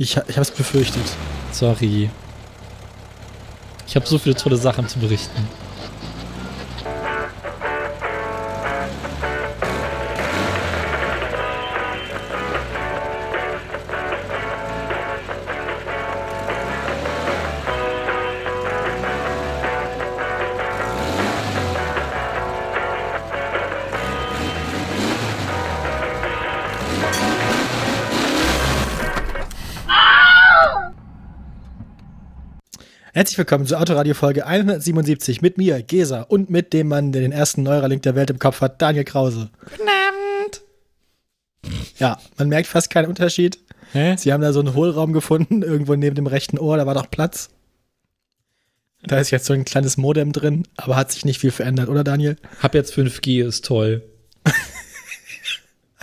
Ich, ich habe es befürchtet. Sorry. Ich habe so viele tolle Sachen zu berichten. Herzlich willkommen zur Autoradio-Folge 177 mit mir, Gesa, und mit dem Mann, der den ersten Neuralink der Welt im Kopf hat, Daniel Krause. Guten Abend. Ja, man merkt fast keinen Unterschied. Hä? Sie haben da so einen Hohlraum gefunden, irgendwo neben dem rechten Ohr, da war doch Platz. Da ist jetzt so ein kleines Modem drin, aber hat sich nicht viel verändert, oder Daniel? Hab jetzt 5G, ist toll.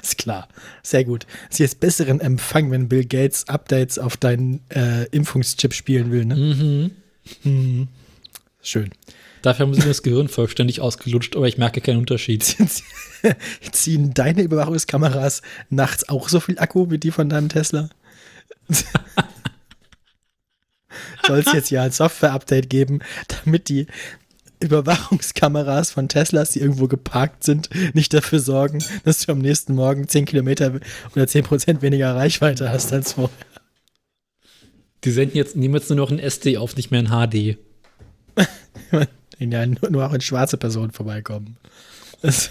Ist klar. Sehr gut. Sie ist besseren Empfang, wenn Bill Gates Updates auf deinen äh, Impfungschip spielen will, ne? Mhm. Mhm. Schön. Dafür haben sie das Gehirn vollständig ausgelutscht, aber ich merke keinen Unterschied. Ziehen deine Überwachungskameras nachts auch so viel Akku wie die von deinem Tesla? Soll es jetzt ja ein Software-Update geben, damit die Überwachungskameras von Teslas, die irgendwo geparkt sind, nicht dafür sorgen, dass du am nächsten Morgen 10 Kilometer oder 10 Prozent weniger Reichweite hast als vorher. Die senden jetzt, nehmen jetzt nur noch ein SD auf, nicht mehr ein HD. Ja, nur, nur auch in schwarze Personen vorbeikommen. Das,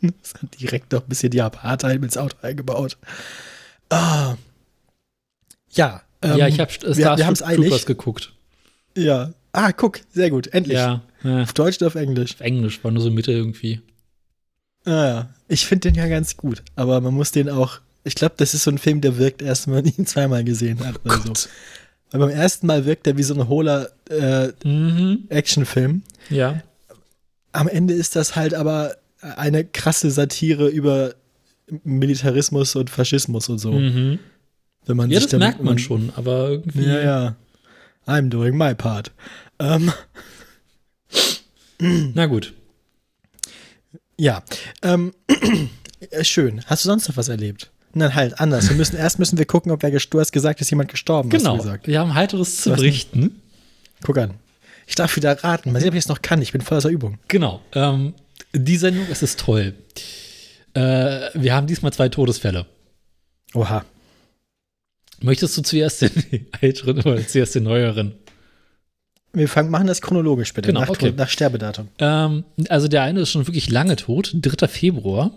das hat direkt noch ein bisschen die Apartheid ins Auto eingebaut. Ah. Ja. ähm, ja, ich habe wir, Starship wir haben's Troopers geguckt. Ja. Ah, guck, sehr gut, endlich. Ja, ja. Auf Deutsch oder auf Englisch? Auf Englisch, war nur so Mitte irgendwie. Ah, ja. Ich finde den ja ganz gut, aber man muss den auch. Ich glaube, das ist so ein Film, der wirkt erst, wenn man ihn zweimal gesehen hat. Oder so. Weil beim ersten Mal wirkt er wie so ein hohler äh, Mhm. Actionfilm. Ja. Am Ende ist das halt aber eine krasse Satire über Militarismus und Faschismus und so. Mhm. Wenn man Ja, sich das merkt man schon, aber irgendwie. Ja, ja. I'm doing my part. Ähm, Na gut. ja. Ähm, äh, schön. Hast du sonst noch was erlebt? Nein, halt, anders. Wir müssen, erst müssen wir gucken, ob wer du hast gesagt, ist jemand gestorben. du Genau. gesagt. Wir haben heiteres zu berichten. Guck an. Ich darf wieder raten. Mal sehen, ob ich es noch kann. Ich bin voll außer Übung. Genau. Ähm, die Sendung, es ist toll. Äh, wir haben diesmal zwei Todesfälle. Oha. Möchtest du zuerst den älteren oder zuerst den neueren? Wir fangen, machen das chronologisch bitte. Genau, nach, okay. nach Sterbedatum. Ähm, also der eine ist schon wirklich lange tot, 3. Februar.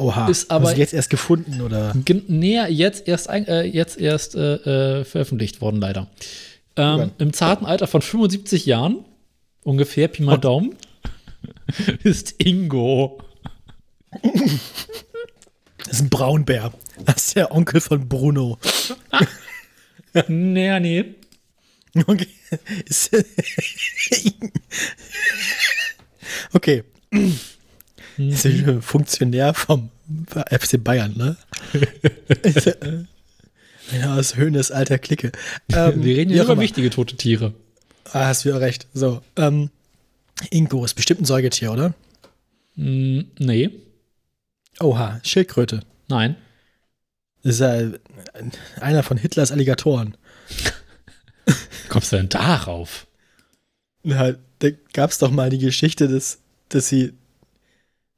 Oha. Ist aber- jetzt erst gefunden oder? Näher jetzt erst, äh, jetzt erst äh, äh, veröffentlicht worden, leider. Ähm. Im zarten Alter von 75 Jahren, ungefähr Pi mal Daumen, ist Ingo. Das ist ein Braunbär. Das ist der Onkel von Bruno. Nee, nee. Okay. Okay. Ist ein Funktionär vom FC Bayern, ne? Äh, ja, aus Höhnes alter Clique. Ähm, Wir reden auch über wichtige tote Tiere. Ah, hast wieder recht. So, ähm, Ingo ist bestimmt ein Säugetier, oder? Mm, nee, Oha, Schildkröte. nein. Das ist ja einer von Hitlers Alligatoren. Kommst du denn darauf? Na, da gab es doch mal die Geschichte, dass, dass sie,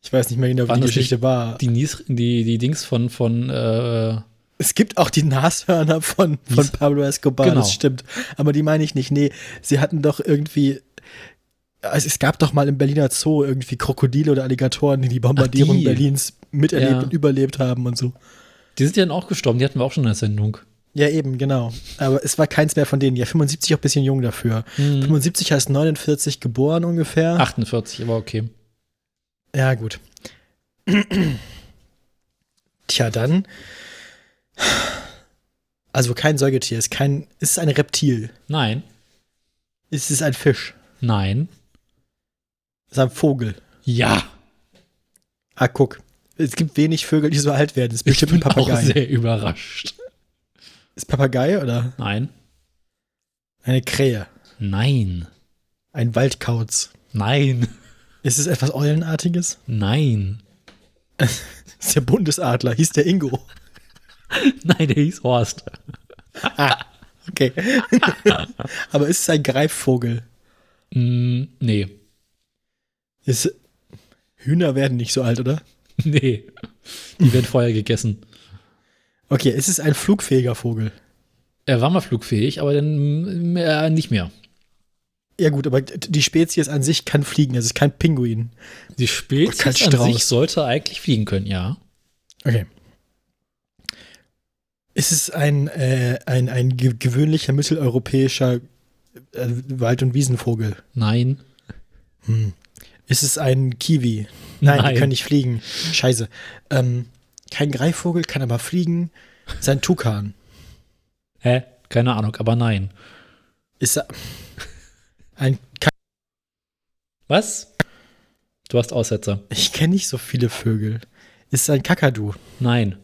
ich weiß nicht mehr genau, wie die Geschichte war. Die, Nies, die, die Dings von, von äh, Es gibt auch die Nashörner von, von Pablo Escobar, Genau. das stimmt. Aber die meine ich nicht. Nee, sie hatten doch irgendwie, also es gab doch mal im Berliner Zoo irgendwie Krokodile oder Alligatoren, die die Bombardierung Ach, die. Berlins miterlebt Ja. und überlebt haben und so. Die sind ja dann auch gestorben, die hatten wir auch schon in der Sendung. Ja, eben, genau. Aber es war keins mehr von denen. Ja, 75 auch ein bisschen jung dafür. Mhm. 75 heißt 49 geboren ungefähr. 48, aber okay. Ja, gut. Tja, dann. Also kein Säugetier, ist kein. Ist es ein Reptil? Nein, Ist es ein Fisch? nein, Ist es ein Vogel? ja. Ah, guck. Es gibt wenig Vögel, die so alt werden. Ist Ich bestimmt ein bin auch Papagei. sehr überrascht. Ist Papagei oder Nein, eine Krähe? nein, Ein Waldkauz? nein, Ist es etwas Eulenartiges? nein. ist der Bundesadler, hieß der Ingo. Nein, der hieß Horst. ah, okay. Aber ist es ein Greifvogel? Mm, nee. Ist, Hühner werden nicht so alt, oder? Nee. Die werden vorher gegessen. Okay, ist es ein flugfähiger Vogel? Er war mal flugfähig, aber dann äh, nicht mehr. Ja gut, aber die Spezies an sich kann fliegen, es ist kein Pinguin. Die Spezies an sich sollte eigentlich fliegen können, ja. Okay. Ist es ein, äh, ein, ein ge gewöhnlicher mitteleuropäischer äh, Wald- und Wiesenvogel? Nein. Hm. Ist es ein Kiwi? Nein, Nein. die können nicht fliegen. Scheiße. Ähm, kein Greifvogel, kann aber fliegen. Ist ein Tukan. Hä? Keine Ahnung, aber nein. Ist er ein Ka Was? Du hast Aussetzer. Ich kenne nicht so viele Vögel. Ist es ein Kakadu? Nein.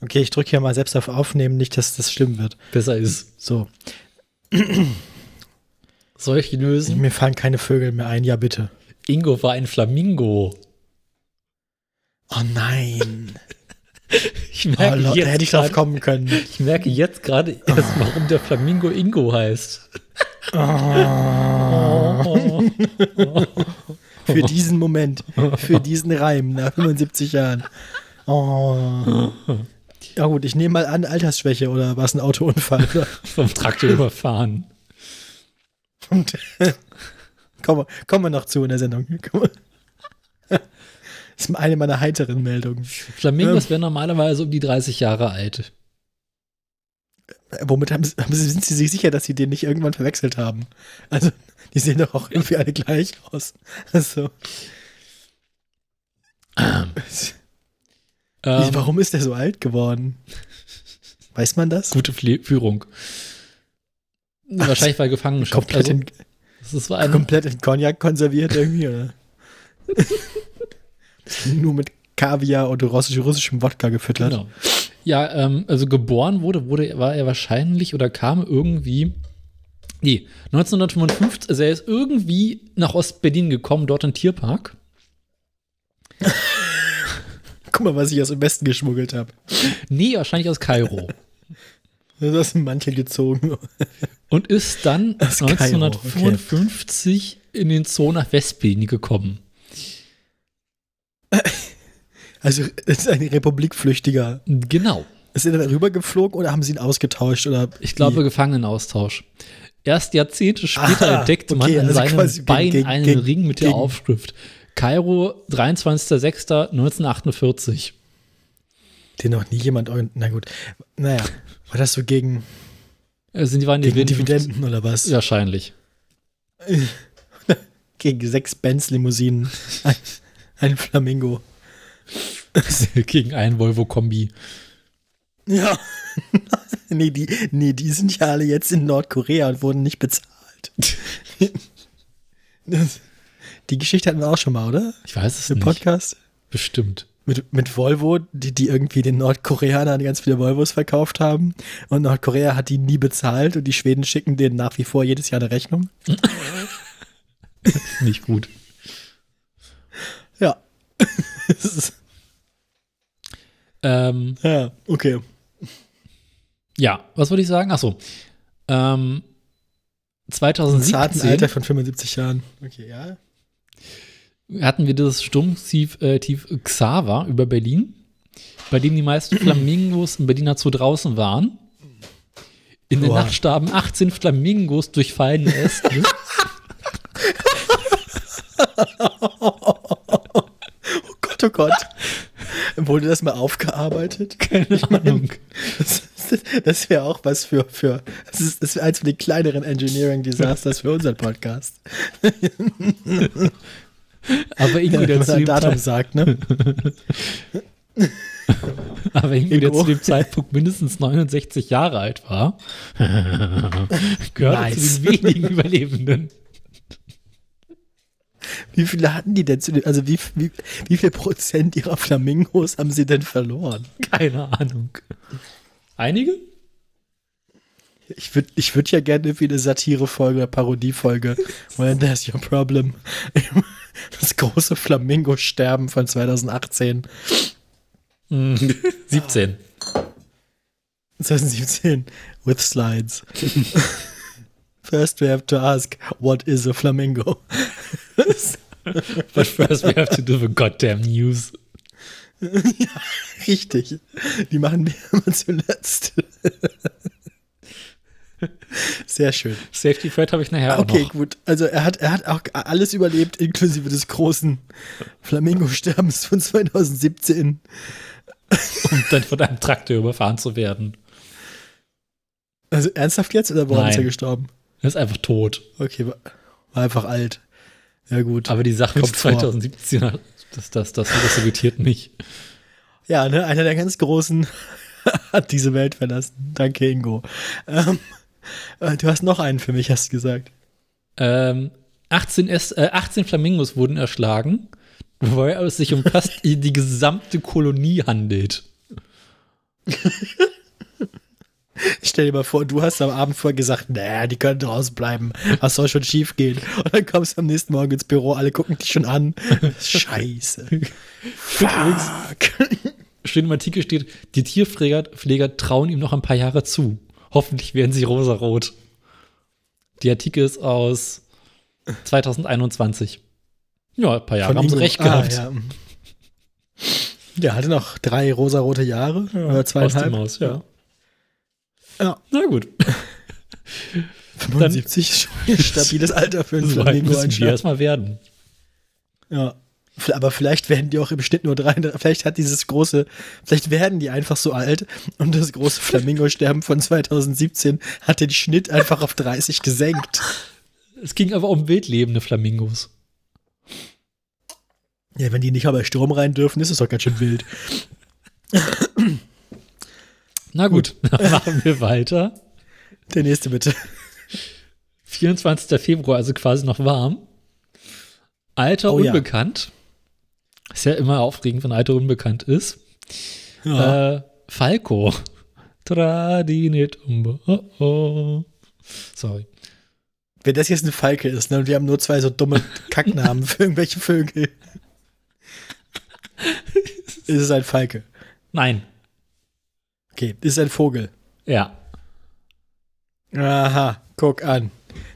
Okay, ich drücke hier mal selbst auf Aufnehmen, nicht, dass das schlimm wird. Besser ist. So, Soll ich lösen? mir fallen keine Vögel mehr ein. Ja, bitte. Ingo war ein Flamingo. Oh nein. Ich Oh, merke, Leute, jetzt hätte ich drauf grad- kommen können. ich merke jetzt gerade erst, warum der Flamingo Ingo heißt. Oh. Oh. Für diesen Moment, für diesen Reim nach 75 Jahren. Oh. Ja gut, ich nehme mal an, Altersschwäche oder war es ein Autounfall? Vom Traktor überfahren. Und, kommen, wir- kommen wir noch zu in der Sendung. Kommen wir- Das ist eine meiner heiteren Meldungen. Flamingos werden normalerweise um die 30 Jahre alt. Äh, Womit haben, haben sind Sie sich sicher, dass Sie den nicht irgendwann verwechselt haben? Also, die sehen doch auch irgendwie alle gleich aus. Also, Ähm, warum ist der so alt geworden? Weiß man das? gute Fle Führung. Wahrscheinlich weil Gefangenschaft. Komplett, Also, in, das eine, komplett in Cognac konserviert irgendwie, oder? Nur mit Kaviar und russisch, russischem Wodka gefüttert. Genau. Ja, ähm, also geboren wurde, wurde, war er wahrscheinlich oder kam irgendwie. Nee, 1955, also er ist irgendwie nach Ostberlin gekommen, dort in den Tierpark. Guck mal, was ich aus dem Westen geschmuggelt habe. Nee, wahrscheinlich aus Kairo. Das aus dem Mantel gezogen. Und ist dann Aus Kairo, 1955 in den Zoo nach Westberlin gekommen. Also, es ist ein Republikflüchtiger. Genau. Ist er dann rübergeflogen oder haben sie ihn ausgetauscht? Oder Ich glaube? Gefangenenaustausch. Erst Jahrzehnte später Aha, entdeckte man okay, an also seinem Bein gegen- einen gegen- Ring mit der Aufschrift Kairo, 23.06.1948. den noch nie jemand. Na gut. Naja, war das so gegen, Also die waren gegen Dividenden. Dividenden oder was? Wahrscheinlich. Gegen sechs Benz-Limousinen. Ein, ein Flamingo. Gegen einen Volvo-Kombi. Ja. nee, die, nee, die sind ja alle jetzt in Nordkorea und wurden nicht bezahlt. das, die Geschichte hatten wir auch schon mal, oder? Ich weiß es Im nicht. Podcast? Bestimmt. Mit, mit Volvo, die, die irgendwie den Nordkoreanern ganz viele Volvos verkauft haben. Und Nordkorea hat die nie bezahlt und die Schweden schicken denen nach wie vor jedes Jahr eine Rechnung. Nicht gut. Ähm, ja, okay. ja, was wollte ich sagen? Achso. Ähm, Im zarten 2017 Alter von 75 Jahren. Okay, ja. hatten wir das Sturmtief äh, Tief Xaver über Berlin, bei dem die meisten Flamingos im Berliner Zoo draußen waren. In der Boah. Nacht starben 18 Flamingos durch fallende Äste. Gott, oh Gott. Wurde das mal aufgearbeitet? Keine Ich mein, Ahnung. Das, das, wäre auch was für, für das ist, das wäre eins von den kleineren Engineering-Disasters für unseren Podcast. Aber Ingo, Wenn der man zu ein Datum sagt, ne? aber Ingo, der zu dem Zeitpunkt mindestens 69 Jahre alt war, gehörte Nice. zu den wenigen Überlebenden. Wie viele hatten die denn zu den, also wie, wie, wie viel Prozent ihrer Flamingos haben sie denn verloren? Keine Ahnung. Einige? Ich würde ich würd ja gerne wie eine Satirefolge oder Parodiefolge. Well, there's your problem. Das große Flamingo-Sterben von 2018. Hm, 17. 2017 with slides. First we have to ask, what is a flamingo? But first we have to do the goddamn news. ja, richtig. Die machen wir immer zuletzt. Sehr schön. Safety Thread habe ich nachher auch Okay, gut. Also er hat, er hat auch alles überlebt, inklusive des großen Flamingo-Sterbens von 2017. um dann von einem Traktor überfahren zu werden. Also ernsthaft jetzt oder warum ist er Nein. gestorben? Er ist einfach tot. Okay, war, einfach alt. Ja, gut. Aber die Sache mit Kommt vor. 2017, das, das, das, das irritiert mich. Ja, ne, einer der ganz Großen hat diese Welt verlassen. Danke, Ingo. Ähm, äh, du hast noch einen für mich, hast du gesagt. Ähm, 18, S, äh, 18 Flamingos wurden erschlagen, wobei es sich um fast die gesamte Kolonie handelt. Stell dir mal vor, du hast am Abend vorher gesagt, naja, die können draußen bleiben. Was soll schon schief gehen? Und dann kommst du am nächsten Morgen ins Büro, alle gucken dich schon an. Scheiße. Fuck. Schön im Artikel steht, die Tierpfleger Pfleger trauen ihm noch ein paar Jahre zu. Hoffentlich werden sie rosarot. Die Artikel ist aus 2021. Ja, ein paar Jahre haben sie Ingo. recht gehabt. Ah, ja. Der hatte noch drei rosarote Jahre oder Aus zweieinhalb. die Maus, ja. Ja. Na gut. 75 ist schon ein stabiles Alter für einen So Flamingo müssen wir erstmal werden. Ja. Aber vielleicht werden die auch im Schnitt nur drei. Vielleicht hat dieses große, vielleicht werden die einfach so alt und das große Flamingo-Sterben von 2017 hat den Schnitt einfach auf 30 gesenkt. Es ging aber um wildlebende Flamingos. Ja, wenn die nicht aber Strom rein dürfen, ist es doch ganz schön wild. Na gut, dann machen wir weiter. Der nächste bitte. 24. Februar, also quasi noch warm. Alter Oh ja. unbekannt. Ist ja immer aufregend, wenn Alter unbekannt ist. Ja. Äh, Falco. Tradinit umbe. Oh, oh. Sorry. Wenn das jetzt eine Falke ist, ne, und wir haben nur zwei so dumme Kacknamen für irgendwelche Vögel. ist es ein Falke? Nein. Okay, ist ein Vogel? Ja. Aha, guck an.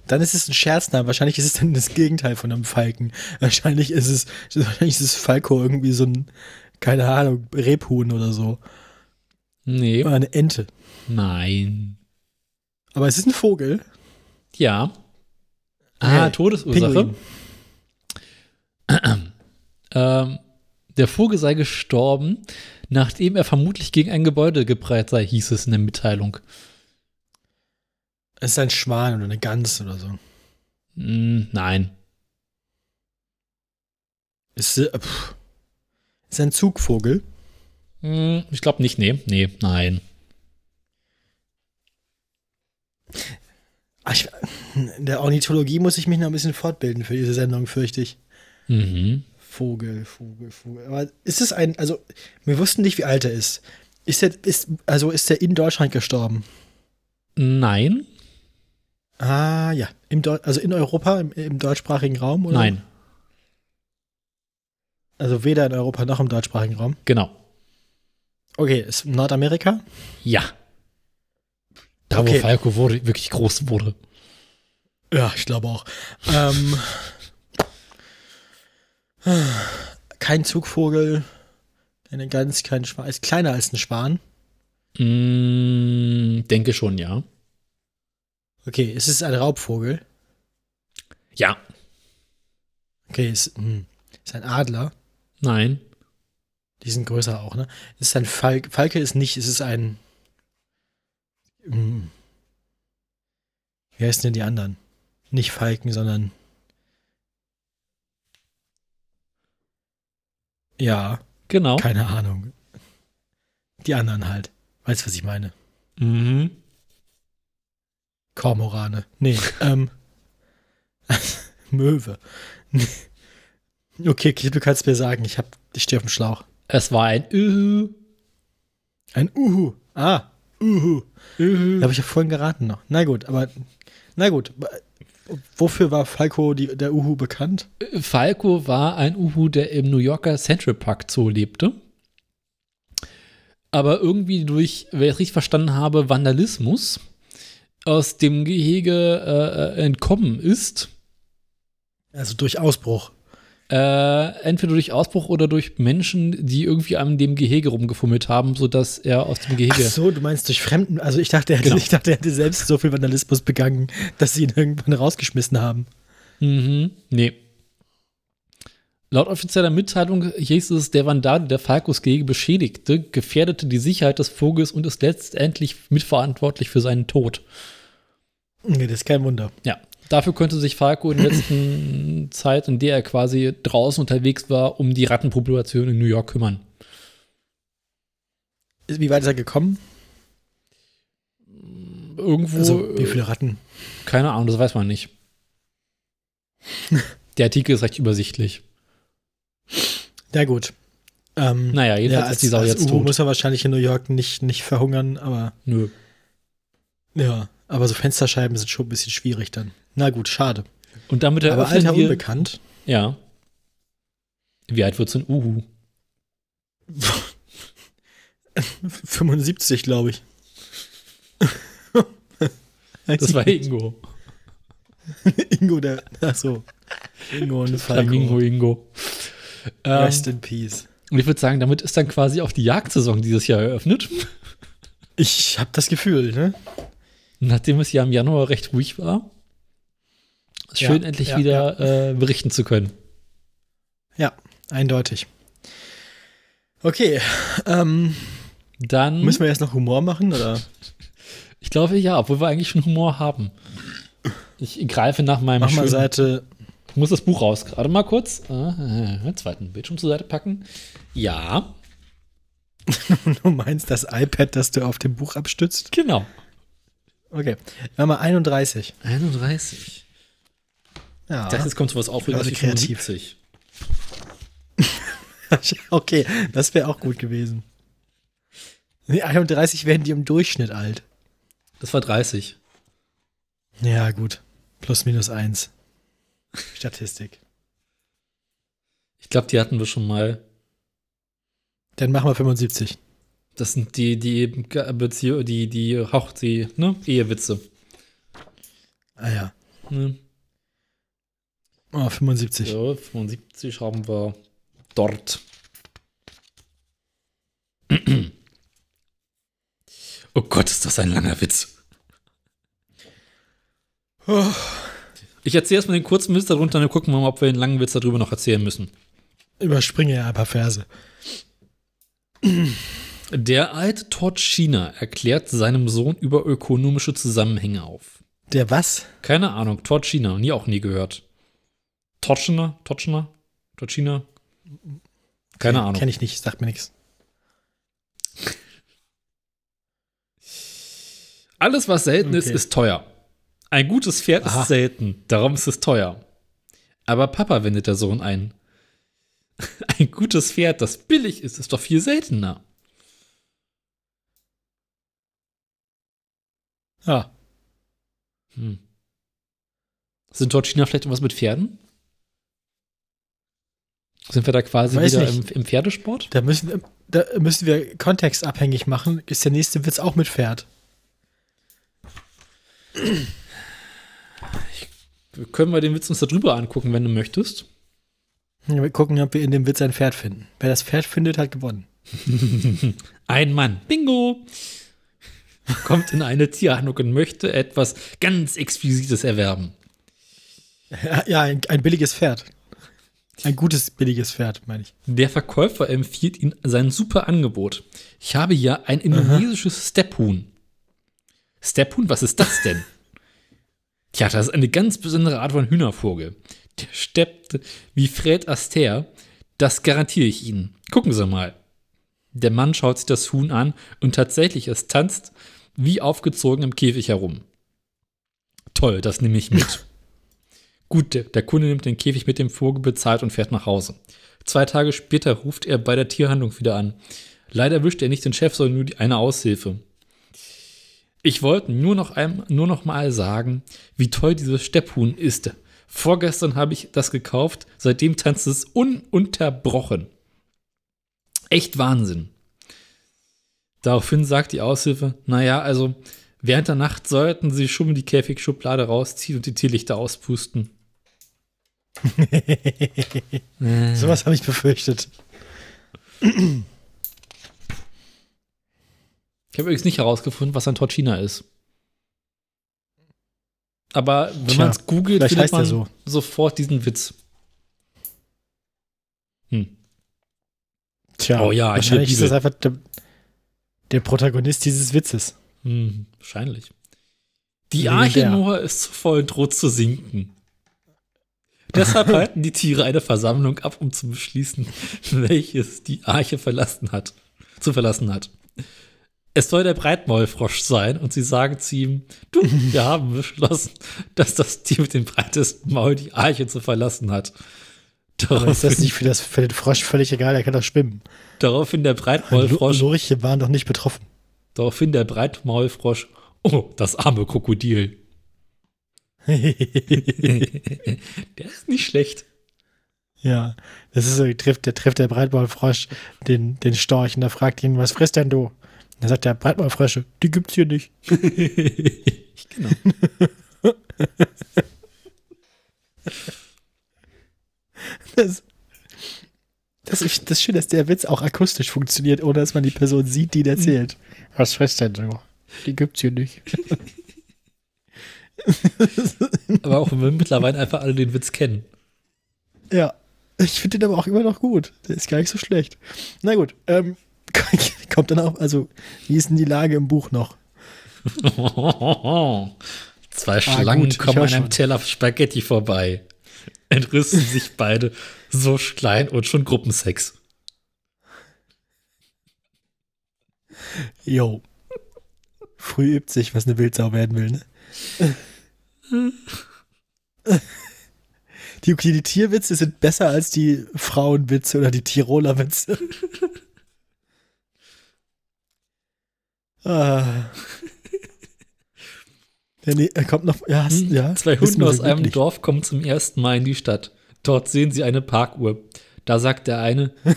Dann ist es ein Scherzname. Wahrscheinlich ist es dann das Gegenteil von einem Falken. Wahrscheinlich ist es, wahrscheinlich ist es Falco irgendwie so ein, keine Ahnung, Rebhuhn oder so. Nee. Oder eine Ente. Nein. Aber es ist ein Vogel. Ja. Ah, Okay. Todesursache. Ähm, der Vogel sei gestorben, nachdem er vermutlich gegen ein Gebäude geprellt sei, hieß es in der Mitteilung. Es ist ein Schwan oder eine Gans oder so. Hm, nein. Ist, äh, ist ein Zugvogel. Hm, ich glaube nicht, nee. Nee, nein. Ah, ich, in der Ornithologie muss ich mich noch ein bisschen fortbilden für diese Sendung, fürchte ich. Mhm. Vogel, Vogel, Vogel. Aber ist es ein, also, wir wussten nicht, wie alt er ist. Ist er, ist, also ist er in Deutschland gestorben? Nein. Ah, ja. Im Deu also in Europa, im, im deutschsprachigen Raum? Oder? Nein. Also weder in Europa noch im deutschsprachigen Raum. Genau. Okay, ist Nordamerika? Ja. Da, Okay. wo Falco wurde, wirklich groß wurde. Ja, ich glaube auch. ähm, kein Zugvogel, keine Gans, kein Schwan. Ist kleiner als ein Schwan. Mm, denke schon, ja. Okay, es ist ein Raubvogel. Ja. Okay, es hm, ist ein Adler. Nein. Die sind größer auch, ne? Es ist ein Falk Falke ist nicht, es ist ein. Hm, wie heißen denn die anderen? Nicht Falken, sondern. Ja, Genau. keine Ahnung. Die anderen halt. Weißt du, was ich meine? Mhm. Kormorane. Nee, ähm. Möwe. okay, du kannst mir sagen, ich hab, ich stehe auf dem Schlauch. Es war ein Ühü. Ein Uhu. Ah, Uhu. Ühü. Habe ich ja vorhin geraten noch. Na gut, aber na gut. Wofür war Falco die, der Uhu bekannt? Falco war ein Uhu, der im New Yorker Central Park Zoo lebte. aber irgendwie durch, wenn ich es richtig verstanden habe, Vandalismus aus dem Gehege äh, entkommen ist. Also durch Ausbruch. Äh, entweder durch Ausbruch oder durch Menschen, die irgendwie an dem Gehege rumgefummelt haben, sodass er aus dem Gehege. Ach so, du meinst durch Fremden. Also ich dachte, er hätte, Genau. ich dachte, er hätte selbst so viel Vandalismus begangen, dass sie ihn irgendwann rausgeschmissen haben. Mhm. Nee. Laut offizieller Mitteilung hieß es, der Vandal, der Falkos Gehege beschädigte, gefährdete die Sicherheit des Vogels und ist letztendlich mitverantwortlich für seinen Tod. Nee, das ist kein Wunder. Ja, dafür könnte sich Falco in der letzten Zeit, in der er quasi draußen unterwegs war, um die Rattenpopulation in New York kümmern. Wie weit ist er gekommen? Irgendwo, Also, wie äh, viele Ratten? keine Ahnung, das weiß man nicht. Der Artikel ist recht übersichtlich. Ja, gut. Ähm, Naja, jedenfalls ja, als, ist die Sau als jetzt Uhu tot. muss er wahrscheinlich in New York nicht, nicht verhungern, aber Nö. ja. Aber so Fensterscheiben sind schon ein bisschen schwierig dann. Na gut, schade. Und damit Aber Alter wir, unbekannt. Ja. Wie alt wird so ein Uhu? 75, glaube ich. Das war Ingo. Ingo, der. Achso. Ingo und Flamingo. Ingo. Ähm, Rest in Peace. und ich würde sagen, damit ist dann quasi auch die Jagdsaison dieses Jahr eröffnet. Ich habe das Gefühl, ne? Nachdem es ja im Januar recht ruhig war. Ist Schön, Ja, endlich ja, wieder Äh, berichten zu können. Ja, eindeutig. Okay. Ähm, Dann, müssen wir jetzt noch Humor machen, oder? ich glaube ja, obwohl wir eigentlich schon Humor haben. Ich greife nach meinem Mach mal Seite. Ich muss das Buch raus. Gerade mal kurz. Äh, äh, zweiten Bildschirm zur Seite packen. Ja, Du meinst das iPad, das du auf dem Buch abstützt? genau. Okay. Mal 31. 31. Ja. Ich dachte, jetzt kommt sowas Aufregendes wie Leute kreativ. 75. okay, das wäre auch gut gewesen. Nee, 31 werden die im Durchschnitt alt. Das war 30. Ja, gut. Plus minus eins. Statistik. Ich glaube, die hatten wir schon mal. Dann machen wir 75. Das sind die, die Beziehung, die, die Hauch, die, ne, Ehewitze. Ah ja. Ne? Oh, 75. So, 75 haben wir dort. Oh Gott, ist das ein langer Witz. Oh. Ich erzähle erstmal den kurzen Witz darunter, dann gucken wir mal, ob wir den langen Witz darüber noch erzählen müssen. Überspringe ja ein paar Verse. Der alte Torchina erklärt seinem Sohn über ökonomische Zusammenhänge auf. Der was? Keine Ahnung, Torchina, nie auch nie gehört. Torchina? Torchina? Torchina? Keine Ahnung. Kenne ich nicht, sagt mir nichts. Alles, was selten ist, Okay. ist teuer. Ein gutes Pferd Aha. ist selten, darum ist es teuer. Aber Papa wendet der Sohn ein. Ein gutes Pferd, das billig ist, ist doch viel seltener. Ja. Hm. Sind dort China vielleicht irgendwas mit Pferden? Sind wir da quasi Weiß wieder im, im Pferdesport? Da müssen, da müssen wir kontextabhängig machen. Ist der nächste Witz auch mit Pferd? Können wir den Witz uns da drüber angucken, wenn du möchtest? Ja, Wir gucken, ob wir in dem Witz ein Pferd finden. Wer das Pferd findet, hat gewonnen. Ein Mann, bingo, kommt in eine Tierhandlung und möchte etwas ganz Exquisites erwerben. Ja, ein, ein billiges Pferd. Ein gutes, billiges Pferd, meine ich. Der Verkäufer empfiehlt ihm sein super Angebot. Ich habe hier ein indonesisches Stephuhn. Stephuhn, was ist das denn? Tja, das ist eine ganz besondere Art von Hühnervogel. Der steppt wie Fred Astaire. Das garantiere ich Ihnen. Gucken Sie mal. Der Mann schaut sich das Huhn an und tatsächlich, es tanzt wie aufgezogen im Käfig herum. Toll, das nehme ich mit. Gut, der, der Kunde nimmt den Käfig mit dem Vogel, bezahlt und fährt nach Hause. Zwei Tage später ruft er bei der Tierhandlung wieder an. Leider erwischt er nicht den Chef, sondern nur die, eine Aushilfe. Ich wollte nur noch, ein, nur noch mal sagen, wie toll dieses Stepphuhn ist. Vorgestern habe ich das gekauft, seitdem tanzt es ununterbrochen. Echt Wahnsinn. Daraufhin sagt die Aushilfe, naja, also während der Nacht sollten sie schon die Käfigschublade rausziehen und die Tierlichter auspusten. Äh. Sowas habe ich befürchtet. Ich habe übrigens nicht herausgefunden, was ein Torchina ist. Aber wenn man es googelt, findet man so. sofort diesen Witz. Hm. Tja, oh ja, wahrscheinlich ist das einfach der, der Protagonist dieses Witzes. Hm, wahrscheinlich. Die Arche Noah ist zu voll und droht zu sinken. Deshalb halten die Tiere eine Versammlung ab, um zu beschließen, welches die Arche verlassen hat, zu verlassen hat. Es soll der Breitmaulfrosch sein und sie sagen zu ihm, du, wir haben beschlossen, dass das Tier mit dem breitesten Maul die Arche zu verlassen hat. Daraufhin, ist das nicht für, das, für den Frosch völlig egal, er kann doch schwimmen. Daraufhin der Breitmaulfrosch. Lurche waren doch nicht betroffen. Daraufhin der Breitmaulfrosch, oh, das arme Krokodil. der ist nicht schlecht. Ja, das ist so, trifft, der trifft der Breitmaulfrosch den, den Storch und da fragt ihn, was frisst denn du? Dann sagt der Breitmaulfrösche, die gibt's hier nicht. genau. das, das, ist, das ist schön, dass der Witz auch akustisch funktioniert, ohne dass man die Person sieht, die ihn erzählt. Was frisst denn so? Die gibt's hier nicht. aber auch wenn wir mittlerweile einfach alle den Witz kennen. Ja, ich finde den aber auch immer noch gut. Der ist gar nicht so schlecht. Na gut, ähm, kommt dann auch, also, wie ist denn die Lage im Buch noch? Zwei ah, Schlangen gut, kommen an einem Teller Spaghetti vorbei. Entrüsten sich beide so klein und schon Gruppensex. Jo. Früh übt sich, was eine Wildsau werden will, ne? Die, die Tierwitze sind besser als die Frauenwitze oder die Tiroler Witze. ah. Der nee, er kommt noch. Ja, hm, ja Zwei Hunde aus einem Dorf kommen zum ersten Mal in die Stadt. Dort sehen sie eine Parkuhr. Da sagt der eine,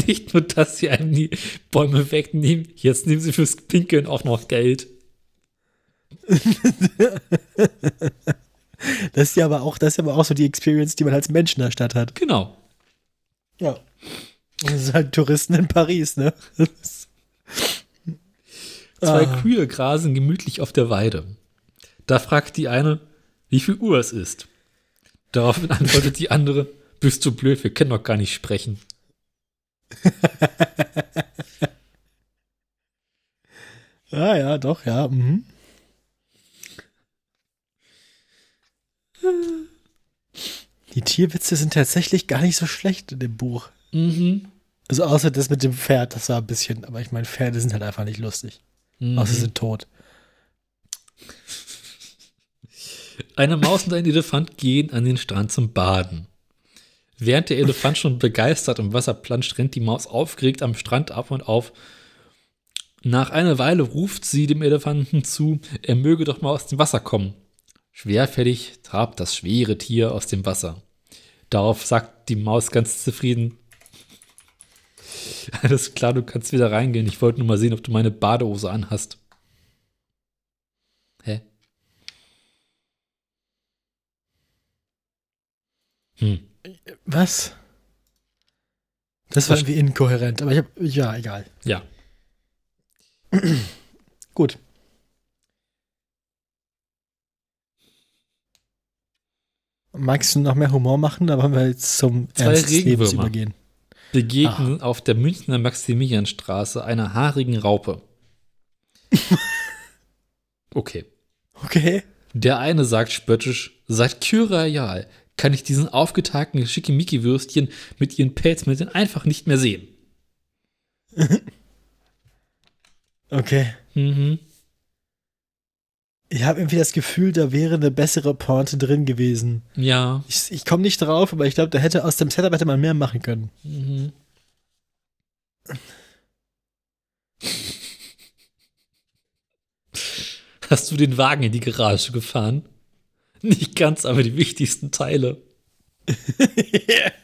nicht nur, dass sie einem die Bäume wegnehmen, jetzt nehmen sie fürs Pinkeln auch noch Geld. das ist ja aber auch, das ist aber auch so die Experience, die man als Mensch in der Stadt hat. Genau. Ja. Das ist halt Touristen in Paris, ne? Zwei ah. Kühe grasen gemütlich auf der Weide. Da fragt die eine, wie viel Uhr es ist. Daraufhin antwortet die andere, bist du blöd, wir können doch gar nicht sprechen. ah ja, doch, ja. Mhm. Die Tierwitze sind tatsächlich gar nicht so schlecht in dem Buch. Mhm. Also außer das mit dem Pferd, das war ein bisschen, aber ich meine, Pferde sind halt einfach nicht lustig. Mhm. Außer sie sind tot. Eine Maus und ein Elefant gehen an den Strand zum Baden. Während der Elefant schon begeistert im Wasser planscht, rennt die Maus aufgeregt am Strand ab und auf. Nach einer Weile ruft sie dem Elefanten zu, er möge doch mal aus dem Wasser kommen. Schwerfällig trabt das schwere Tier aus dem Wasser. Darauf sagt die Maus ganz zufrieden: Alles klar, du kannst wieder reingehen. Ich wollte nur mal sehen, ob du meine Badehose anhast. Hä? Hm. Was? Das war irgendwie inkohärent, aber ich hab, ja, egal. Ja. Gut. Magst du noch mehr Humor machen? Da wollen wir jetzt zum Zwei Ernst des Lebens übergehen begegnen Ach. auf der Münchner Maximilianstraße einer haarigen Raupe. okay. Okay. Der eine sagt spöttisch, seit Kyrial kann ich diesen aufgetagten Schickimicki-Würstchen mit ihren Pelzmitteln einfach nicht mehr sehen. okay. Mhm. Ich habe irgendwie das Gefühl, da wäre eine bessere Pointe drin gewesen. Ja. Ich, ich komme nicht drauf, aber ich glaube, da hätte aus dem Setup hätte man mehr machen können. Mhm. Hast du den Wagen in die Garage gefahren? Nicht ganz, aber die wichtigsten Teile.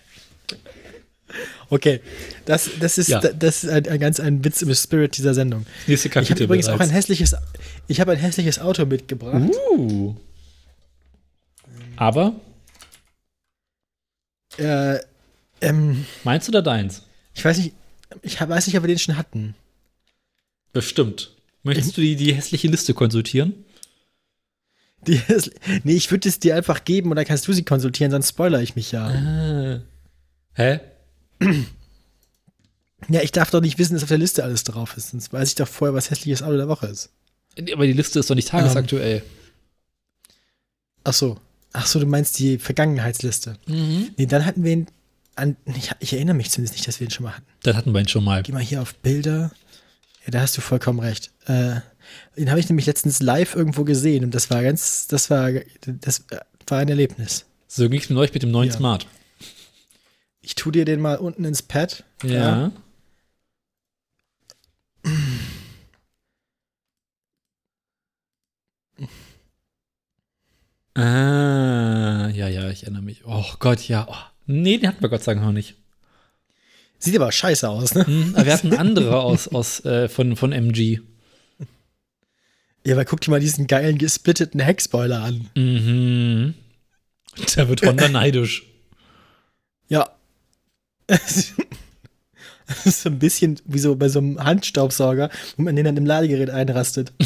Okay, das, das ist, Ja. das ist ein, ein ganz ein Witz im Spirit dieser Sendung. Nächste Ich habe Kapitel übrigens auch ein bereits. hässliches, ich habe ein hässliches Auto mitgebracht. Uh. Aber, Äh, ähm, meinst du da deins? ich weiß nicht, ich weiß nicht, ob wir den schon hatten. Bestimmt. Möchtest du die, die hässliche Liste konsultieren? Die, nee, ich würde es dir einfach geben und dann kannst du sie konsultieren, sonst spoilere ich mich ja. Ah. Hä? Ja, ich darf doch nicht wissen, dass auf der Liste alles drauf ist, sonst weiß ich doch vorher, was hässliches Auto der Woche ist. Aber die Liste ist doch nicht tagesaktuell. Ach so. Ach so, du meinst die Vergangenheitsliste. Mhm. Nee, dann hatten wir ihn an, ich, ich erinnere mich zumindest nicht, dass wir ihn schon mal hatten. Das hatten wir ihn schon mal. Geh mal hier auf Bilder. Ja, da hast du vollkommen recht. Äh, den habe ich nämlich letztens live irgendwo gesehen und das war ganz, das war, das war ein Erlebnis. So ging es mir neulich mit dem neuen Ja. Smart. Ich tu dir den mal unten ins Pad. Ja. Ah, ja, ja, ich erinnere mich. Oh Gott, ja. Oh. Nee, den hatten wir Gott sei Dank noch nicht. Sieht aber scheiße aus, ne? Hm, aber wir hatten andere aus, aus, äh, von, von MG. Ja, aber guck dir mal diesen geilen gesplitteten Heckspoiler an. Mhm. Da wird Honda neidisch. Ja. Das ist so ein bisschen wie so bei so einem Handstaubsauger, wo man den dann im Ladegerät einrastet.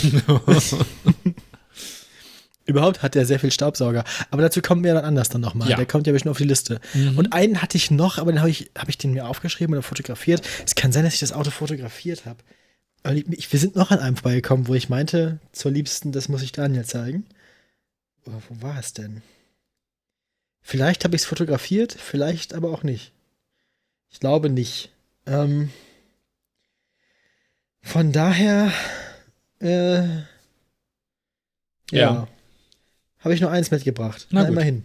Überhaupt hat er sehr viel Staubsauger. Aber dazu kommen wir dann anders dann nochmal. Ja. Der kommt ja bestimmt auf die Liste. Mhm. Und einen hatte ich noch, aber den habe ich, hab ich den mir aufgeschrieben oder fotografiert. Es kann sein, dass ich das Auto fotografiert habe. Aber Wir sind noch an einem vorbeigekommen, wo ich meinte, zur Liebsten, das muss ich Daniel zeigen. Oh, wo war es denn? Vielleicht habe ich es fotografiert, vielleicht aber auch nicht. Ich glaube nicht. Ähm, von daher, äh, ja. Ja. Habe ich nur eins mitgebracht. Na Na, gut. immerhin.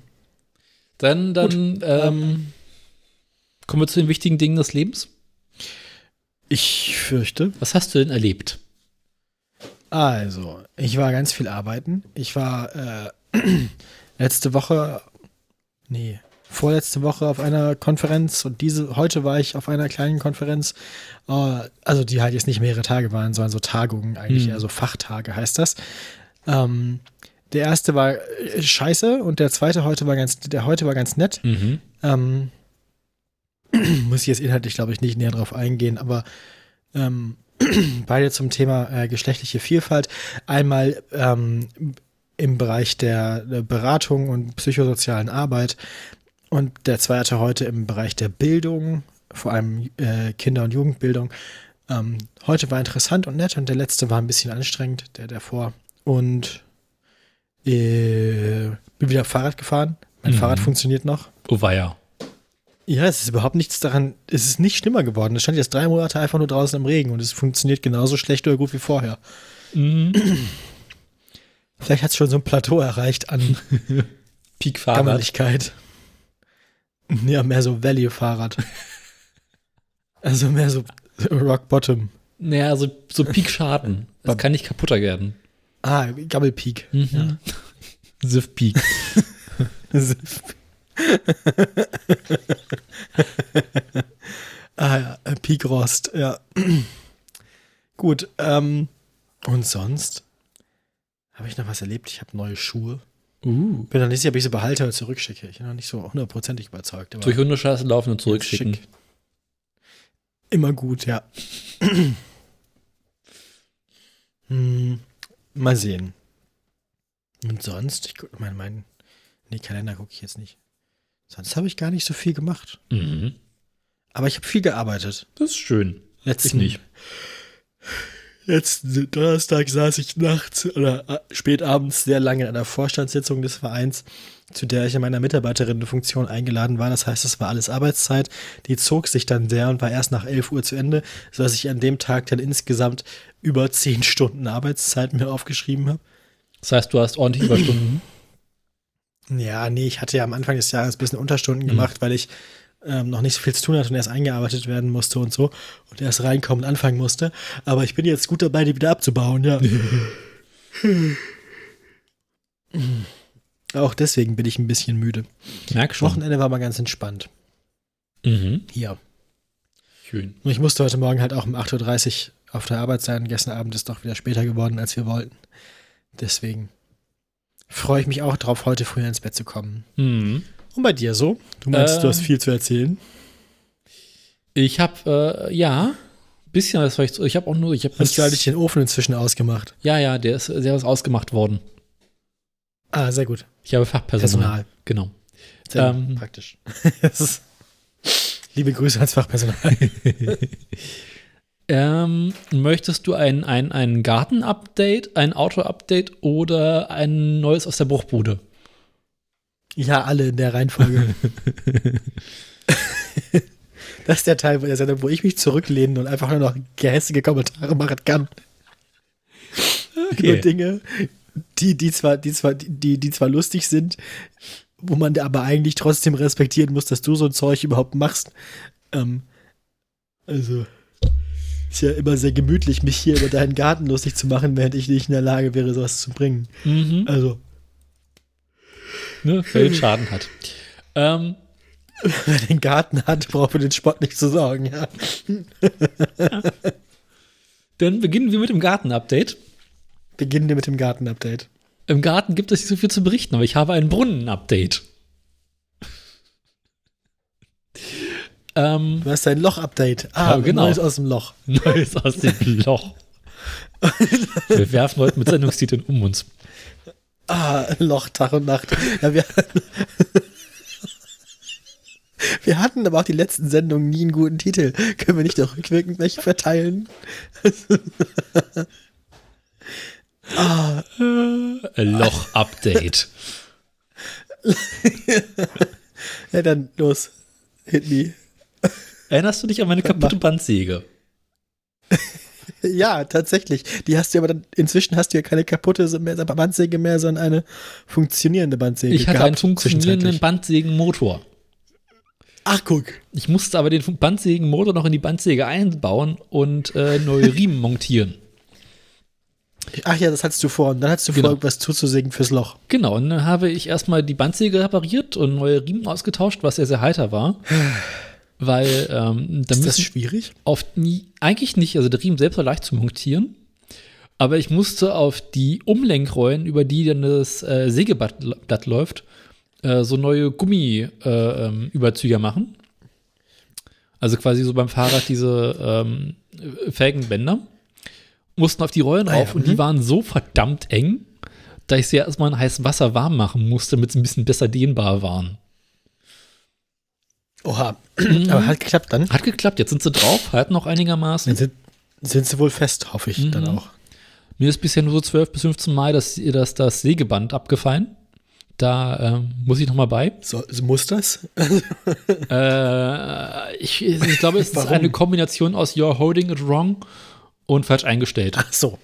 Dann, dann ähm, kommen wir zu den wichtigen Dingen des Lebens. Ich fürchte. Was hast du denn erlebt? Also, ich war ganz viel arbeiten. Ich war äh, letzte Woche, nee, vorletzte Woche auf einer Konferenz und diese, heute war ich auf einer kleinen Konferenz, äh, also die halt jetzt nicht mehrere Tage waren, sondern so Tagungen, eigentlich Hm. eher so Fachtage heißt das. Ähm, der erste war äh, scheiße und der zweite heute war ganz, der heute war ganz nett. Mhm. Ähm, muss ich jetzt inhaltlich, glaube ich, nicht näher drauf eingehen, aber ähm, beide zum Thema äh, geschlechtliche Vielfalt. Einmal ähm, im Bereich der, der Beratung und psychosozialen Arbeit und der zweite heute im Bereich der Bildung, vor allem äh, Kinder- und Jugendbildung. Ähm, heute war interessant und nett und der letzte war ein bisschen anstrengend, der davor. Und äh, bin wieder Fahrrad gefahren. Mein Mhm. Fahrrad funktioniert noch. Oh weia. Ja, es ist überhaupt nichts daran, es ist nicht schlimmer geworden. Es stand jetzt drei Monate einfach nur draußen im Regen und es funktioniert genauso schlecht oder gut wie vorher. Mhm. Vielleicht hat es schon so ein Plateau erreicht an Peak-Fahrrad. Ja, mehr so Value-Fahrrad. also mehr so Rock Bottom. Naja, so, so Peak-Schaden. Das kann nicht kaputter werden. Ah, Gammel-Peak. Mhm. Siff-Peak. ah ja, äh, Peak Rost, ja. Gut, ähm, und sonst? Habe ich noch was erlebt? Ich habe neue Schuhe. Uh. Bin noch nicht sicher, ob ich sie behalte oder zurückschicke. Ich bin noch nicht so hundertprozentig überzeugt. Durch Hundescheiße laufen und zurückschicken. schick. Immer gut, ja. hm, mal sehen. Und sonst? Ich guck, mein, mein, nee, Kalender gucke ich jetzt nicht. Sonst habe ich gar nicht so viel gemacht. Mhm. Aber ich habe viel gearbeitet. Das ist schön. Letzten, nicht. Letzten Donnerstag saß ich nachts oder äh, spät abends sehr lange in einer Vorstandssitzung des Vereins, zu der ich in meiner Mitarbeiterinnenfunktion eingeladen war. Das heißt, es war alles Arbeitszeit. Die zog sich dann sehr und war erst nach 11 Uhr zu Ende, sodass ich an dem Tag dann insgesamt über 10 Stunden Arbeitszeit mir aufgeschrieben habe. Das heißt, du hast ordentlich Überstunden. Ja, nee, ich hatte ja am Anfang des Jahres ein bisschen Unterstunden Mhm. gemacht, weil ich ähm, noch nicht so viel zu tun hatte und erst eingearbeitet werden musste und so und erst reinkommen und anfangen musste. Aber ich bin jetzt gut dabei, die wieder abzubauen, ja. Auch deswegen bin ich ein bisschen müde. Merk schon. Wochenende war mal ganz entspannt. Mhm. Hier. Schön. Und ich musste heute Morgen halt auch um 8.30 Uhr auf der Arbeit sein. Gestern Abend ist doch wieder später geworden, als wir wollten. Deswegen freue ich mich auch drauf, heute früher ins Bett zu kommen. Mhm. Und bei dir so? Du meinst, Äh, du hast viel zu erzählen? Ich habe, äh, ja, bisschen was vielleicht. Ich habe auch nur, ich habe Hast du eigentlich den Ofen inzwischen ausgemacht? Ja, ja, der ist, der ist ausgemacht worden. Ah, sehr gut. Ich habe Fachpersonal. Personal. Genau. Sehr Ähm. praktisch. Das Liebe Grüße ans Fachpersonal. Ähm, möchtest du ein, ein, ein Garten-Update, ein Auto-Update oder ein neues aus der Bruchbude? Ja, alle in der Reihenfolge. das ist der Teil der Sendung, wo ich mich zurücklehnen und einfach nur noch gehässige Kommentare machen kann. Über Dinge, die, die, zwar, die, zwar, die, die zwar lustig sind, wo man aber eigentlich trotzdem respektieren muss, dass du so ein Zeug überhaupt machst. Ähm, also, ist ja immer sehr gemütlich, mich hier über deinen Garten lustig zu machen, während ich nicht in der Lage wäre, sowas zu bringen. Mhm. Also, Ne, wer den Schaden hat. Ähm, wer den Garten hat, braucht für den Sport nicht zu sorgen, ja. dann beginnen wir mit dem Garten-Update. Beginnen wir mit dem Garten-Update. Im Garten gibt es nicht so viel zu berichten, aber ich habe ein Brunnen-Update. ähm, Du hast ein Loch-Update. Ah, Ja, genau. Neues aus dem Loch. Neues aus dem Loch. Wir werfen heute mit Sendungstiteln um uns. Ah, Loch, Tag und Nacht. Ja, wir, wir hatten aber auch die letzten Sendungen nie einen guten Titel. Können wir nicht auch rückwirkend welche verteilen? Loch-Update. Ja, dann los. Hit me. Erinnerst du dich an meine kaputte Bandsäge? Ja, tatsächlich. Die hast du aber dann, inzwischen hast du ja keine kaputte Bandsäge mehr, sondern eine funktionierende Bandsäge. Ich hatte einen funktionierenden. Bandsägenmotor. Ach, guck. Ich musste aber den Bandsägenmotor noch in die Bandsäge einbauen und äh, neue Riemen montieren. Ach ja, das hattest du vor. Und dann hattest du Genau. vor, irgendwas zuzusägen fürs Loch. Genau, und dann habe ich erstmal die Bandsäge repariert und neue Riemen ausgetauscht, was sehr, sehr heiter war. Weil ähm, da Ist das schwierig? auf nie, eigentlich nicht, also der Riemen selbst war leicht zu montieren. Aber ich musste auf die Umlenkrollen, über die dann das äh, Sägeblatt Blatt läuft, äh, so neue Gummi-Überzüger äh, ähm, machen. Also quasi so beim Fahrrad diese ähm, Felgenbänder. Mussten auf die Rollen Ah ja, rauf und die mhm. waren so verdammt eng, dass ich sie erstmal in heißem Wasser warm machen musste, damit sie ein bisschen besser dehnbar waren. Oha. Aber hat geklappt dann. Hat geklappt, jetzt sind sie drauf, halten noch einigermaßen. Dann sind, sind sie wohl fest, hoffe ich dann Mhm. auch. Mir ist bisher nur so 12 bis 15 Mal das, das, das Sägeband abgefallen. Da ähm, muss ich noch mal bei. So, muss das? Äh, ich, ich glaube, es ist eine Kombination aus You're holding it wrong und falsch eingestellt. Ach so.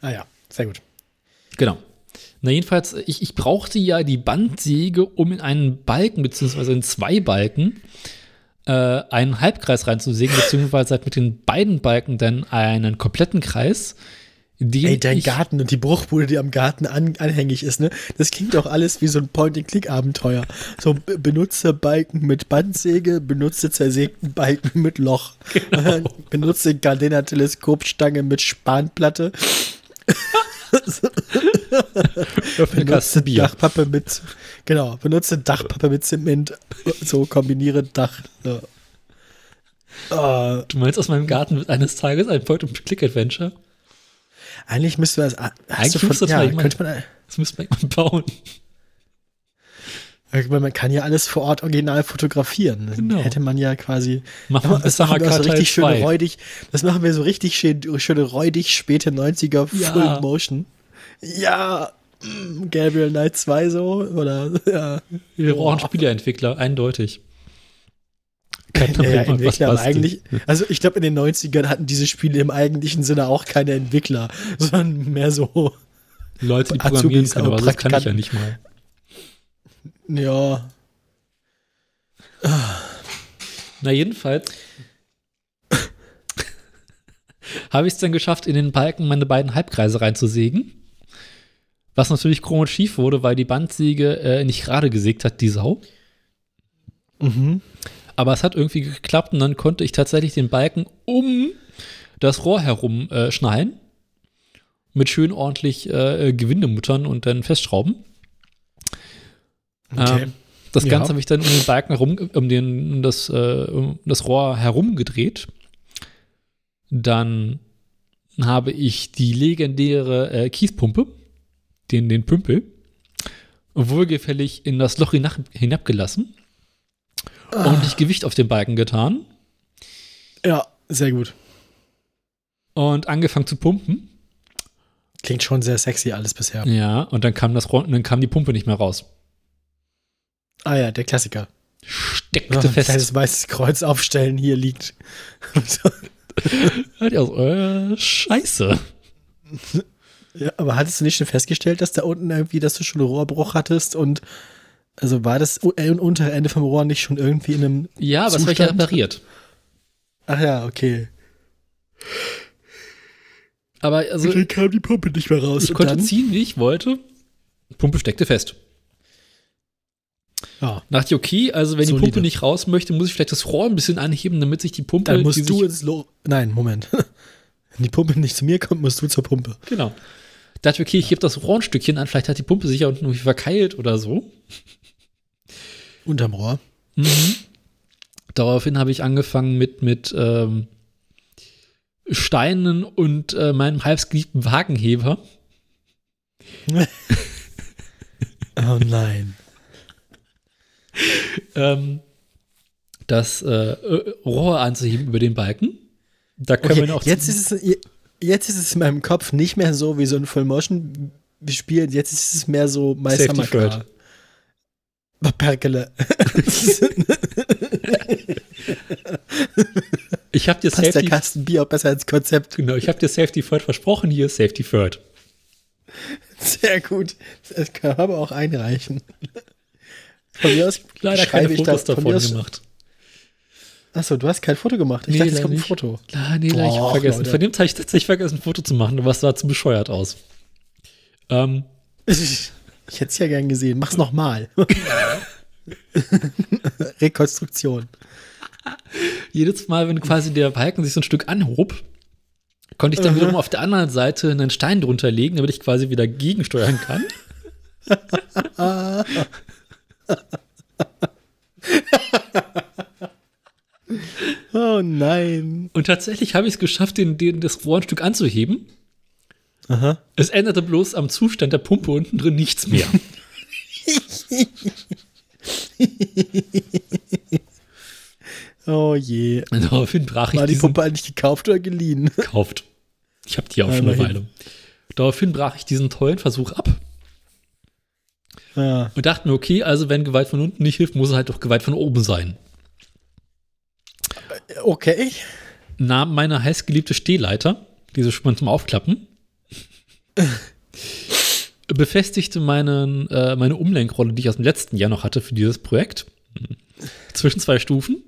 Ah ja, sehr gut. Genau. Na, jedenfalls, ich, ich brauchte ja die Bandsäge, um in einen Balken, beziehungsweise in zwei Balken, äh, einen Halbkreis reinzusägen, beziehungsweise halt mit den beiden Balken dann einen kompletten Kreis. Den Ey, dein Garten und die Bruchbude, die am Garten an, anhängig ist, ne? Das klingt doch alles wie so ein Point-and-Click-Abenteuer. So benutze Balken mit Bandsäge, benutze zersägten Balken mit Loch. Genau. benutze Gardena-Teleskopstange mit Spanplatte. Benutze Bier. Dachpappe mit, genau, benutze Dachpappe mit Zement. So kombiniere Dach. Ja. Ah, Du meinst, aus meinem Garten wird eines Tages ein Point-and-Click-Adventure? eigentlich müsste das. Hast Eigentlich von, müsste das ja, jemand- man. Das müsste man irgendwann bauen. Man kann ja alles vor Ort original fotografieren. Dann Genau. Hätte man ja quasi. Machen wir das machen wir so richtig schön räudig. Das machen wir so richtig schön, schöne räudig späte 90er Ja. Full Motion. Ja, Gabriel Knight 2 so. Oder ja. Wir brauchen Spieleentwickler, eindeutig. Mal Ja, Entwickler basteln? eigentlich, also ich glaube, in den 90ern hatten diese Spiele im eigentlichen Sinne auch keine Entwickler, sondern mehr so, Leute, die programmieren können, aber das kann ich ja nicht mal. ja, Na, jedenfalls habe ich es dann geschafft, in den Balken meine beiden Halbkreise reinzusägen. Was natürlich und schief wurde, weil die Bandsäge äh, nicht gerade gesägt hat, die Sau. mhm. Aber es hat irgendwie geklappt und dann konnte ich tatsächlich den Balken um das Rohr herum äh, schneiden. Mit schön ordentlich äh, Gewindemuttern und dann festschrauben. Okay. Ähm, das Ja. Ganze habe ich dann um den Balken herum, um, den, um, das, äh, um das Rohr herum gedreht. Dann habe ich die legendäre äh, Kiespumpe, den, den Pümpel, wohlgefällig in das Loch hinab, hinabgelassen Ah. und ich Gewicht auf den Balken getan Ja, sehr gut. und angefangen zu pumpen. Klingt schon sehr sexy alles bisher. Ja, und dann kam das dann kam die Pumpe nicht mehr raus. Ah ja, der Klassiker. Steckte Ja, ein fest. kleines weißes Kreuz aufstellen, hier liegt. Ja, also, äh, scheiße. ja, aber hattest du nicht schon festgestellt, dass da unten irgendwie, dass du schon einen Rohrbruch hattest und also war das äh, untere Ende vom Rohr nicht schon irgendwie in einem. Ja, aber es war ja repariert. Ach ja, okay. Aber also, dann kam die Pumpe nicht mehr raus. ich und konnte dann, ziehen, wie ich wollte. Pumpe steckte fest. Ja, Dachte ich, okay, also wenn die Solide. Pumpe nicht raus möchte, muss ich vielleicht das Rohr ein bisschen anheben, damit sich die Pumpe. dann die musst du ins Loch. Nein, Moment. Wenn die Pumpe nicht zu mir kommt, musst du zur Pumpe. Genau. Dachte ich, okay, ich gebe das Rohr ein Stückchen an, vielleicht hat die Pumpe sich ja unten irgendwie verkeilt oder so. Unterm Rohr. Mhm. Daraufhin habe ich angefangen mit, mit ähm, Steinen und äh, meinem halbgeliebten Wagenheber. Oh nein. ähm, das äh, Rohr anzuheben über den Balken. Da können Okay, wir noch jetzt ist es jetzt ist es in meinem Kopf nicht mehr so wie so ein Full Motion Spiel, jetzt ist es mehr so My Safety Summer Car. Perkele. ich habe dir Passt der Safety, Kasten Bier auch besser ins Konzept. genau, ich habe dir Safety Third versprochen, hier Safety Third. Sehr gut. Das kann aber auch einreichen. Von mir aus Leider keine Fotos da, von davon aus, gemacht. Achso, du hast kein Foto gemacht. Ich Nee, dachte, es kommt ein. Foto. Ah, nee, leider, ich hab vergessen. Leute. Von dem habe ich tatsächlich vergessen, ein Foto zu machen, aber es sah zu bescheuert aus. Ähm, Ich hätte es ja gern gesehen. Mach's nochmal. Rekonstruktion. jedes Mal, wenn quasi der Balken sich so ein Stück anhob, konnte ich dann wiederum auf der anderen Seite einen Stein drunter legen, damit ich quasi wieder gegensteuern kann. Oh nein. Und tatsächlich habe ich es geschafft, den, den, das Rohr ein Stück anzuheben. Aha. Es änderte bloß am Zustand der Pumpe unten drin nichts mehr. Oh je. Daraufhin brach ich War die Pumpe eigentlich gekauft oder geliehen? gekauft. Ich habe die auch schon eine. Weile. Daraufhin brach ich diesen tollen Versuch ab Ah, und dachte mir, okay, also wenn Gewalt von unten nicht hilft, muss es halt doch Gewalt von oben sein. Okay. Nahm meine heißgeliebte Stehleiter, diese mal zum Aufklappen, befestigte meinen, äh, meine Umlenkrolle, die ich aus dem letzten Jahr noch hatte für dieses Projekt, zwischen zwei Stufen.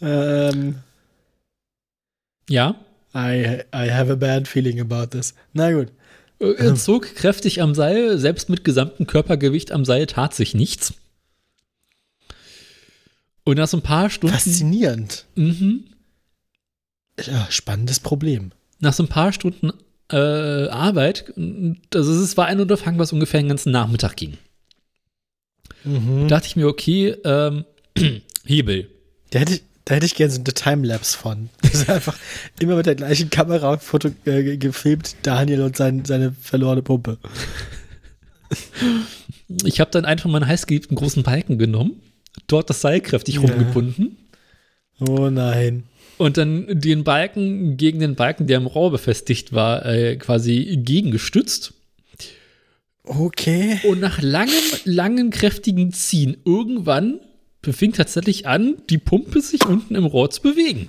Ähm, Ja, I, I have a bad feeling about this. Na gut. Er zog kräftig am Seil, selbst mit gesamtem Körpergewicht am Seil tat sich nichts. Und nach so ein paar Stunden, Faszinierend. mhm, Ja, spannendes Problem. nach so ein paar Stunden äh, Arbeit, also es war ein Unterfangen, was ungefähr den ganzen Nachmittag ging. Mhm. Dachte ich mir, okay, ähm, Hebel. Da hätte, ich- da hätte ich gerne so eine Timelapse von. Das ist einfach immer mit der gleichen Kamera Foto, äh, gefilmt, Daniel und sein, seine verlorene Pumpe. Ich habe dann einfach meinen heißgeliebten großen Balken genommen, dort das Seil kräftig Ja. rumgebunden Oh nein. und dann den Balken gegen den Balken, der im Rohr befestigt war, äh, quasi gegengestützt. Okay. Und nach langem, langen, kräftigen Ziehen irgendwann fing tatsächlich an, die Pumpe sich unten im Rohr zu bewegen.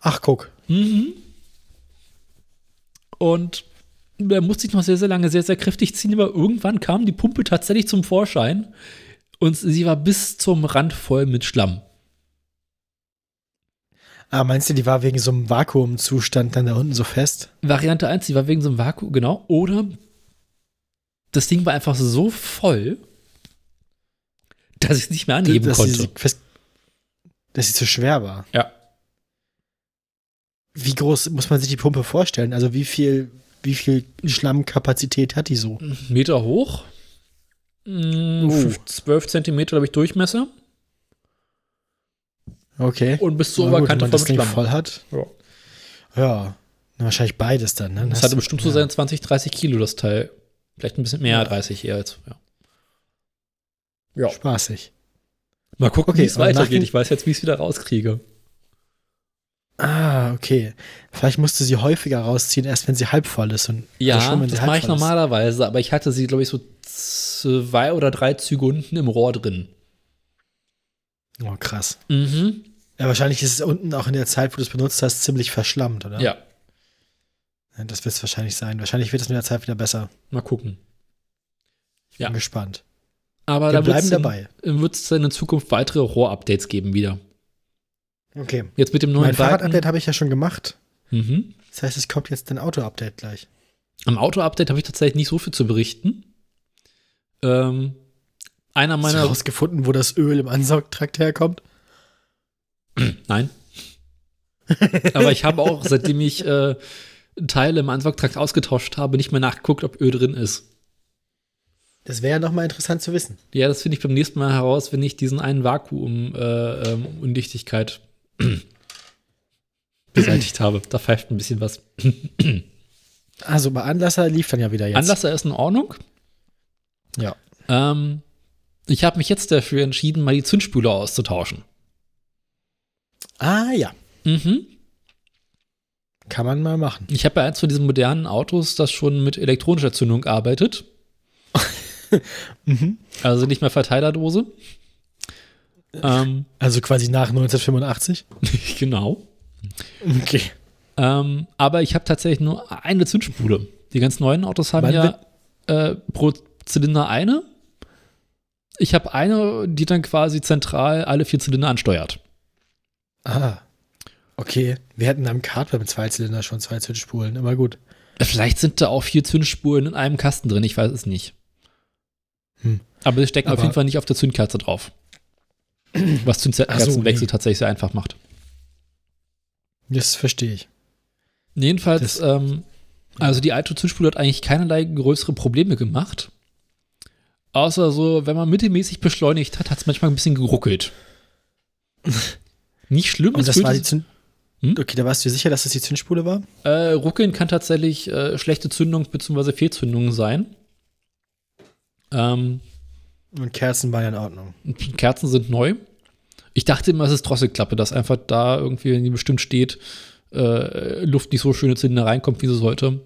Ach, guck. Mhm. Und da musste ich noch sehr, sehr lange, sehr, sehr kräftig ziehen, aber irgendwann kam die Pumpe tatsächlich zum Vorschein und sie war bis zum Rand voll mit Schlamm. Ah, meinst du, die war wegen so einem Vakuumzustand dann da unten so fest? Variante 1, die war wegen so einem Vakuum, genau. Oder das Ding war einfach so voll, dass ich es nicht mehr anheben dass konnte. Sie fest, dass sie zu schwer war. ja. Wie groß muss man sich die Pumpe vorstellen? Also wie viel, wie viel Schlammkapazität hat die so? Meter hoch. Mm, Oh. fünf- 12 Zentimeter, glaube ich, Durchmesser. Okay. Und bis zur Na gut, Oberkante wenn man voll das Ding Schlamm. voll hat. Ja. Ja. Wahrscheinlich beides dann, ne? Das hatte bestimmt so ja. seine 20, 30 Kilo, das Teil. Vielleicht ein bisschen mehr, Ja. 30 eher als. Ja. ja. Spaßig. Mal gucken, Okay, wie es weitergeht. Ich weiß jetzt, wie ich es wieder rauskriege. Ah, okay. Vielleicht musst du sie häufiger rausziehen, erst wenn sie halb voll ist. Und Ja, also schon, das mache ich ist. normalerweise, aber ich hatte sie, glaube ich, so zwei oder drei Züge unten im Rohr drin. Oh, krass. Mhm. Ja, wahrscheinlich ist es unten auch in der Zeit, wo du es benutzt hast, ziemlich verschlammt, oder? Ja, Ja, Das wird es wahrscheinlich sein. Wahrscheinlich wird es mit der Zeit wieder besser. mal gucken. Ich bin Ja. gespannt. Aber Wir da bleiben wird's dabei. in, wird es in Zukunft weitere Rohr-Updates geben wieder. Okay. Jetzt mit dem neuen Mein Fahrrad-Update habe ich ja schon gemacht. Mhm. Das heißt, es kommt jetzt ein Auto-Update gleich. Am Auto-Update habe ich tatsächlich nicht so viel zu berichten. Ähm, einer Hast du meiner. herausgefunden, wo das Öl im Ansaugtrakt herkommt? Nein. Aber ich habe auch, seitdem ich äh, Teile im Ansaugtrakt ausgetauscht habe, nicht mehr nachgeguckt, ob Öl drin ist. Das wäre ja nochmal interessant zu wissen. Ja, das finde ich beim nächsten Mal heraus, wenn ich diesen einen Vakuum äh, ähm, Undichtigkeit beseitigt habe. Da pfeift ein bisschen was. Also bei Anlasser lief dann ja wieder jetzt. Anlasser ist in Ordnung. Ja. Ähm, ich habe mich jetzt dafür entschieden, mal die Zündspule auszutauschen. Ah ja, Mhm. kann man mal machen. Ich habe ja eins von diesen modernen Autos, das schon mit elektronischer Zündung arbeitet. Mhm. Also nicht mehr Verteilerdose. ähm, Also quasi nach 1985. genau. Okay. Ähm, aber ich habe tatsächlich nur eine Zündspule. Die ganz neuen Autos haben Wann ja äh, pro Zylinder eine. Ich habe eine, die dann quasi zentral alle vier Zylinder ansteuert. Ah. Okay. Wir hatten am Kart beim Zweizylinder schon zwei Zündspulen. Immer gut. Vielleicht sind da auch vier Zündspulen in einem Kasten drin, ich weiß es nicht. Hm. Aber sie stecken auf Aber- jeden Fall nicht auf der Zündkerze drauf. Was Ach so, Zündkerzenwechsel nee. tatsächlich sehr einfach macht. Das verstehe ich. Jedenfalls, Das- ähm, also die alte Zündspule hat eigentlich keinerlei größere Probleme gemacht. Außer so, wenn man mittelmäßig beschleunigt hat, hat es manchmal ein bisschen geruckelt. Nicht schlimm, Und das war die Zünd. Hm? Okay, da warst du dir sicher, dass das die Zündspule war? äh, ruckeln kann tatsächlich äh, schlechte Zündung bzw. Fehlzündung sein. Ähm, Und Kerzen waren ja in Ordnung. Kerzen sind neu. Ich dachte immer, es ist Drosselklappe, dass einfach da irgendwie, wenn die bestimmt steht, äh, Luft nicht so schön ins Zylinder reinkommt, wie sie sollte.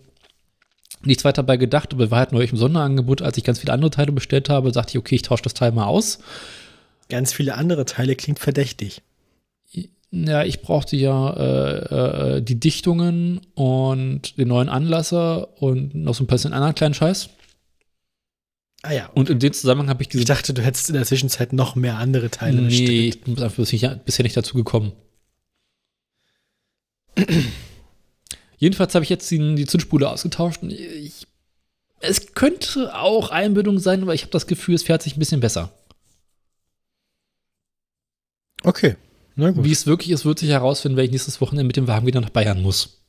Nichts weiter dabei gedacht, aber war halt neulich im Sonderangebot, als ich ganz viele andere Teile bestellt habe, sagte ich, okay, ich tausche das Teil mal aus. Ganz viele andere Teile klingt verdächtig. Ja, ich brauchte ja äh, äh, die Dichtungen und den neuen Anlasser und noch so ein bisschen anderen kleinen Scheiß. Ah ja. Und in dem Zusammenhang habe ich diese Ich dachte, du hättest in der Zwischenzeit noch mehr andere Teile Nee, bestellt. ich bin einfach bisher nicht dazu gekommen. Jedenfalls habe ich jetzt die, die Zündspule ausgetauscht. Und ich, es könnte auch Einbildung sein, aber ich habe das Gefühl, es fährt sich ein bisschen besser. Okay. Na gut. Wie es wirklich ist, wird sich herausfinden, wenn ich nächstes Wochenende mit dem Wagen wieder nach Bayern muss.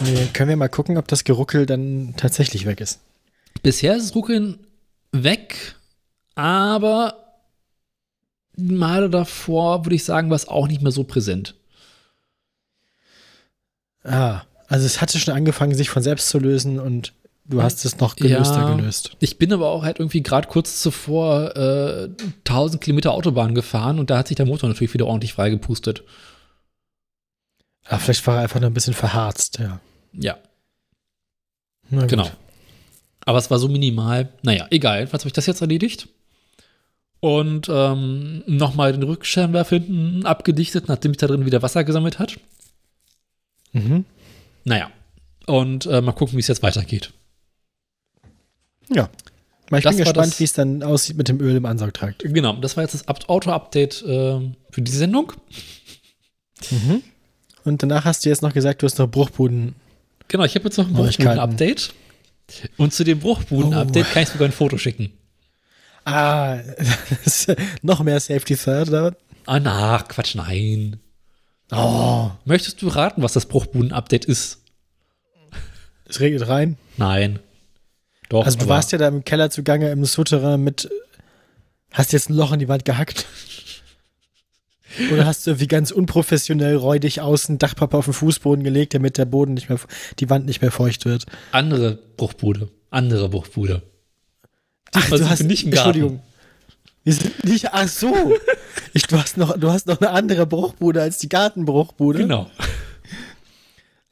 Nee, können wir mal gucken, ob das Geruckel dann tatsächlich weg ist. Bisher ist das Ruckeln weg, aber Male davor, würde ich sagen, war es auch nicht mehr so präsent. Ah, also es hatte schon angefangen, sich von selbst zu lösen und du hast es noch gelöster Ja. gelöst. Ich bin aber auch halt irgendwie gerade kurz zuvor äh, 1000 Kilometer Autobahn gefahren und da hat sich der Motor natürlich wieder ordentlich freigepustet. Ah, vielleicht war er einfach nur ein bisschen verharzt, ja. Ja, genau. Aber es war so minimal. Naja, egal. Jedenfalls habe ich das jetzt erledigt. Und ähm, nochmal den Rückscheinwerfer hinten abgedichtet, nachdem sich da drin wieder Wasser gesammelt hat. Mhm. Naja. Und äh, mal gucken, wie es jetzt weitergeht. Ja. Ich Das bin gespannt, wie es dann aussieht mit dem Öl im Ansaugtrakt. Genau, das war jetzt das Up- Auto-Update äh, für die Sendung. Mhm. Und danach hast du jetzt noch gesagt, du hast noch Bruchbuden. Genau, ich habe jetzt noch ein. Bruchbuden-Update. Und zu dem Bruchbuden-Update Oh. kann ich sogar ein Foto schicken. Ah, noch mehr Safety Third, oder? Ah, na, Quatsch, nein. Oh, Möchtest du raten, was das Bruchbuden-Update ist? es regnet rein. Nein. Doch. Also du warst ja da im Keller zugange im Souterrain mit, hast jetzt ein Loch in die Wand gehackt? Oder hast du irgendwie ganz unprofessionell räudig außen Dachpappe auf den Fußboden gelegt, damit der Boden nicht mehr, die Wand nicht mehr feucht wird? Andere Bruchbude. Andere Bruchbude. Ach, Diesmal du hast, nicht im Garten. Entschuldigung. Wir sind nicht, ach so. Ich, du, hast noch, du hast noch eine andere Bruchbude als die Gartenbruchbude. Genau.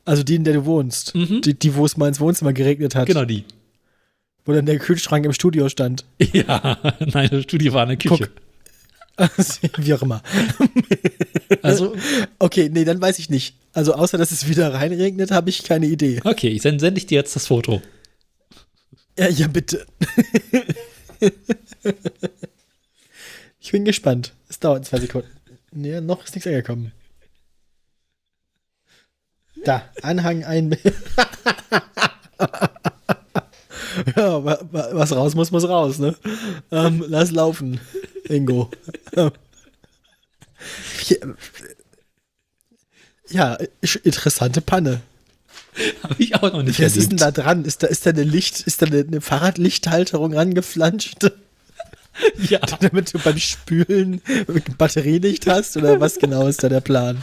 Also die, in der du wohnst. Mhm. Die, die, wo es mal ins Wohnzimmer geregnet hat. Genau die. Wo dann der Kühlschrank im Studio stand. Ja, nein, das Studio war eine Küche. Wie auch immer. Also, Okay, nee, dann weiß ich nicht. Also außer, dass es wieder reinregnet, habe ich keine Idee. okay, ich sende send ich dir jetzt das Foto. Ja, ja, bitte. ich bin gespannt. Es dauert zwei Sekunden. Nee, noch ist nichts angekommen. Da, Anhang ein. ja, wa- wa- was raus muss, muss raus, ne? Ähm, lass laufen, Ingo. ja, sch- interessante Panne. Habe ich auch noch nicht Was ist denn da dran? Ist da, ist da eine Licht, ist da eine, eine Fahrradlichthalterung rangeflanscht? Ja, damit du beim Spülen Batterielicht hast oder was genau ist da der Plan?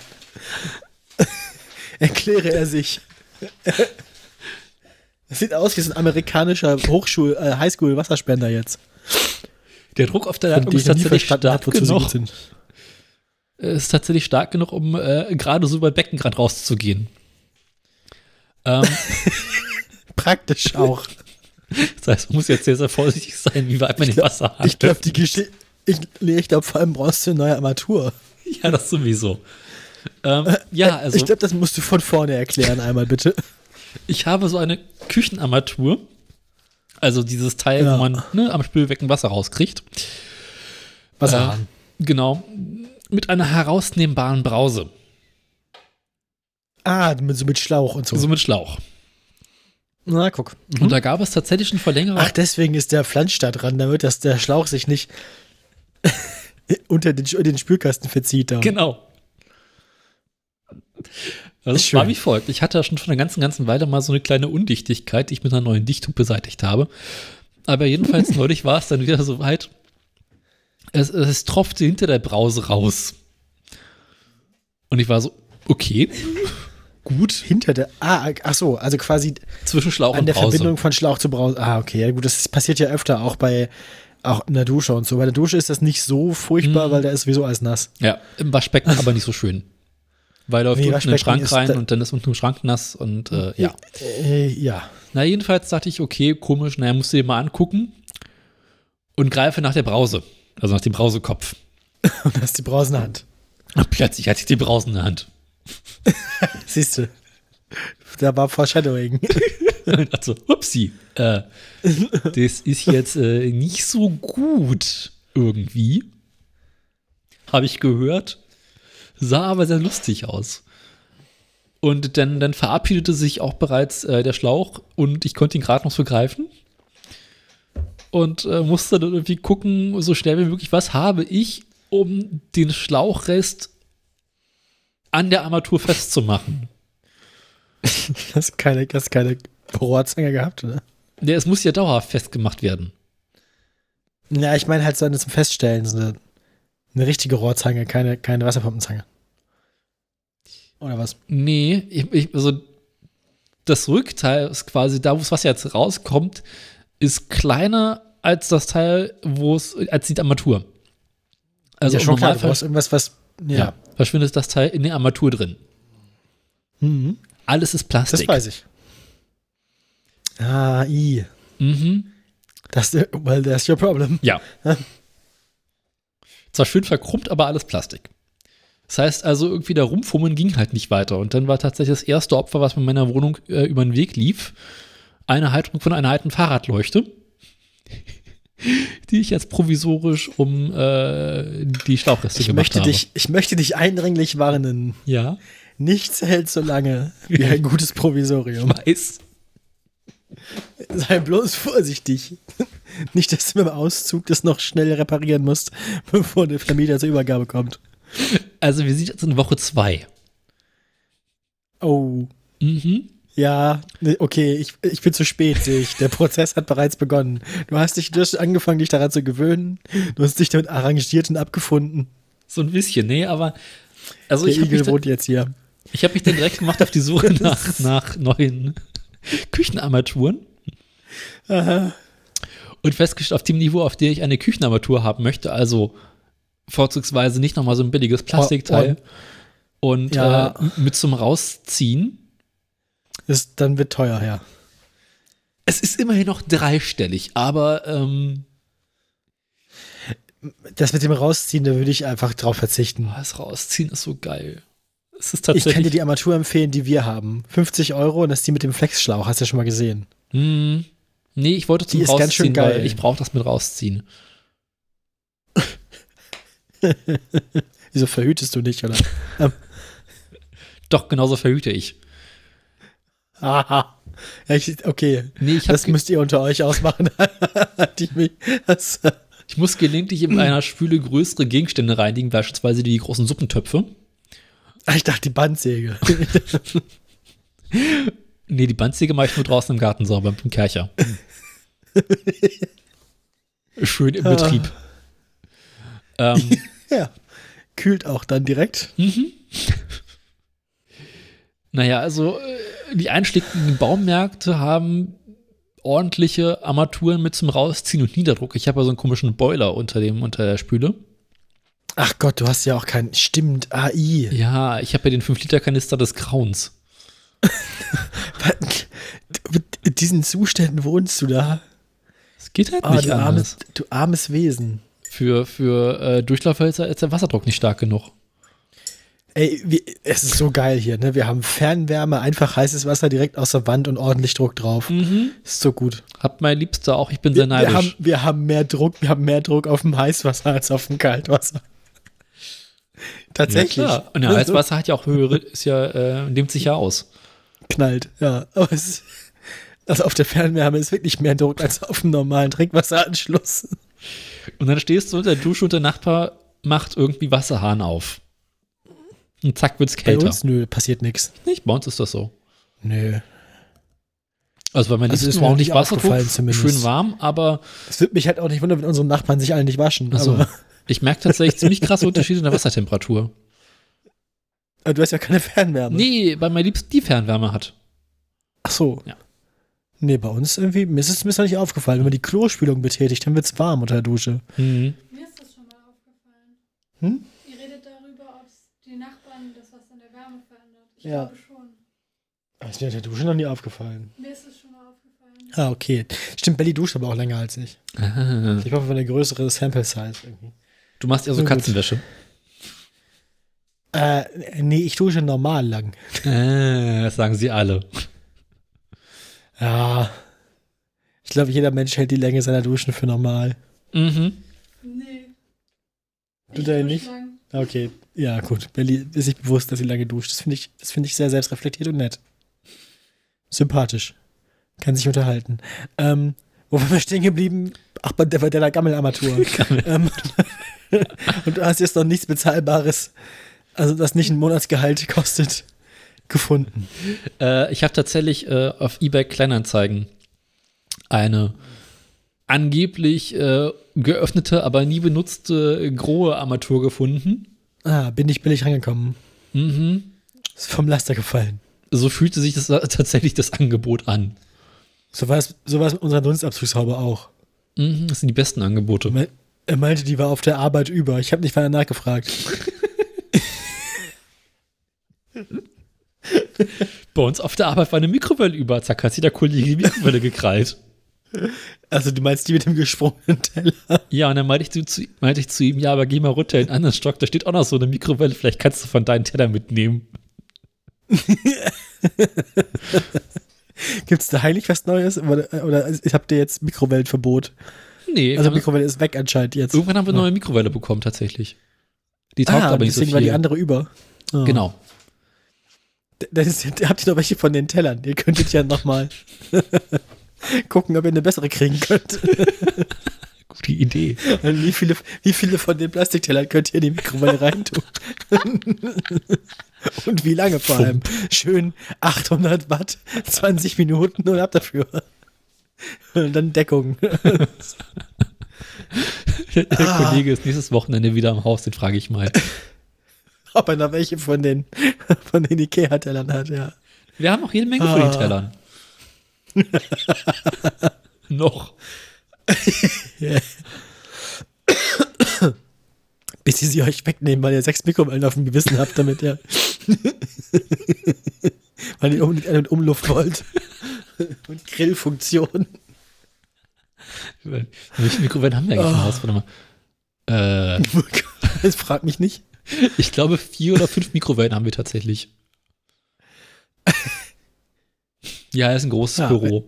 Erkläre er sich. Das sieht aus wie so ein amerikanischer Hochschul-, äh, Highschool-Wasserspender jetzt. der Druck auf der Leitung ist tatsächlich stark genug. sind. Ist tatsächlich stark genug, um äh, gerade so über Beckenrand rauszugehen. Ähm, Praktisch auch. Das heißt, man muss jetzt sehr, sehr vorsichtig sein, wie weit man im Wasser hat. Ich glaube, die Geschichte. Ich, nee, ich glaube, vor allem brauchst du eine neue Armatur. Ja, das sowieso. Ähm, ja, also ich glaube, das musst du von vorne erklären, einmal bitte. ich habe so eine Küchenarmatur. Also dieses Teil, Ja. wo man ne, am Spülbecken Wasser rauskriegt. Wasserhahn. Äh, genau. Mit einer herausnehmbaren Brause. Ah, mit, so mit Schlauch und so. So mit Schlauch. Na, guck. Und da gab es tatsächlich einen Verlängerer. Ach, deswegen ist der Flansch da dran, damit das, der Schlauch sich nicht unter den, den Spülkasten verzieht. Da. Genau. Also Schön. war wie folgt. Ich hatte ja schon vor einer ganzen, ganzen Weile mal so eine kleine Undichtigkeit, die ich mit einer neuen Dichtung beseitigt habe. Aber jedenfalls neulich war es dann wieder so weit. Es, es tropfte hinter der Brause raus. Und ich war so, okay, gut, Hinter der. Ah, ach so, also quasi zwischen Schlauch an und der Brause. Verbindung von Schlauch zu Brause. Ah, okay, ja gut, das passiert ja öfter auch bei auch in der Dusche und so. Bei der Dusche ist das nicht so furchtbar, Mhm. weil da ist sowieso alles nass. Ja, im Waschbecken aber nicht so schön. Weil läuft Nee, unten in den Schrank rein und dann ist unten im Schrank nass und äh, ja. Äh, ja. Na, jedenfalls dachte ich, okay, komisch, naja, musst du dir mal angucken und greife nach der Brause, also nach dem Brausekopf. Und hast die Brausenhand. Und plötzlich hatte ich die Brause in der Hand. Siehst du. Da war Foreshadowing. Und dachte so, upsi, äh, das ist jetzt äh, nicht so gut irgendwie. Habe ich gehört. Sah aber sehr lustig aus. Und dann, dann verabschiedete sich auch bereits äh, der Schlauch und ich konnte ihn gerade noch so greifen. Und äh, musste dann irgendwie gucken, so schnell wie möglich, was habe ich, um den Schlauchrest an der Armatur festzumachen. Hast keine, hast keine Rohrzange gehabt, oder? Ja, es muss ja dauerhaft festgemacht werden. Ja, ich meine halt so eine zum Feststellen, so eine, eine richtige Rohrzange, keine, keine Wasserpumpenzange. Oder was? Nee, ich, ich, also das Rückteil ist quasi da, wo das Wasser jetzt rauskommt, ist kleiner als das Teil, wo es, als die Armatur. Also ja, schon klar, du brauchst irgendwas, was. Ja. ja. Verschwindet das Teil in der Armatur drin. Mhm. Alles ist Das Plastik. weiß ich. Ah, i. Mhm. Das, well, that's your problem. Ja. Zwar schön verkrummt, aber alles Plastik. Das heißt also, irgendwie der Rumfummeln ging halt nicht weiter. Und dann war tatsächlich das erste Opfer, was in meiner Wohnung äh, über den Weg lief, eine Halterung von einer alten Fahrradleuchte, die ich jetzt provisorisch um äh, die Schlauchreste Ich gemacht möchte, habe. dich, ich möchte dich eindringlich warnen. ja, Nichts hält so lange wie ein gutes Provisorium. weiß. Sei bloß vorsichtig. Nicht, dass du beim Auszug das noch schnell reparieren musst, bevor der Vermieter zur Übergabe kommt. Also wir sind jetzt in Woche zwei. Oh. Mhm. Ja, ne, okay, ich, ich bin zu spät, sehe ich. Der Prozess hat bereits begonnen. Du hast dich du hast angefangen, dich daran zu gewöhnen. Du hast dich damit arrangiert und abgefunden. So ein bisschen, nee, aber also Der ich habe Igel dann- wohnt jetzt hier. ich hab mich dann direkt gemacht auf die Suche nach, nach neuen Küchenarmaturen Aha. und festgestellt auf dem Niveau, auf dem ich eine Küchenarmatur haben möchte, also vorzugsweise nicht nochmal so ein billiges Plastikteil und Ja. äh, mit zum Rausziehen. Das, dann wird teuer, ja. Es ist immerhin noch dreistellig, aber ähm, Das mit dem Rausziehen, da würde ich einfach drauf verzichten. oh, das Rausziehen ist so geil. Es ist Ich kann dir tatsächlich. die Armatur empfehlen, die wir haben. 50 Euro und das ist die mit dem Flexschlauch. Hast du ja schon mal gesehen. Hm, nee, ich wollte zum Die ist Rausziehen, ganz schön geil. ich brauche das mit Rausziehen. Wieso verhütest du nicht, oder? Doch, genauso verhüte ich. Aha. Ja, ich, okay. Nee, ich, Das müsst ihr unter euch ausmachen. ich muss gelegentlich in einer Spüle größere Gegenstände reinigen, beispielsweise die großen Suppentöpfe. Ah, ich dachte, die Bandsäge. Nee, die Bandsäge mache ich nur draußen im Garten sauber mit dem Kercher. Schön im Ah. Betrieb. Ähm, ja. Kühlt auch dann direkt. Naja, also äh, die einschlägigen Baumärkte haben ordentliche Armaturen mit zum Rausziehen und Niederdruck. Ich habe ja so einen komischen Boiler unter dem unter der Spüle. Ach Gott, du hast ja auch kein. Stimmt, AI. Ja, ich habe ja den 5-Liter-Kanister des Grauens. In diesen Zuständen wohnst du da. Es geht halt Ah, nicht du, anders. armes, du armes Wesen. Für, für äh, Durchlauferhitzer ist der Wasserdruck nicht stark genug. Ey, wir, es ist so geil hier, ne? Wir haben Fernwärme, einfach heißes Wasser direkt aus der Wand und ordentlich Druck drauf. Ist so gut. Hat mein Liebster auch, ich bin sehr neidisch. wir, haben, wir haben mehr Druck, wir haben mehr Druck auf dem Heißwasser als auf dem Kaltwasser. Tatsächlich. Ja. Und ja, Heißwasser hat ja auch höhere, ist ja, äh, nimmt sich ja aus. knallt, ja. Aber es also auf der Fernwärme ist wirklich mehr Druck als auf dem normalen Trinkwasseranschluss. Und dann stehst du unter der Dusche und der Nachbar macht irgendwie Wasserhahn auf. Und zack, wird's Bei kälter. uns, nö, passiert nichts. Nicht? Bei uns ist das so. Nö. Also bei meinem Also Liebsten ist mir ordentlich nicht zumindest. schön warm, aber Es würde mich halt auch nicht wundern, wenn unsere Nachbarn sich alle nicht waschen. also, ich merke tatsächlich ziemlich krasse Unterschiede in der Wassertemperatur. aber du hast ja keine Fernwärme. Nee, weil mein Liebsten die Fernwärme hat. Ach so. Ja. Nee, bei uns irgendwie, mir ist es mir ist noch nicht aufgefallen. Wenn man die Klospülung betätigt, dann wird es warm unter der Dusche. Mhm. Mir ist das schon mal aufgefallen. Hm? Ihr redet darüber, ob die Nachbarn das was an der Wärme verändert. Ich Ja. glaube schon. Das ist mir der Dusche noch nie aufgefallen. Mir ist es schon mal aufgefallen. Ah, okay. Stimmt, Belly duscht aber auch länger als ich. Ah. Ich hoffe, eine größere Sample-Size irgendwie. Du machst ja so. Katzenwäsche. Äh, nee, ich dusche normal lang. Äh, das sagen sie alle. Ja. Ich glaube, jeder Mensch hält die Länge seiner Duschen für normal. Mhm. Nee. Du dusch nicht? lang. Okay. Ja, gut. Belly ist sich bewusst, dass sie lange duscht. Das finde ich, das finde ich sehr selbstreflektiert und nett. Sympathisch. Kann sich unterhalten. Ähm, wo waren wir stehen geblieben? Ach, bei der, bei der Gammelarmatur. ähm, und du hast jetzt noch nichts Bezahlbares, also das nicht ein Monatsgehalt kostet, gefunden. Äh, ich habe tatsächlich äh, auf eBay Kleinanzeigen eine angeblich äh, geöffnete, aber nie benutzte grohe Armatur gefunden. Ah, bin ich billig rangekommen. Mhm. Ist vom Laster gefallen. So fühlte sich das tatsächlich das Angebot an. So war es, so war es mit unserer Dunstabzugshaube auch. Mhm, das sind die besten Angebote. Me- Er meinte, die war auf der Arbeit über. Ich habe nicht weiter nachgefragt. Bei uns auf der Arbeit war eine Mikrowelle über. Zack, hat sich der Kollege die Mikrowelle gekrallt. Also du meinst die mit dem gesprungenen Teller? Ja, und dann meinte ich, zu, meinte ich zu ihm, ja, aber geh mal runter in den anderen Stock, da steht auch noch so eine Mikrowelle, vielleicht kannst du von deinen Teller mitnehmen. Gibt es da heilig was Neues? Oder, oder habt ihr jetzt Mikrowellenverbot? Nee, Also Mikrowelle ist weg anscheinend jetzt. irgendwann haben wir eine neue Mikrowelle bekommen, tatsächlich. Die taugt ah, aber nicht so deswegen war die viel. andere über. Oh. Genau. Das ist, habt ihr noch welche von den Tellern? Ihr könntet ja nochmal. Gucken, ob ihr eine bessere kriegen könnt. Gute Idee. Und wie viele, wie viele von den Plastiktellern könnt ihr in die Mikrowelle reintun? Und wie lange vor allem? Schön 800 Watt, 20 Minuten und ab dafür. Und dann Deckung. Der Ah. Kollege ist nächstes Wochenende wieder im Haus, den frage ich mal. Ob er noch welche von den, von den Ikea-Tellern hat, ja. Wir haben auch jede Menge von Ah. den Tellern. Noch. Bis sie sie euch wegnehmen, weil ihr sechs Mikrowellen auf dem Gewissen habt, damit ihr. weil ihr unbedingt eine mit Umluft wollt. Und Grillfunktion. Welche Mikrowellen haben wir eigentlich im Ah. Haus? Warte mal. Äh, Das fragt mich nicht. ich glaube, vier oder fünf Mikrowellen haben wir tatsächlich. Ja, ist ein großes Ja, Büro.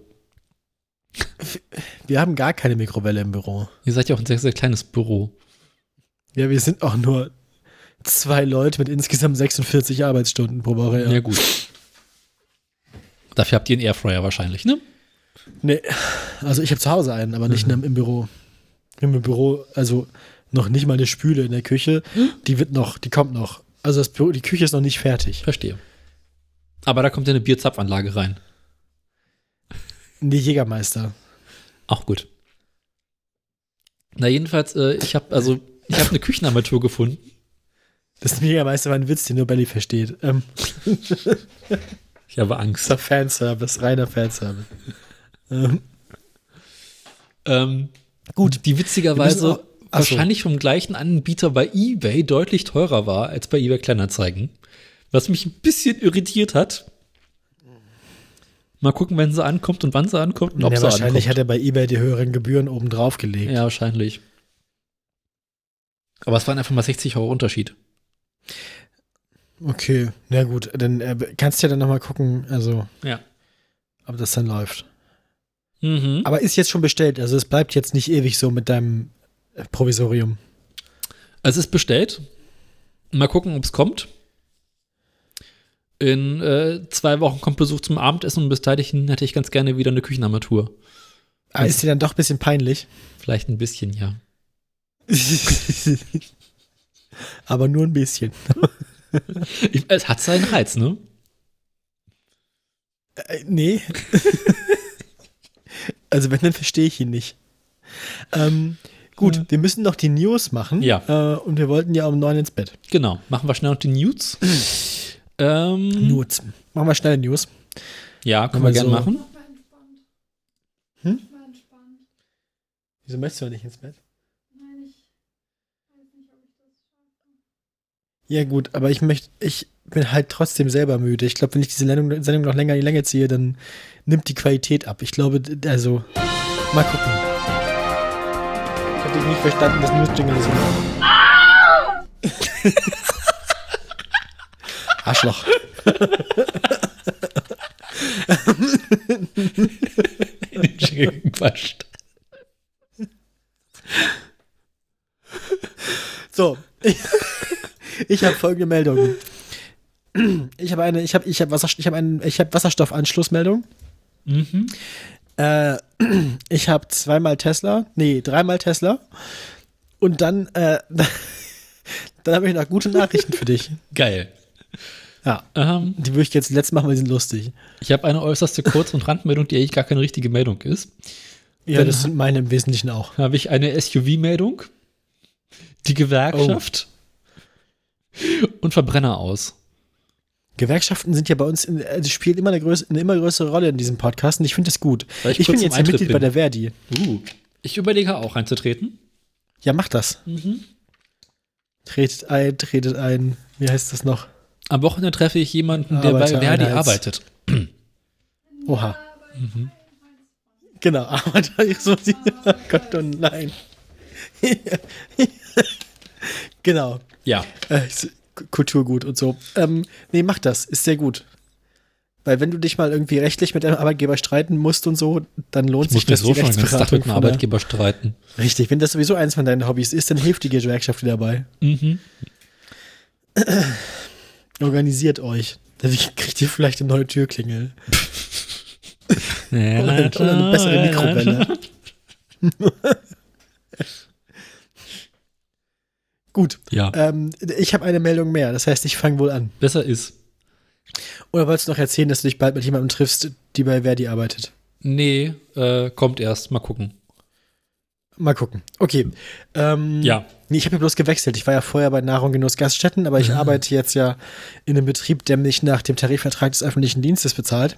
Wir haben gar keine Mikrowelle im Büro. Ihr seid ja auch ein sehr, sehr kleines Büro. Ja, wir sind auch nur zwei Leute mit insgesamt 46 Arbeitsstunden pro Woche. Ja, Ja. gut. Dafür habt ihr einen Airfryer wahrscheinlich, ne? Nee, also ich habe zu Hause einen, aber nicht im, im Büro. Im Büro, also noch nicht mal eine Spüle in der Küche. Die wird noch, die kommt noch. Also das Büro, die Küche ist noch nicht fertig. Verstehe. Aber da kommt ja eine Bierzapfanlage rein. Die Jägermeister. Auch gut. Na, jedenfalls, äh, ich habe also, ich habe eine Küchenarmatur gefunden. Das Jägermeister war ein Witz, den nur Belly versteht. Ähm, Ich habe das Angst. war Fanservice, reiner Fanservice. Ähm, Ähm, Gut. die witzigerweise auch- wahrscheinlich vom gleichen Anbieter bei eBay deutlich teurer war als bei eBay Kleinanzeigen. Was mich ein bisschen irritiert hat. Mal gucken, wenn sie ankommt und wann sie ankommt und ob ja, sie wahrscheinlich hat ankommt. er bei eBay die höheren Gebühren oben drauf gelegt. ja, wahrscheinlich. Aber es waren einfach mal 60 Euro Unterschied. Okay, na gut, dann äh, kannst du ja dann nochmal gucken, also Ja. ob das dann läuft. Mhm. Aber ist jetzt schon bestellt, also es bleibt jetzt nicht ewig so mit deinem äh, Provisorium. Es ist bestellt. Mal gucken, ob es kommt. In äh, zwei Wochen kommt Besuch zum Abendessen und bis dahin hätte ich ganz gerne wieder eine Küchenarmatur. Aber ist dir dann doch ein bisschen peinlich? Vielleicht ein bisschen, ja. Aber nur ein bisschen. Ich, es hat seinen Reiz, ne? Äh, nee. also wenn, dann verstehe ich ihn nicht. Ähm, gut, Ja. wir müssen noch die News machen. Ja. Äh, und wir wollten ja um neun ins Bett. Genau. Machen wir schnell noch die News. ähm, News. Machen wir schnell News. Ja, können wir man gerne so- machen. Hm? Wieso möchtest du nicht ins Bett? Nein, ich weiß nicht, ob ich das schaffe. Ja, gut, aber ich möchte, ich bin halt trotzdem selber müde. Ich glaube, wenn ich diese Sendung, Sendung noch länger in die Länge ziehe, dann nimmt die Qualität ab. Ich glaube, also, mal gucken. Ich habe dich nicht verstanden, das News-Jingle ist wieder. Arschloch. In den gequatscht. So, ich, ich habe folgende Meldung. Ich habe eine, ich habe, ich habe Wasserstoff, ich habe einen, ich habe Wasserstoffanschlussmeldung. Mhm. Äh, ich habe zweimal Tesla, nee, dreimal Tesla. Und dann, äh, dann habe ich noch gute Nachrichten für dich. Geil. Ja, Ähm, die würde ich jetzt letzt machen, weil sie sind lustig. ich habe eine äußerste Kurz- und Randmeldung, die eigentlich gar keine richtige Meldung ist. Ja, Dann- das sind meine im Wesentlichen auch. habe ich eine SUV-Meldung, die Gewerkschaft und Verbrenner aus. Gewerkschaften sind ja bei uns, in, also spielen immer eine, größ, eine immer größere Rolle in diesem Podcast und ich finde das gut. Ich Ich, bin jetzt Eintritt Mitglied bin. bei der Verdi. Uh. Ich überlege auch einzutreten. Ja, mach das. Tretet ein, tretet ein. Wie heißt das noch? Am Wochenende treffe ich jemanden, der bei Verdi arbeitet. Oha. Genau, aber da ich so oh Gott, oh nein. genau. Ja. Äh, Kulturgut und so. Ähm, nee, mach das, ist sehr gut. Weil wenn du dich mal irgendwie rechtlich mit deinem Arbeitgeber streiten musst und so, dann lohnt Ich sich das so schon Rechtsberatung mit einem Arbeitgeber streiten. Richtig, wenn das sowieso eins von deinen Hobbys ist, dann hilft die Gewerkschaft dir dabei. Mhm. Organisiert euch. Dann kriegt ihr vielleicht eine neue Türklingel. Oder, oder eine bessere Mikrowelle. Gut, Ja, ähm, ich habe eine Meldung mehr. Das heißt, ich fange wohl an. besser ist. Oder wolltest du noch erzählen, dass du dich bald mit jemandem triffst, die bei Verdi arbeitet? Nee, äh, kommt erst. Mal gucken. Mal gucken. Okay. Ähm, Ja. Nee, ich habe ja bloß gewechselt. Ich war ja vorher bei Nahrung Genuss Gaststätten, aber ich Mhm. arbeite jetzt ja in einem Betrieb, der mich nach dem Tarifvertrag des öffentlichen Dienstes bezahlt.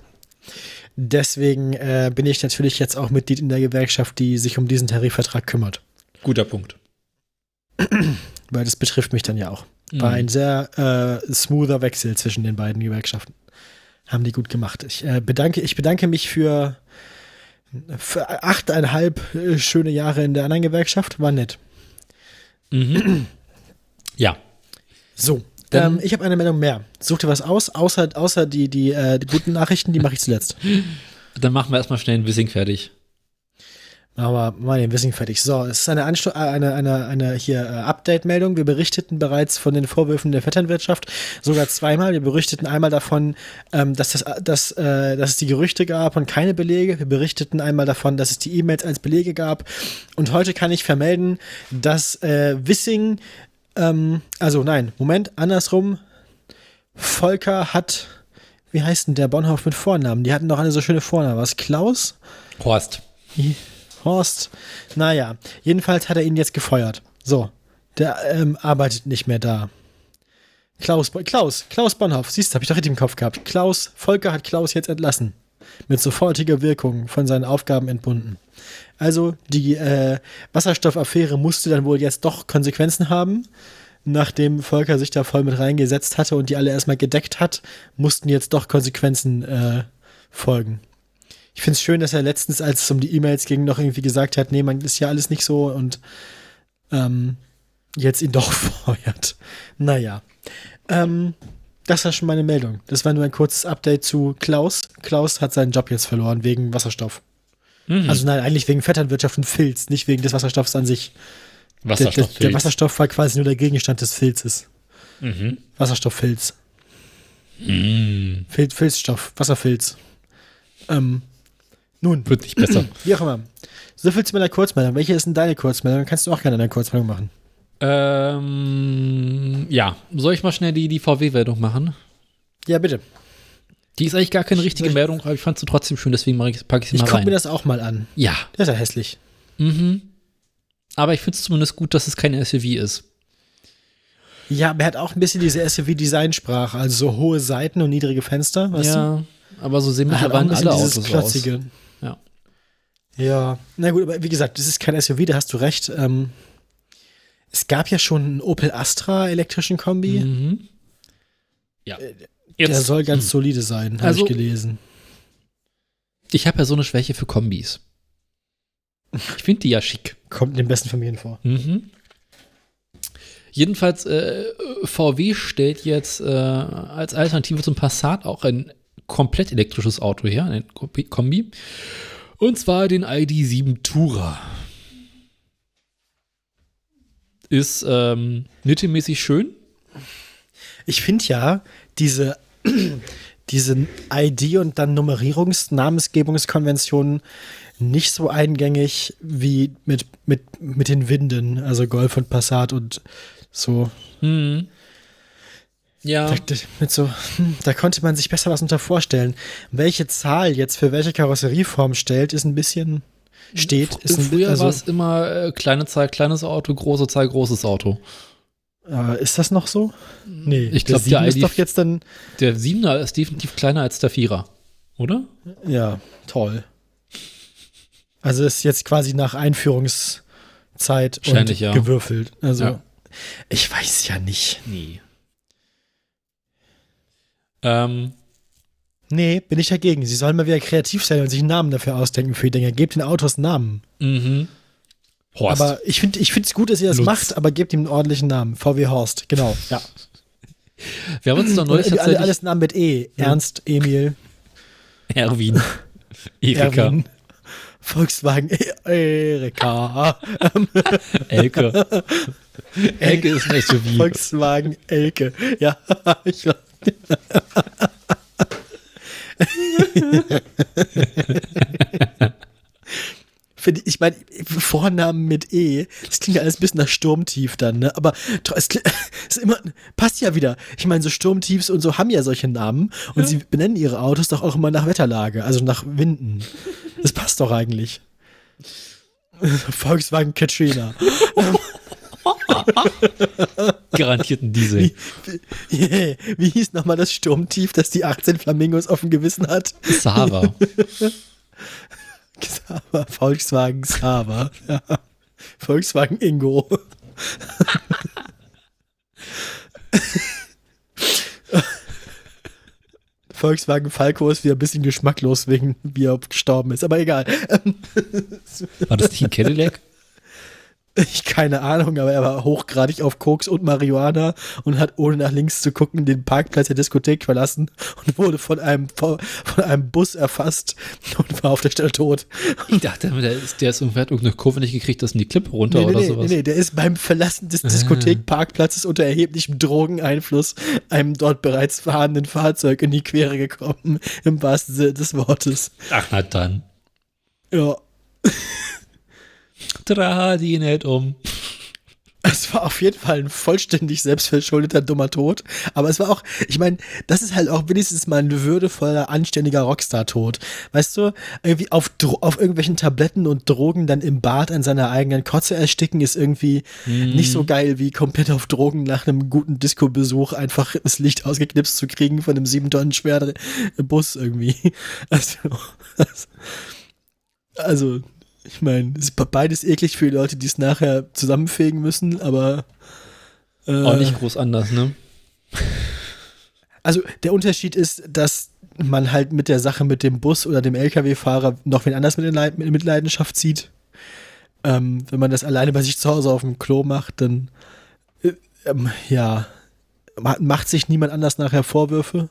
Deswegen äh, bin ich natürlich jetzt auch Mitglied in der Gewerkschaft, die sich um diesen Tarifvertrag kümmert. Guter Punkt. Weil das betrifft mich dann ja auch. Mhm. War ein sehr äh, smoother Wechsel zwischen den beiden Gewerkschaften. Haben die gut gemacht. Ich, äh, bedanke, ich bedanke mich für, für achteinhalb äh, schöne Jahre in der anderen Gewerkschaft. War nett. Mhm. ja. So, ähm, ich habe eine Meldung mehr. Such dir was aus, außer, außer die, die, äh, die guten Nachrichten, die mache ich zuletzt. Dann machen wir erstmal schnell ein Wissing fertig. Aber mal den Wissen fertig. So, es ist eine, Ansto äh, eine, eine, eine hier äh, Update-Meldung. Wir berichteten bereits von den Vorwürfen der Vetternwirtschaft, sogar zweimal. Wir berichteten einmal davon, ähm, dass, das, dass, äh, dass es die Gerüchte gab und keine Belege. Wir berichteten einmal davon, dass es die E-Mails als Belege gab. Und heute kann ich vermelden, dass äh, Wissing, ähm, also nein, Moment, andersrum. Volker hat, wie heißt denn der Bonhoff mit Vornamen? Die hatten doch alle so schöne Vornamen. Was? Klaus? Horst. Horst. Naja, jedenfalls hat er ihn jetzt gefeuert. So, der ähm, arbeitet nicht mehr da. Klaus, Klaus, Klaus Bonhoff, siehst du, hab ich doch richtig im Kopf gehabt. Klaus, Volker hat Klaus jetzt entlassen. Mit sofortiger Wirkung von seinen Aufgaben entbunden. Also, die äh, Wasserstoffaffäre musste dann wohl jetzt doch Konsequenzen haben. Nachdem Volker sich da voll mit reingesetzt hatte und die alle erstmal gedeckt hat, mussten jetzt doch Konsequenzen äh, folgen. Ich finde es schön, dass er letztens, als es um die E-Mails ging, noch irgendwie gesagt hat, nee, man ist ja alles nicht so und ähm, jetzt ihn doch feuert. Naja. Ähm, das war schon meine Meldung. Das war nur ein kurzes Update zu Klaus. Klaus hat seinen Job jetzt verloren wegen Wasserstoff. Mhm. Also nein, eigentlich wegen Vetternwirtschaft und Filz, nicht wegen des Wasserstoffs an sich. Der, der, Wasserstoff. der Wasserstoff war quasi nur der Gegenstand des Filzes. Mhm. Wasserstofffilz. Mhm. Fil Filzstoff, Wasserfilz. Ähm, nun, Wird nicht besser. Wie auch immer. So viel zu meiner Kurzmeldung. Welche ist denn deine Kurzmeldung? Kannst du auch gerne eine Kurzmeldung machen. ähm, ja, soll ich mal schnell die, die VW-Meldung machen? Ja, bitte. Die ist eigentlich gar keine richtige ich- Meldung, aber ich fand sie trotzdem schön, deswegen ich, packe ich sie Ich mal gucke rein. mir das auch mal an. ja. Der ist ja hässlich. Mhm. Aber ich finde es zumindest gut, dass es kein SUV ist. Ja, aber er hat auch ein bisschen diese SUV-Designsprache, also so hohe Seiten und niedrige Fenster, weißt du? ja, aber so sehen Er mittlerweile alle Autos aus. Ja. Na gut, aber wie gesagt, das ist kein SUV, da hast du recht. Ähm, es gab ja schon einen Opel Astra elektrischen Kombi. Mhm. Ja. Äh, Der Jetzt, soll ganz solide sein, habe Also- ich gelesen. ich habe ja so eine Schwäche für Kombis. Ich finde die ja schick. Kommt in den besten Familien vor. Mhm. Jedenfalls, äh, VW stellt jetzt äh, als Alternative zum Passat auch ein komplett elektrisches Auto her, ein Kombi. Und zwar den ID7 Tourer. Ist ähm, mittelmäßig schön. Ich finde ja, diese, diese ID- und dann Nummerierungs-Namensgebungskonventionen nicht so eingängig wie mit, mit, mit den Winden, also Golf und Passat und so. Mhm. Ja. Da, mit so, hm, da konnte man sich besser was unter vorstellen. Welche Zahl jetzt für welche Karosserieform stellt, ist ein bisschen steht. Ist ein, Früher also, war es immer äh, kleine Zahl, kleines Auto, große Zahl, großes Auto. äh, ist das noch so? Nee, Ich glaub, der ist doch jetzt dann, Der Siebener ist definitiv kleiner als der Vierer, oder? Ja, toll. Also ist jetzt quasi nach Einführungszeit und ja. gewürfelt. Also Ja. ich weiß ja nicht. Nee. Ähm, Nee, bin ich dagegen. Sie sollen mal wieder kreativ sein und sich einen Namen dafür ausdenken für die Dinger. Gebt den Autos einen Namen. mhm. Horst. Aber ich finde ich es gut, dass ihr das Lutz. macht, aber gebt ihm einen ordentlichen Namen. VW Horst, genau. Ja. wir haben uns da neulich Alle, tatsächlich alles Namen mit E. Ernst, Emil, Erwin, Erika, Erwin, Volkswagen, E- Erika, Elke. Elke ist ein SUV. Volkswagen, Elke. Ja, ich Finde ich, meine, Vornamen mit E, das klingt ja alles ein bisschen nach Sturmtief dann, ne? Aber es ist immer, passt ja wieder. Ich meine, so Sturmtiefs und so haben ja solche Namen und sie benennen ihre Autos doch auch immer nach Wetterlage, also nach Winden. Das passt doch eigentlich. Volkswagen Katrina. Garantiert ein Diesel. Yeah. Wie hieß nochmal das Sturmtief, das die 18 Flamingos auf dem Gewissen hat? Sahara. Xaver, Volkswagen Xaver. Ja. Volkswagen Ingo. Volkswagen Falco ist wieder ein bisschen geschmacklos, wegen wie er gestorben ist, aber egal. War das nicht ein Cadillac? Ich keine Ahnung, aber er war hochgradig auf Koks und Marihuana und hat ohne nach links zu gucken den Parkplatz der Diskothek verlassen und wurde von einem von einem Bus erfasst und war auf der Stelle tot. Ich dachte, der ist, der ist irgendwie, hat irgendeine Kurve nicht gekriegt, das in die Klippe runter Nee, nee, oder nee, sowas. nee, nee, der ist beim Verlassen des Diskothekparkplatzes unter erheblichem Drogeneinfluss einem dort bereits fahrenden Fahrzeug in die Quere gekommen, im wahrsten Sinne des Wortes. Ach, na dann. Ja, Dreh die nicht um. es war auf jeden Fall ein vollständig selbstverschuldeter dummer Tod, aber es war auch, ich meine, das ist halt auch wenigstens mal ein würdevoller, anständiger Rockstar-Tod. Weißt du, irgendwie auf, auf irgendwelchen Tabletten und Drogen dann im Bad an seiner eigenen Kotze ersticken ist irgendwie nicht so geil wie komplett auf Drogen nach einem guten Disco-Besuch einfach das Licht ausgeknipst zu kriegen von einem sieben Tonnen schweren Bus irgendwie. Also, also ich meine, es ist beides eklig für die Leute, die es nachher zusammenfegen müssen, aber äh, Auch nicht groß anders, ne? also der Unterschied ist, dass man halt mit der Sache mit dem Bus oder dem LKW-Fahrer noch wen anders mit, Leid- mit Mitleidenschaft zieht. Ähm, wenn man das alleine bei sich zu Hause auf dem Klo macht, dann äh, ähm, ja, ma- macht sich niemand anders nachher Vorwürfe.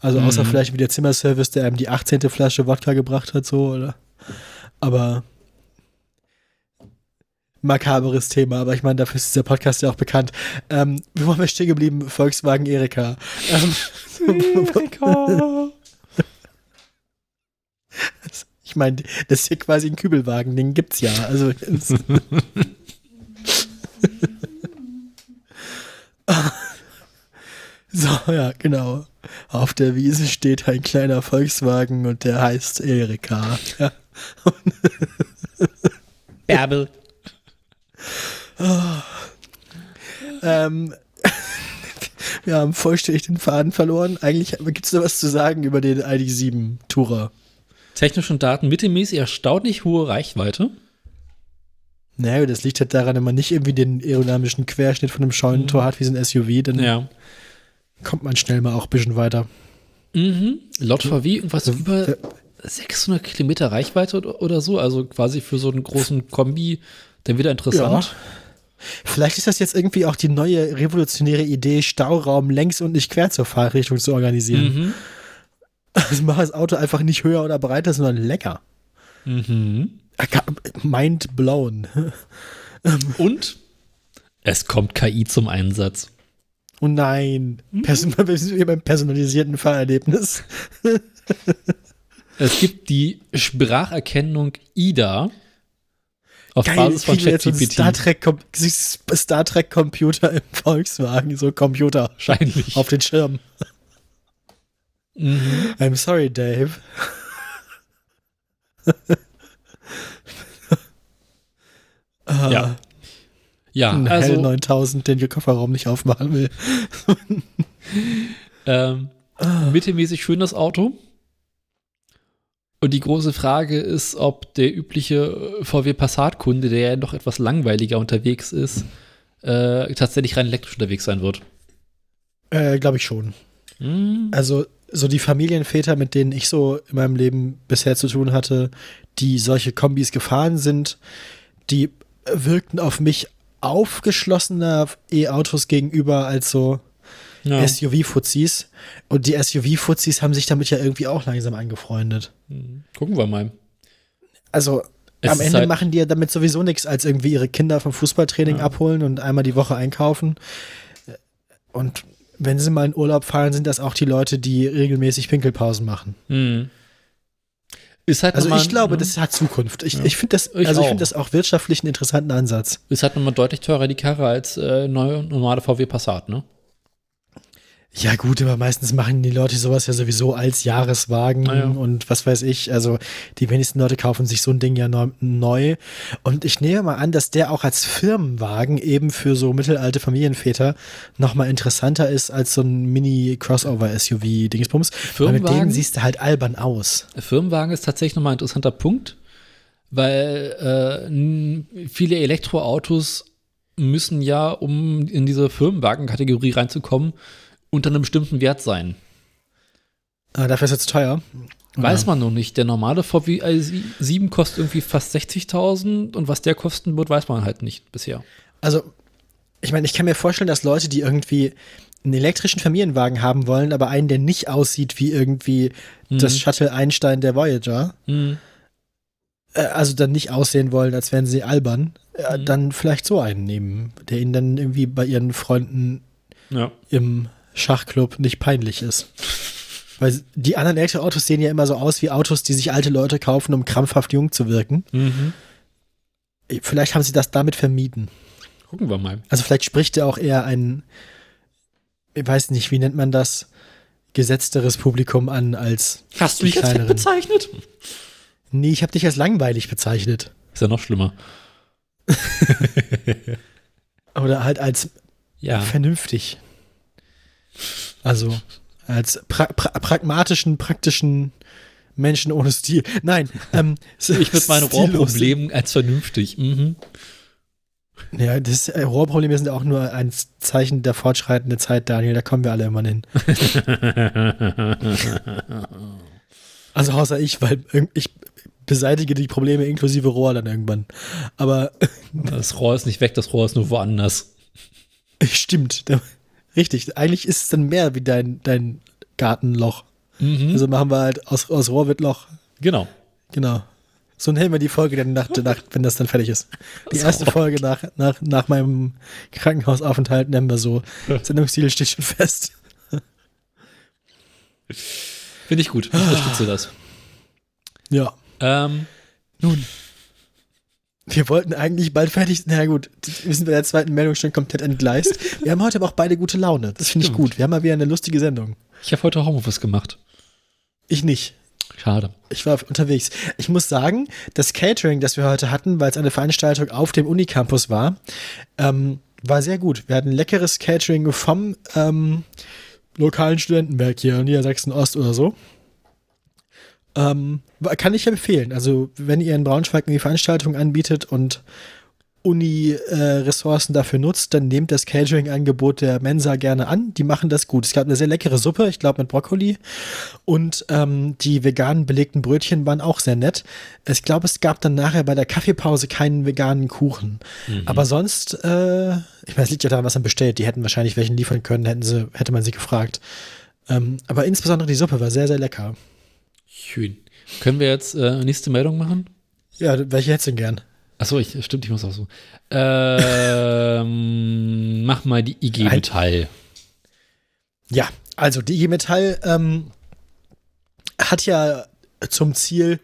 Also außer Mhm. vielleicht wie der Zimmerservice, der einem die 18. Flasche Wodka gebracht hat, so, oder? Aber makaberes Thema, aber ich meine, dafür ist dieser Podcast ja auch bekannt. Ähm, wo waren wir stehen geblieben? Volkswagen Erika. Ähm, ich meine, das ist hier quasi ein Kübelwagen, den gibt's ja. Also so, ja, genau. Auf der Wiese steht ein kleiner Volkswagen und der heißt Erika. Ja. Bärbel. Ähm, wir haben vollständig den Faden verloren. Eigentlich gibt es da was zu sagen über den ID7 Tourer. Technischen Daten mittelmäßig erstaunlich hohe Reichweite. Naja, das liegt halt daran, wenn man nicht irgendwie den aerodynamischen Querschnitt von einem Scheunentor hat wie so ein SUV, dann Ja. kommt man schnell mal auch ein bisschen weiter. Mhm. Laut VW irgendwas über 600 Kilometer Reichweite oder, so. Also quasi für so einen großen Kombi dann wieder interessant. Vielleicht ist das jetzt irgendwie auch die neue revolutionäre Idee, Stauraum längs und nicht quer zur Fahrrichtung zu organisieren. Mhm. Also mach das Auto einfach nicht höher oder breiter, sondern länger. Mhm. Mind blown. Und es kommt KI zum Einsatz. Oh nein. Person wir sind beim personalisierten Fahrerlebnis. Es gibt die Spracherkennung IDA auf Basis von ChatGPT. Star Trek, Star Trek Computer im Volkswagen, so Computer Wahrscheinlich. auf den Schirm. Mhm. I'm sorry, Dave. Ah, Ja. Ja, Ein Hell also 9000, den der Kofferraum nicht aufmachen will. ähm, mittelmäßig schön das Auto. Und die große Frage ist, ob der übliche VW Passat-Kunde, der ja noch etwas langweiliger unterwegs ist, äh, tatsächlich rein elektrisch unterwegs sein wird. Äh, Glaube ich schon. Hm. Also, so die Familienväter, mit denen ich so in meinem Leben bisher zu tun hatte, die solche Kombis gefahren sind, die wirkten auf mich aufgeschlossener E-Autos gegenüber als so Ja. SUV-Fuzis. Und die SUV-Fuzis haben sich damit ja irgendwie auch langsam angefreundet. Hm. Gucken wir mal. Also Es am Ende halt- machen die ja damit sowieso nichts, als irgendwie ihre Kinder vom Fußballtraining Ja. abholen und einmal die Woche einkaufen. Und wenn sie mal in Urlaub fahren, sind das auch die Leute, die regelmäßig Pinkelpausen machen. Hm. Ist halt Also ich glaube, hm. das hat Zukunft. Ich, Ja. ich finde das, also ich finde das auch wirtschaftlich einen interessanten Ansatz. ist halt nochmal deutlich teurer die Karre als äh, neue, normale VW Passat, ne? Ja gut, aber meistens machen die Leute sowas ja sowieso als Jahreswagen Ah, ja. und was weiß ich. Also die wenigsten Leute kaufen sich so ein Ding ja neu, neu. Und ich nehme mal an, dass der auch als Firmenwagen eben für so mittelalte Familienväter nochmal interessanter ist als so ein Mini-Crossover-SUV-Dingsbums. Weil mit Firmenwagen? denen siehst du halt albern aus. Firmenwagen ist tatsächlich nochmal ein interessanter Punkt, weil äh, viele Elektroautos müssen ja, um in diese Firmenwagen-Kategorie reinzukommen, unter einem bestimmten Wert sein. Aber dafür ist er zu teuer. Weiß man noch nicht. Der normale VW i7 kostet irgendwie fast 60.000 und was der kosten wird, weiß man halt nicht bisher. Also, ich meine, ich kann mir vorstellen, dass Leute, die irgendwie einen elektrischen Familienwagen haben wollen, aber einen, der nicht aussieht wie irgendwie das Shuttle Einstein der Voyager, Hm. äh, also dann nicht aussehen wollen, als wären sie albern, äh, Mhm. dann vielleicht so einen nehmen, der ihnen dann irgendwie bei ihren Freunden Ja. im Schachclub nicht peinlich ist. Weil die anderen Elektroautos sehen ja immer so aus wie Autos, die sich alte Leute kaufen, um krampfhaft jung zu wirken. Mhm. Vielleicht haben sie das damit vermieden. Gucken wir mal. Also vielleicht spricht er auch eher ein, ich weiß nicht, wie nennt man das, gesetzteres Publikum an als. Hast du mich jetzt kleineren. bezeichnet? Nee, ich habe dich als langweilig bezeichnet. Ist ja noch schlimmer. Oder halt als Ja. vernünftig. Also als pra pra pragmatischen, praktischen Menschen ohne Stil. Nein, ähm, Ich mit meinen stillos. Rohrproblemen als vernünftig. Mhm. Ja, das äh, Rohrprobleme sind auch nur ein Zeichen der fortschreitenden Zeit, Daniel. Da kommen wir alle immer hin. Also außer ich, weil ich beseitige die Probleme inklusive Rohr dann irgendwann. Aber Das Rohr ist nicht weg, das Rohr ist nur woanders. stimmt. Richtig. Eigentlich ist es dann mehr wie dein, dein Gartenloch. Mhm. Also machen wir halt aus, aus Rohr wird Loch. Genau. Genau. So nennen wir die Folge dann nach, nach, wenn das dann fertig ist. Die erste. Folge nach, nach, nach meinem Krankenhausaufenthalt nennen wir so. Sendungsstil steht schon fest. Finde ich gut. Ich unterstütze das. Ja. Ähm, Nun. Wir wollten eigentlich bald fertig sein. Na gut, wir sind bei der zweiten Meldung schon komplett entgleist. Wir haben heute aber auch beide gute Laune. Das finde ich gut. Wir haben mal wieder eine lustige Sendung. ich habe heute Homeoffice gemacht. Ich nicht. Schade. Ich war unterwegs. Ich muss sagen, das Catering, das wir heute hatten, weil es eine Veranstaltung auf dem Unicampus war, ähm, war sehr gut. Wir hatten leckeres Catering vom ähm, lokalen Studentenwerk hier in Niedersachsen Ost oder so. Ähm, kann ich empfehlen. Also, wenn ihr in Braunschweig eine Veranstaltung anbietet und Uni-Ressourcen dafür nutzt, dann nehmt das Catering-Angebot der Mensa gerne an. Die machen das gut. Es gab eine sehr leckere Suppe, ich glaube mit Brokkoli. Und ähm, die veganen belegten Brötchen waren auch sehr nett. Ich glaube, es gab dann nachher bei der Kaffeepause keinen veganen Kuchen. Aber sonst, äh, ich meine, es liegt ja daran, was man bestellt. Die hätten wahrscheinlich welchen liefern können, hätten sie, hätte man sie gefragt. Ähm, aber insbesondere die Suppe war sehr, sehr lecker. Schön. Können wir jetzt äh, nächste Meldung machen? Ja, welche hättest du denn gern? Achso, ich, stimmt, ich muss auch so. Ähm, mach mal die IG Ein- Metall. Ja, also die IG Metall ähm, hat ja zum Ziel,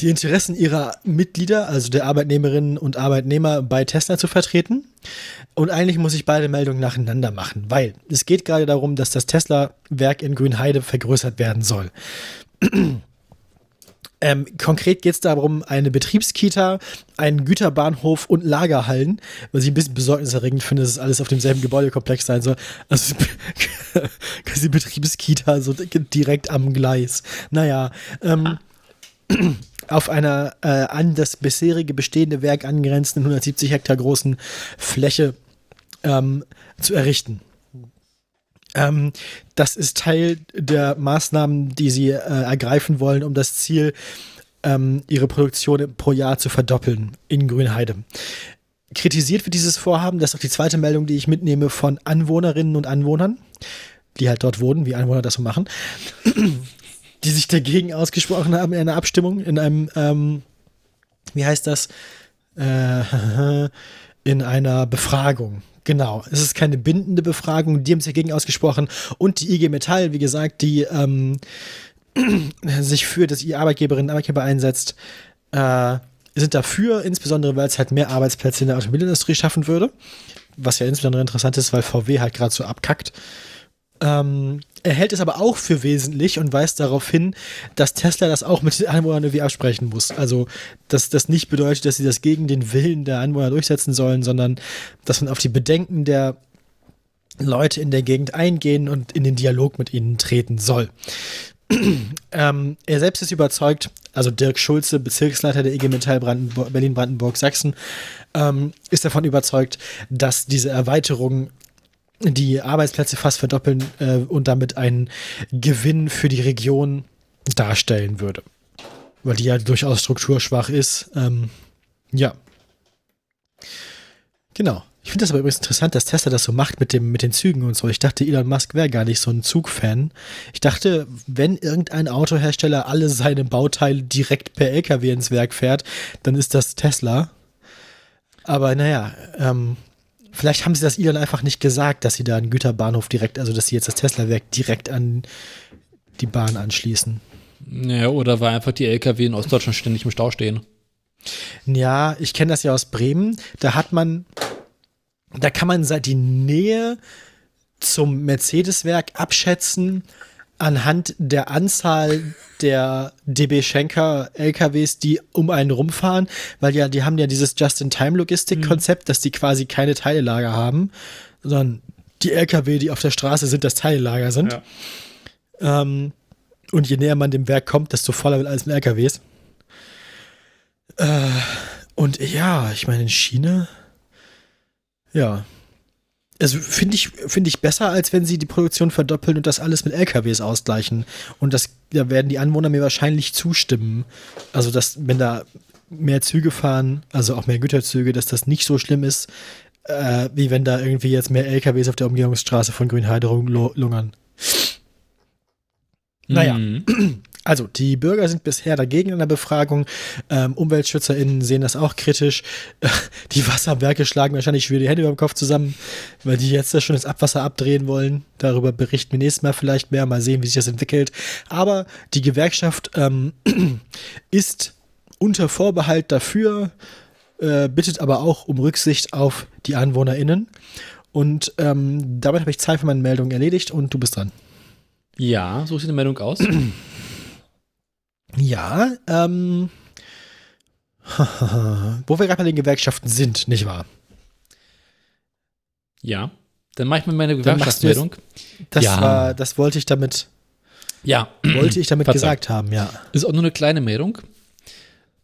die Interessen ihrer Mitglieder, also der Arbeitnehmerinnen und Arbeitnehmer bei Tesla zu vertreten. Und eigentlich muss ich beide Meldungen nacheinander machen, weil es geht gerade darum, dass das Tesla-Werk in Grünheide vergrößert werden soll. Ähm, konkret geht es darum, eine Betriebskita, einen Güterbahnhof und Lagerhallen, was ich ein bisschen besorgniserregend finde, dass es alles auf demselben Gebäudekomplex sein soll. Also die Betriebskita so direkt am Gleis. Naja, ähm, auf einer äh, an das bisherige bestehende Werk angrenzenden 170 Hektar großen Fläche ähm, zu errichten. Ähm, das ist Teil der Maßnahmen, die sie äh, ergreifen wollen, um das Ziel, ähm, ihre Produktion pro Jahr zu verdoppeln in Grünheide. Kritisiert wird dieses Vorhaben, das ist auch die zweite Meldung, die ich mitnehme, von Anwohnerinnen und Anwohnern, die halt dort wohnen, wie Anwohner das so machen, die sich dagegen ausgesprochen haben in einer Abstimmung, in einem, ähm, wie heißt das? Äh, in einer Befragung. Genau, es ist keine bindende Befragung, die haben sich dagegen ausgesprochen. Und die IG Metall, wie gesagt, die ähm, sich für das Arbeitgeberinnen und Arbeitgeber einsetzt, äh, sind dafür, insbesondere weil es halt mehr Arbeitsplätze in der Automobilindustrie schaffen würde. Was ja insbesondere interessant ist, weil VW halt gerade so abkackt. Ähm, er hält es aber auch für wesentlich und weist darauf hin, dass Tesla das auch mit den Anwohnern irgendwie absprechen muss. Also, dass das nicht bedeutet, dass sie das gegen den Willen der Anwohner durchsetzen sollen, sondern dass man auf die Bedenken der Leute in der Gegend eingehen und in den Dialog mit ihnen treten soll. ähm, er selbst ist überzeugt, also Dirk Schulze, Bezirksleiter der IG Metall Brandenburg, Berlin-Brandenburg-Sachsen, ähm, ist davon überzeugt, dass diese Erweiterung die Arbeitsplätze fast verdoppeln äh, und damit einen Gewinn für die Region darstellen würde. Weil die ja durchaus strukturschwach ist. Ähm, ja. Genau. Ich finde das aber übrigens interessant, dass Tesla das so macht mit, dem, mit den Zügen und so. Ich dachte, Elon Musk wäre gar nicht so ein Zugfan. Ich dachte, wenn irgendein Autohersteller alle seine Bauteile direkt per LKW ins Werk fährt, dann ist das Tesla. Aber naja, ähm, vielleicht haben sie das Elon einfach nicht gesagt, dass sie da einen Güterbahnhof direkt, also dass sie jetzt das Tesla-Werk direkt an die Bahn anschließen. Ja, oder weil einfach die LKW in Ostdeutschland ständig im Stau stehen. Ja, ich kenne das ja aus Bremen. Da hat man da kann man die Nähe zum Mercedes-Werk abschätzen anhand der Anzahl der DB Schenker LKWs, die um einen rumfahren, weil ja, die haben ja dieses Just-in-Time-Logistik-Konzept, mhm. dass die quasi keine Teilelager haben, sondern die LKW, die auf der Straße sind, das Teilelager sind. Ja. Ähm, und je näher man dem Werk kommt, desto voller wird alles mit LKWs. Äh, und ja, ich meine, in China ja. Also finde ich, finde ich besser, als wenn sie die Produktion verdoppeln und das alles mit LKWs ausgleichen. Und das, da werden die Anwohner mir wahrscheinlich zustimmen. Also, dass, wenn da mehr Züge fahren, also auch mehr Güterzüge, dass das nicht so schlimm ist, äh, wie wenn da irgendwie jetzt mehr LKWs auf der Umgehungsstraße von Grünheide lungern. Naja. Mhm. Also, die Bürger sind bisher dagegen in der Befragung. Ähm, UmweltschützerInnen sehen das auch kritisch. Die Wasserwerke schlagen wahrscheinlich wieder die Hände über dem Kopf zusammen, weil die jetzt schon das Abwasser abdrehen wollen. Darüber berichten wir nächstes Mal vielleicht mehr. Mal sehen, wie sich das entwickelt. Aber die Gewerkschaft ähm, ist unter Vorbehalt dafür, äh, bittet aber auch um Rücksicht auf die AnwohnerInnen. Und ähm, damit habe ich Zeit für meine Meldung erledigt und du bist dran. Ja, so sieht die Meldung aus. Ja, ähm, wo wir gerade bei den Gewerkschaften sind, nicht wahr? Ja, dann mache ich mir meine Gewerkschaftsmeldung. Das ja. war, das wollte ich damit. Ja. Wollte ich damit gesagt haben, ja. Ist auch nur eine kleine Meldung.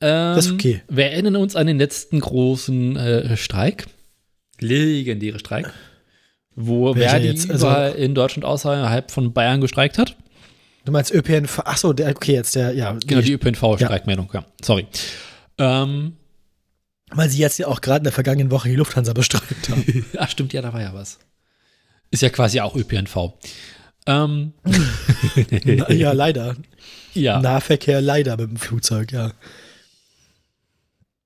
Ähm, das ist okay. Wir erinnern uns an den letzten großen äh, Streik. Legendäre Streik. Wo Welcher Verdi jetzt? Also, in Deutschland außerhalb von Bayern gestreikt hat. Du meinst ÖPNV? Achso, der, okay, jetzt der, ja. Genau, die ÖPNV-Streikmeldung, ja. ja. Sorry. Ähm, Weil sie jetzt ja auch gerade in der vergangenen Woche die Lufthansa bestreikt haben. Ach, stimmt, ja, da war ja was. Ist ja quasi auch ÖPNV. Ähm. Na, ja, leider. Ja. Nahverkehr leider mit dem Flugzeug, ja.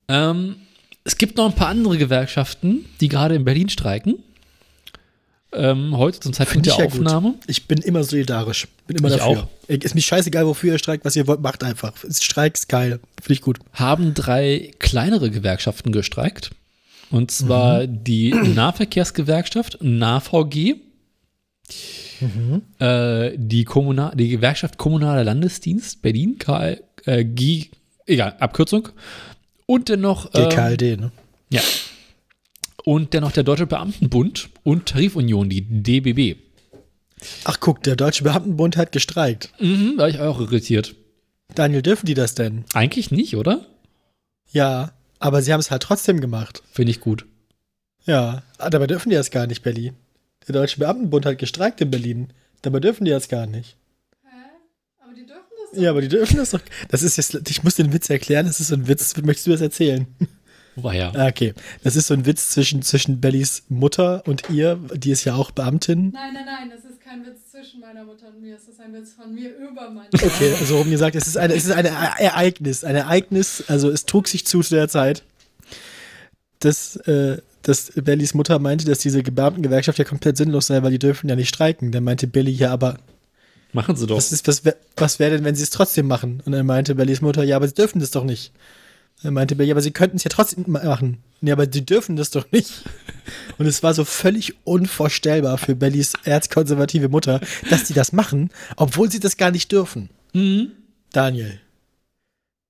Ähm, es gibt noch ein paar andere Gewerkschaften, die gerade in Berlin streiken ähm, heute zum Zeitpunkt der Aufnahme. Gut. Ich bin immer solidarisch. Bin immer ich dafür. Auch. Ist mir scheißegal, wofür ihr streikt, was ihr wollt, macht einfach. Streik ist geil. Finde ich gut. Haben drei kleinere Gewerkschaften gestreikt. Und zwar mhm. die Nahverkehrsgewerkschaft, NAVG, mhm. äh, die, Kommunal die Gewerkschaft Kommunaler Landesdienst Berlin, KL, äh, G, egal, Abkürzung. Und dann noch. Ähm, GKLD, ne? Ja, und dennoch der Deutsche Beamtenbund und Tarifunion, die DBB. Ach guck, der Deutsche Beamtenbund hat gestreikt. Mhm, war ich auch irritiert. Daniel, dürfen die das denn? Eigentlich nicht, oder? Ja, aber sie haben es halt trotzdem gemacht. Finde ich gut. Ja, dabei dürfen die das gar nicht, Berlin. Der Deutsche Beamtenbund hat gestreikt in Berlin. Dabei dürfen die das gar nicht. Hä? Aber die dürfen das doch. Ja, aber die dürfen das doch. Das ist jetzt, ich muss den Witz erklären, das ist so ein Witz. Möchtest du das erzählen? War ja. Ah, okay. Das ist so ein Witz zwischen, zwischen Bellys Mutter und ihr, die ist ja auch Beamtin. Nein, nein, nein, das ist kein Witz zwischen meiner Mutter und mir, es ist ein Witz von mir über meine Mutter. Okay, also rum gesagt, es ist, eine, es ist ein Ereignis. Ein Ereignis, also es trug sich zu zu der Zeit, dass äh, dass Bellys Mutter meinte, dass diese Beamtengewerkschaft ja komplett sinnlos sei, weil die dürfen ja nicht streiken. Dann meinte Belly, ja, aber Machen sie doch. was, ist, was, wär- was wäre denn, wenn sie es trotzdem machen? Und dann meinte Bellys Mutter, ja, aber sie dürfen das doch nicht. Meinte Belly, aber sie könnten es ja trotzdem ma- machen. Ja, aber sie dürfen das doch nicht. Und es war so völlig unvorstellbar für Bellys erzkonservative Mutter, dass die das machen, obwohl sie das gar nicht dürfen. Mhm. Daniel.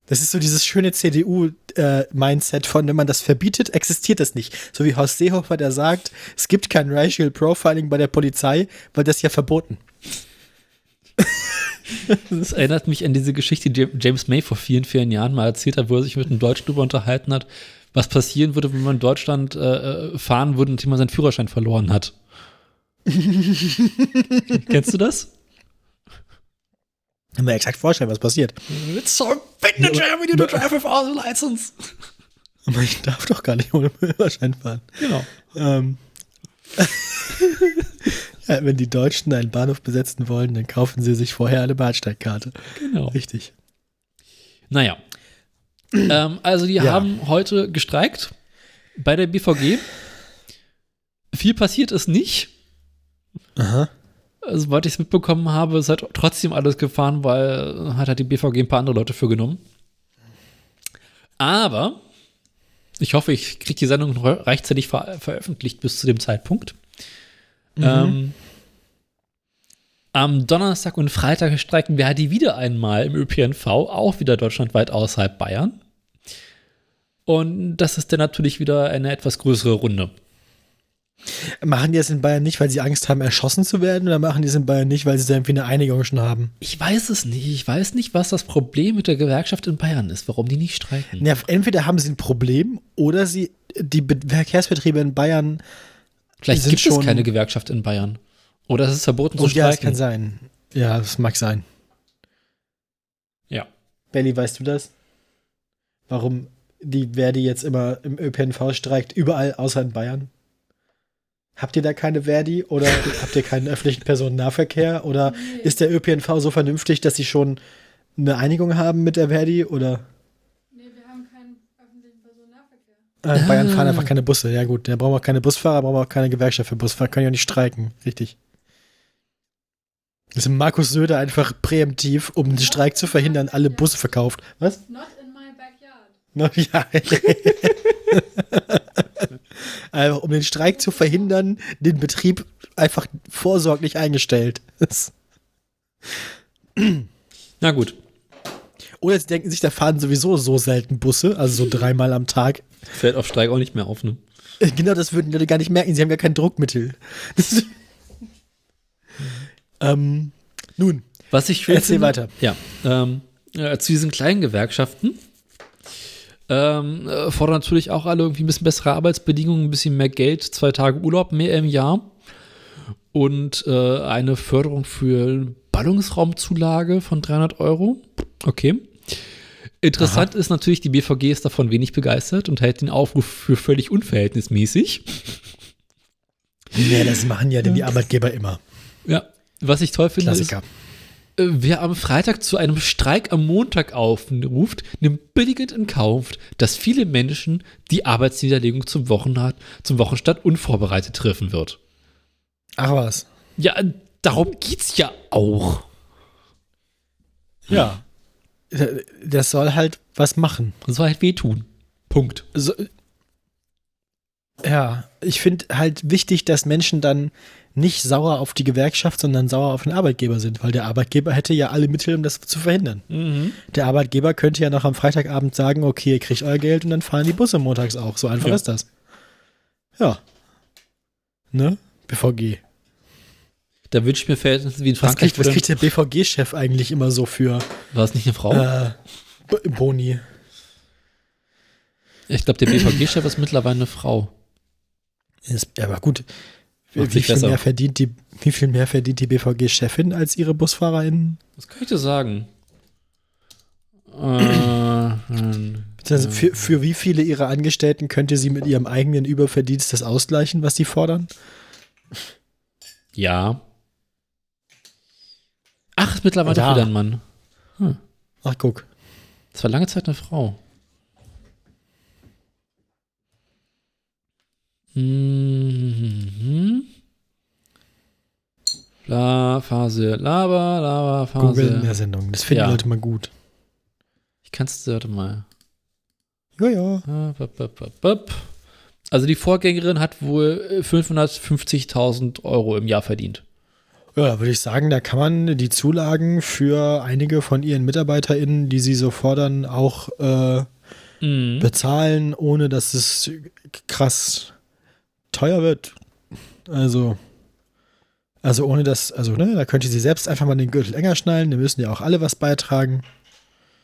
Das ist so dieses schöne CDU-Mindset von, wenn man das verbietet, existiert das nicht. So wie Horst Seehofer, der sagt, es gibt kein Racial Profiling bei der Polizei, weil das ist ja verboten. Das erinnert mich an diese Geschichte, die James May vor vielen, vielen Jahren mal erzählt hat, wo er sich mit einem Deutschen darüber unterhalten hat, was passieren würde, wenn man in Deutschland äh, äh, fahren würde, nachdem man seinen Führerschein verloren hat. Kennst du das? Kann mir exakt vorstellen, was passiert. It's so big in Germany to drive without a license. Aber ich darf doch gar nicht ohne Führerschein fahren. Genau. Ähm. wenn die Deutschen einen Bahnhof besetzen wollen, dann kaufen sie sich vorher eine Bahnsteigkarte. Genau. Richtig. Naja. ähm, also die Ja. haben heute gestreikt bei der BVG. Viel passiert ist nicht. Aha. Also, Soweit ich es mitbekommen habe, ist halt trotzdem alles gefahren, weil hat halt die BVG ein paar andere Leute für genommen. Aber ich hoffe, ich kriege die Sendung rechtzeitig ver veröffentlicht bis zu dem Zeitpunkt. Ähm, am Donnerstag und Freitag streiken wir die wieder einmal im ÖPNV, auch wieder deutschlandweit außerhalb Bayern. Und das ist dann natürlich wieder eine etwas größere Runde. Machen die das in Bayern nicht, weil sie Angst haben, erschossen zu werden, oder machen die es in Bayern nicht, weil sie da irgendwie eine Einigung schon haben? Ich weiß es nicht. Ich weiß nicht, was das Problem mit der Gewerkschaft in Bayern ist, warum die nicht streiken. Ja, entweder haben sie ein Problem oder sie, die Be Verkehrsbetriebe in Bayern, Vielleicht gibt schon- es keine Gewerkschaft in Bayern. Oder es ist verboten zu und ja, das streiken. kann sein. Ja, das mag sein. Ja. Belly, weißt du das? Warum die Verdi jetzt immer im ÖPNV streikt, überall außer in Bayern? Habt ihr da keine Verdi oder habt ihr keinen öffentlichen Personennahverkehr oder Nee. ist der ÖPNV so vernünftig, dass sie schon eine Einigung haben mit der Verdi oder Nee, wir haben keinen öffentlichen Personennahverkehr. Äh, in Bayern Ah. fahren einfach keine Busse? Ja gut, da brauchen wir auch keine Busfahrer, brauchen wir auch keine Gewerkschaft für Busfahrer, können ja nicht streiken, richtig. Das ist Markus Söder einfach präemptiv, um den Streik zu verhindern, alle Busse verkauft. Was? Not in my backyard. Na ja. einfach um den Streik zu verhindern, den Betrieb einfach vorsorglich eingestellt. Na gut. Oder sie denken sich, da fahren sowieso so selten Busse, also so dreimal am Tag. Fällt auf Streik auch nicht mehr auf, ne? Äh, Genau, das würden die Leute gar nicht merken. Sie haben ja kein Druckmittel. Ähm, nun, Was ich schön Erzähl finde, weiter. Ja, ähm, äh, zu diesen kleinen Gewerkschaften ähm, äh, fordern natürlich auch alle irgendwie ein bisschen bessere Arbeitsbedingungen, ein bisschen mehr Geld, zwei Tage Urlaub mehr im Jahr und äh, eine Förderung für Ballungsraumzulage von 300 Euro. Okay. Interessant ist natürlich, die BVG ist davon wenig begeistert und hält den Aufruf für völlig unverhältnismäßig. ja, das machen ja denn die Arbeitgeber immer. Ja, was ich toll finde, ist, Klassiker. Äh, Wer am Freitag zu einem Streik am Montag aufruft, nimmt billigend in Kauf, dass viele Menschen die Arbeitsniederlegung zum, Wochenstart, zum Wochenstart unvorbereitet treffen wird. Ach was. Ja, darum geht's ja auch. Ja. Das soll halt was machen. Das soll halt wehtun. Punkt. So, ja, ich finde halt wichtig, dass Menschen dann nicht sauer auf die Gewerkschaft, sondern sauer auf den Arbeitgeber sind, weil der Arbeitgeber hätte ja alle Mittel, um das zu verhindern. Der Arbeitgeber könnte ja noch am Freitagabend sagen, okay, ihr kriegt euer Geld und dann fahren die Busse montags auch. So einfach Ja. ist das. Ja. Ne? BVG. Da wünsche ich mir Verhältnisse wie in Was Frankreich. kriegt, was kriegt der BVG-Chef eigentlich immer so für War es nicht eine Frau? äh, Boni? Ich glaube, der BVG-Chef ist mittlerweile eine Frau. Ist, aber gut, wie sich viel, mehr verdient die, wie viel mehr verdient die BVG-Chefin als ihre BusfahrerInnen? Was kann ich dir sagen? Äh, Also für, für wie viele ihrer Angestellten könnte sie mit ihrem eigenen Überverdienst das ausgleichen, was sie fordern? ja. Ach, ist mittlerweile doch wieder ein Mann. Ach, guck. Das war lange Zeit eine Frau. Mhm. La Phase, Lava, Lava, Phase. Google in der Sendung. Das finden Ja. die Leute mal gut. Ich kann's, warte mal. Ja, ja. Ah. Also die Vorgängerin hat wohl äh, 550.000 Euro im Jahr verdient. Ja, würde ich sagen, da kann man die Zulagen für einige von ihren MitarbeiterInnen, die sie so fordern, auch äh, Mhm. bezahlen, ohne dass es krass teuer wird. Also, also ohne dass, also, ne, da könnte sie selbst einfach mal den Gürtel enger schnallen, da müssen ja auch alle was beitragen.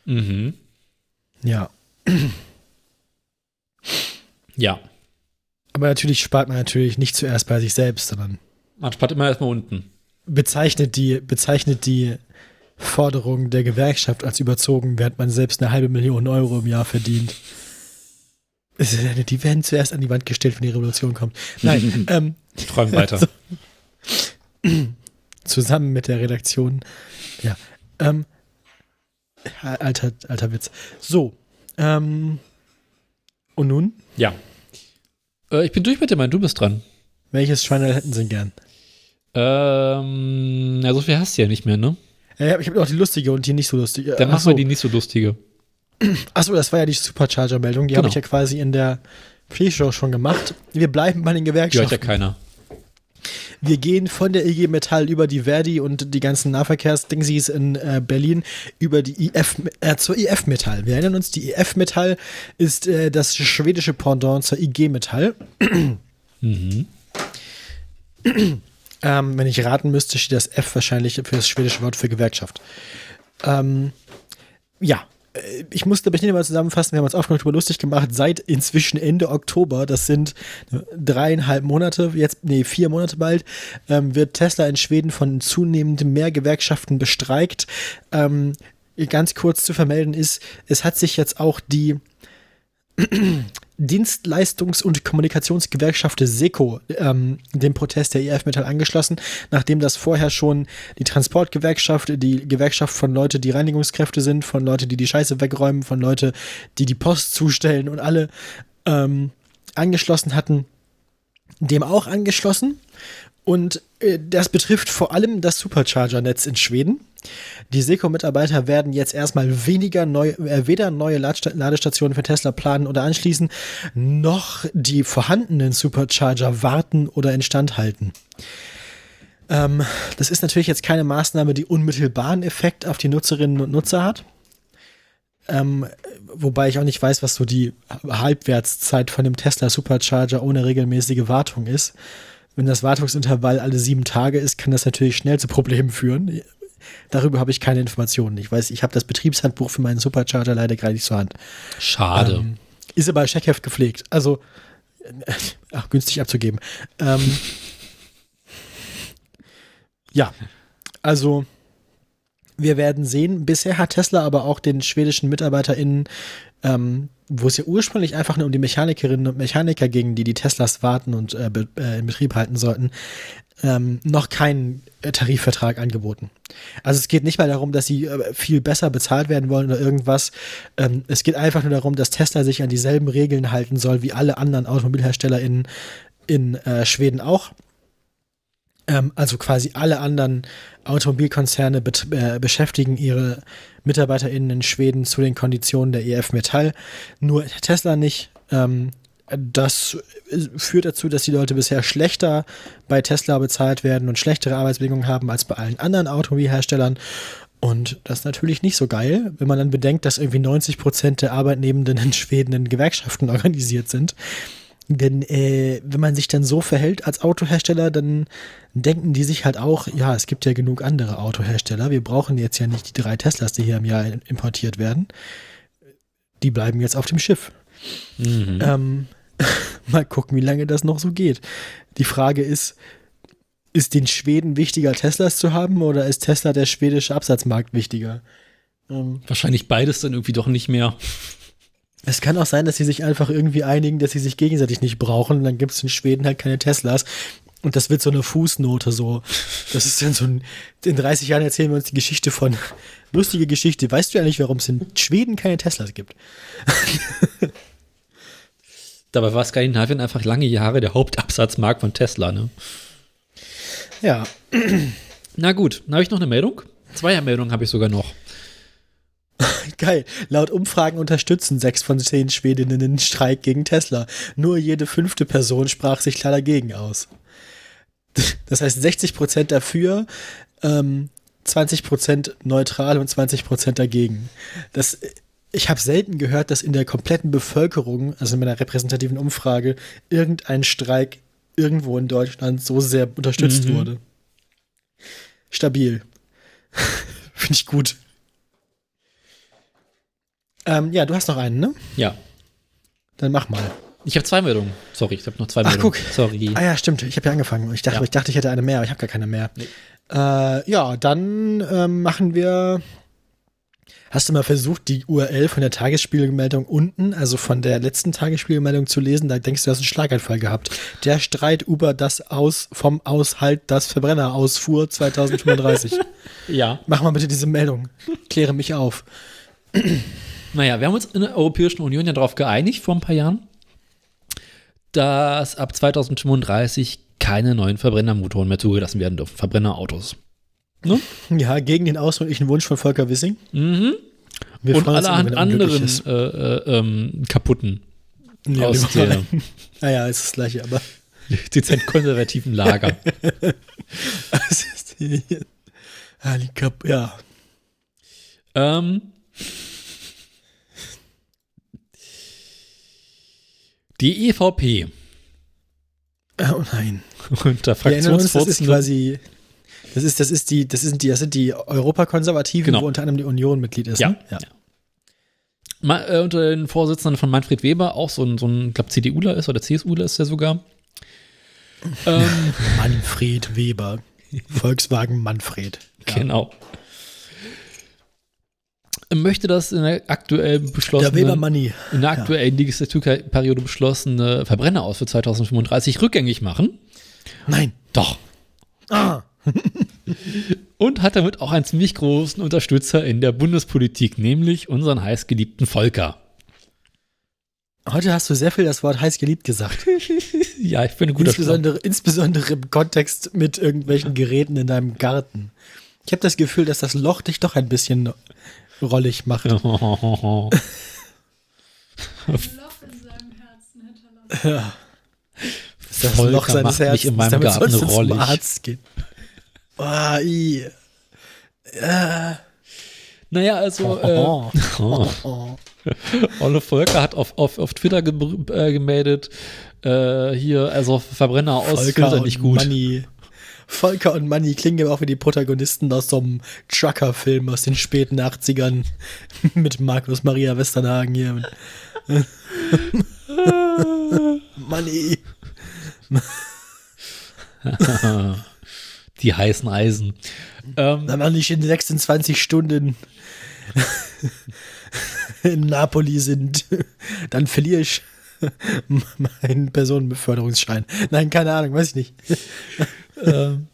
Mhm. Ja. Ja. Aber natürlich spart man natürlich nicht zuerst bei sich selbst, sondern Man spart immer erstmal unten. Bezeichnet die, bezeichnet die Forderung der Gewerkschaft als überzogen, während man selbst eine halbe Million Euro im Jahr verdient. Die werden zuerst an die Wand gestellt, wenn die Revolution kommt. Nein, ähm, Träumen weiter. zusammen mit der Redaktion. Ja. Ähm, alter, alter Witz. So. Ähm, und nun? ja. Äh, ich bin durch mit dem, du bist dran. Welches Schweinerl hätten Sie gern? Ähm, ja, so viel hast du ja nicht mehr, ne? Ja, ich habe noch die lustige und die nicht so lustige. Dann machen wir die nicht so lustige. Achso, das war ja die Supercharger-Meldung. Die habe Genau. ich ja quasi in der Pre-Show schon gemacht. Wir bleiben bei den Die hört Gewerkschaften. ja keiner. Wir gehen von der IG Metall über die Verdi und die ganzen Nahverkehrsdingsies in äh, Berlin über die IF äh, zur IF Metall. Wir erinnern uns, die IF Metall ist äh, das schwedische Pendant zur IG Metall. Mhm. Ähm, wenn ich raten müsste, steht das F wahrscheinlich für das schwedische Wort für Gewerkschaft. Ähm, ja, äh, ich musste nicht mal zusammenfassen, wir haben uns genug darüber lustig gemacht, seit inzwischen Ende Oktober, das sind äh, dreieinhalb Monate, jetzt, nee, vier Monate bald, ähm, wird Tesla in Schweden von zunehmend mehr Gewerkschaften bestreikt. Ähm, ganz kurz zu vermelden ist, es hat sich jetzt auch die Dienstleistungs- und Kommunikationsgewerkschaft SECO ähm, dem Protest der EF Metall angeschlossen, nachdem das vorher schon die Transportgewerkschaft, die Gewerkschaft von Leute, die Reinigungskräfte sind, von Leute, die die Scheiße wegräumen, von Leute, die die Post zustellen und alle ähm, angeschlossen hatten, dem auch angeschlossen. Und äh, das betrifft vor allem das Supercharger-Netz in Schweden. Die Seco-Mitarbeiter werden jetzt erstmal weniger neu, äh, weder neue Ladesta Ladestationen für Tesla planen oder anschließen, noch die vorhandenen Supercharger warten oder instand halten. Ähm, das ist natürlich jetzt keine Maßnahme, die unmittelbaren Effekt auf die Nutzerinnen und Nutzer hat. Ähm, wobei ich auch nicht weiß, was so die Halbwertszeit von dem Tesla Supercharger ohne regelmäßige Wartung ist. Wenn das Wartungsintervall alle sieben Tage ist, kann das natürlich schnell zu Problemen führen. Darüber habe ich keine Informationen. Ich weiß, ich habe das Betriebshandbuch für meinen Supercharger leider gerade nicht zur Hand. Schade. Ähm, ist aber Scheckheft gepflegt. Also, äh, ach, günstig abzugeben. Ähm, ja, also wir werden sehen. Bisher hat Tesla aber auch den schwedischen MitarbeiterInnen, ähm, wo es ja ursprünglich einfach nur um die Mechanikerinnen und Mechaniker ging, die die Teslas warten und äh, äh, in Betrieb halten sollten, ähm, noch keinen äh, Tarifvertrag angeboten. Also es geht nicht mal darum, dass sie äh, viel besser bezahlt werden wollen oder irgendwas. Ähm, es geht einfach nur darum, dass Tesla sich an dieselben Regeln halten soll wie alle anderen Automobilhersteller in, in äh, Schweden auch. Ähm, also quasi alle anderen Automobilkonzerne äh, beschäftigen ihre MitarbeiterInnen in Schweden zu den Konditionen der EF Metall. Nur Tesla nicht. Ähm, das führt dazu, dass die Leute bisher schlechter bei Tesla bezahlt werden und schlechtere Arbeitsbedingungen haben als bei allen anderen Automobilherstellern. Und das ist natürlich nicht so geil, wenn man dann bedenkt, dass irgendwie 90 Prozent der Arbeitnehmenden in Schweden in Gewerkschaften organisiert sind. Denn äh, wenn man sich dann so verhält als Autohersteller, dann denken die sich halt auch, ja, es gibt ja genug andere Autohersteller. Wir brauchen jetzt ja nicht die drei Teslas, die hier im Jahr importiert werden. Die bleiben jetzt auf dem Schiff. Mhm. Ähm, mal gucken, wie lange das noch so geht. Die Frage ist, ist den Schweden wichtiger, Teslas zu haben oder ist Tesla der schwedische Absatzmarkt wichtiger? Ähm, Wahrscheinlich beides dann irgendwie doch nicht mehr. Es kann auch sein, dass sie sich einfach irgendwie einigen, dass sie sich gegenseitig nicht brauchen und dann gibt es in Schweden halt keine Teslas. Und das wird so eine Fußnote so. Das ist dann so ein, in 30 Jahren erzählen wir uns die Geschichte von, lustige Geschichte. Weißt du ja nicht, warum es in Schweden keine Teslas gibt? Dabei war Skandinavien einfach lange Jahre der Hauptabsatzmarkt von Tesla, ne? Ja. Na gut, dann habe ich noch eine Meldung. Zweiermeldung habe ich sogar noch. Geil. Laut Umfragen unterstützen sechs von zehn Schwedinnen den Streik gegen Tesla. Nur jede fünfte Person sprach sich klar dagegen aus. Das heißt 60% dafür, ähm, 20% neutral und 20% dagegen. Das, ich habe selten gehört, dass in der kompletten Bevölkerung, also in meiner repräsentativen Umfrage, irgendein Streik irgendwo in Deutschland so sehr unterstützt Mhm. wurde. Stabil. Finde ich gut. Ähm, ja, du hast noch einen, ne? Ja. Dann mach mal. Ich habe zwei Meldungen. Sorry, ich habe noch zwei Ach, Meldungen. guck. Sorry. Ah ja, stimmt. Ich habe ja angefangen. Ich dachte, Ja. ich dachte, ich hätte eine mehr, aber ich habe gar keine mehr. Äh, ja, dann ähm, machen wir. Hast du mal versucht, die URL von der Tagesspiegelmeldung unten, also von der letzten Tagesspiegelmeldung zu lesen? Da denkst du, du hast einen Schlaganfall gehabt. Der Streit über das Aus vom Aushalt, das Verbrenner ausfuhr 2035. Ja. Mach mal bitte diese Meldung. Kläre mich auf. Naja, wir haben uns in der Europäischen Union ja darauf geeinigt vor ein paar Jahren, dass ab 2035 keine neuen Verbrennermotoren mehr zugelassen werden dürfen. Verbrennerautos. Ja, gegen den ausdrücklichen Wunsch von Volker Wissing. Mhm. Wir Und allerhand er anderen äh, äh, ähm, kaputten Ja, aus der Naja, ist das gleiche, aber. dezent konservativen Lager. Es ist hier- Ah, die ja. ähm, die EVP Oh nein. unter uns, das ist Fraktionsvorsitzenden quasi. Das ist, das ist die, das sind die, das sind die Europakonservativen, Genau. wo unter anderem die Union Mitglied ist. Ja. Ne? ja. Ma, äh, unter den Vorsitzenden von Manfred Weber, auch so ein, so ein ich glaube, CDUler ist oder CSUler ist er sogar. Ähm, Manfred Weber. Volkswagen Manfred. Ja. Genau. Möchte das in der aktuell Der Weber beschlossene, Money. in der aktuellen Legislaturperiode beschlossene Verbrenner aus für 2035 rückgängig machen. Nein. Doch. Ah. Und hat damit auch einen ziemlich großen Unterstützer in der Bundespolitik, nämlich unseren heißgeliebten Volker. Heute hast du sehr viel das Wort heiß geliebt gesagt. ja, ich bin ein guter. Insbesondere, insbesondere im Kontext mit irgendwelchen Geräten in deinem Garten. Ich habe das Gefühl, dass das Loch dich doch ein bisschen rollig macht. Ein Loch in seinem Herzen hinterlassen. Ja. Das Volker Loch seines macht mich Herzens, in meinem Garten du zum rollig. Arzt gehen. Oh, i. Ja. Naja, also äh, Oh. oh. Oh. Olle Volker hat auf, auf, auf Twitter ge äh, gemeldet, äh, hier, also Verbrenner aus Volker er nicht gut. Money. Volker und Money klingen ja auch wie die Protagonisten aus so einem Trucker-Film aus den späten 80ern mit Markus Maria Westernhagen hier. Money. Die heißen Eisen. Ähm, Wenn wir nicht in 26 Stunden in Napoli sind, dann verliere ich meinen Personenbeförderungsschein. Nein, keine Ahnung, weiß ich nicht. ähm,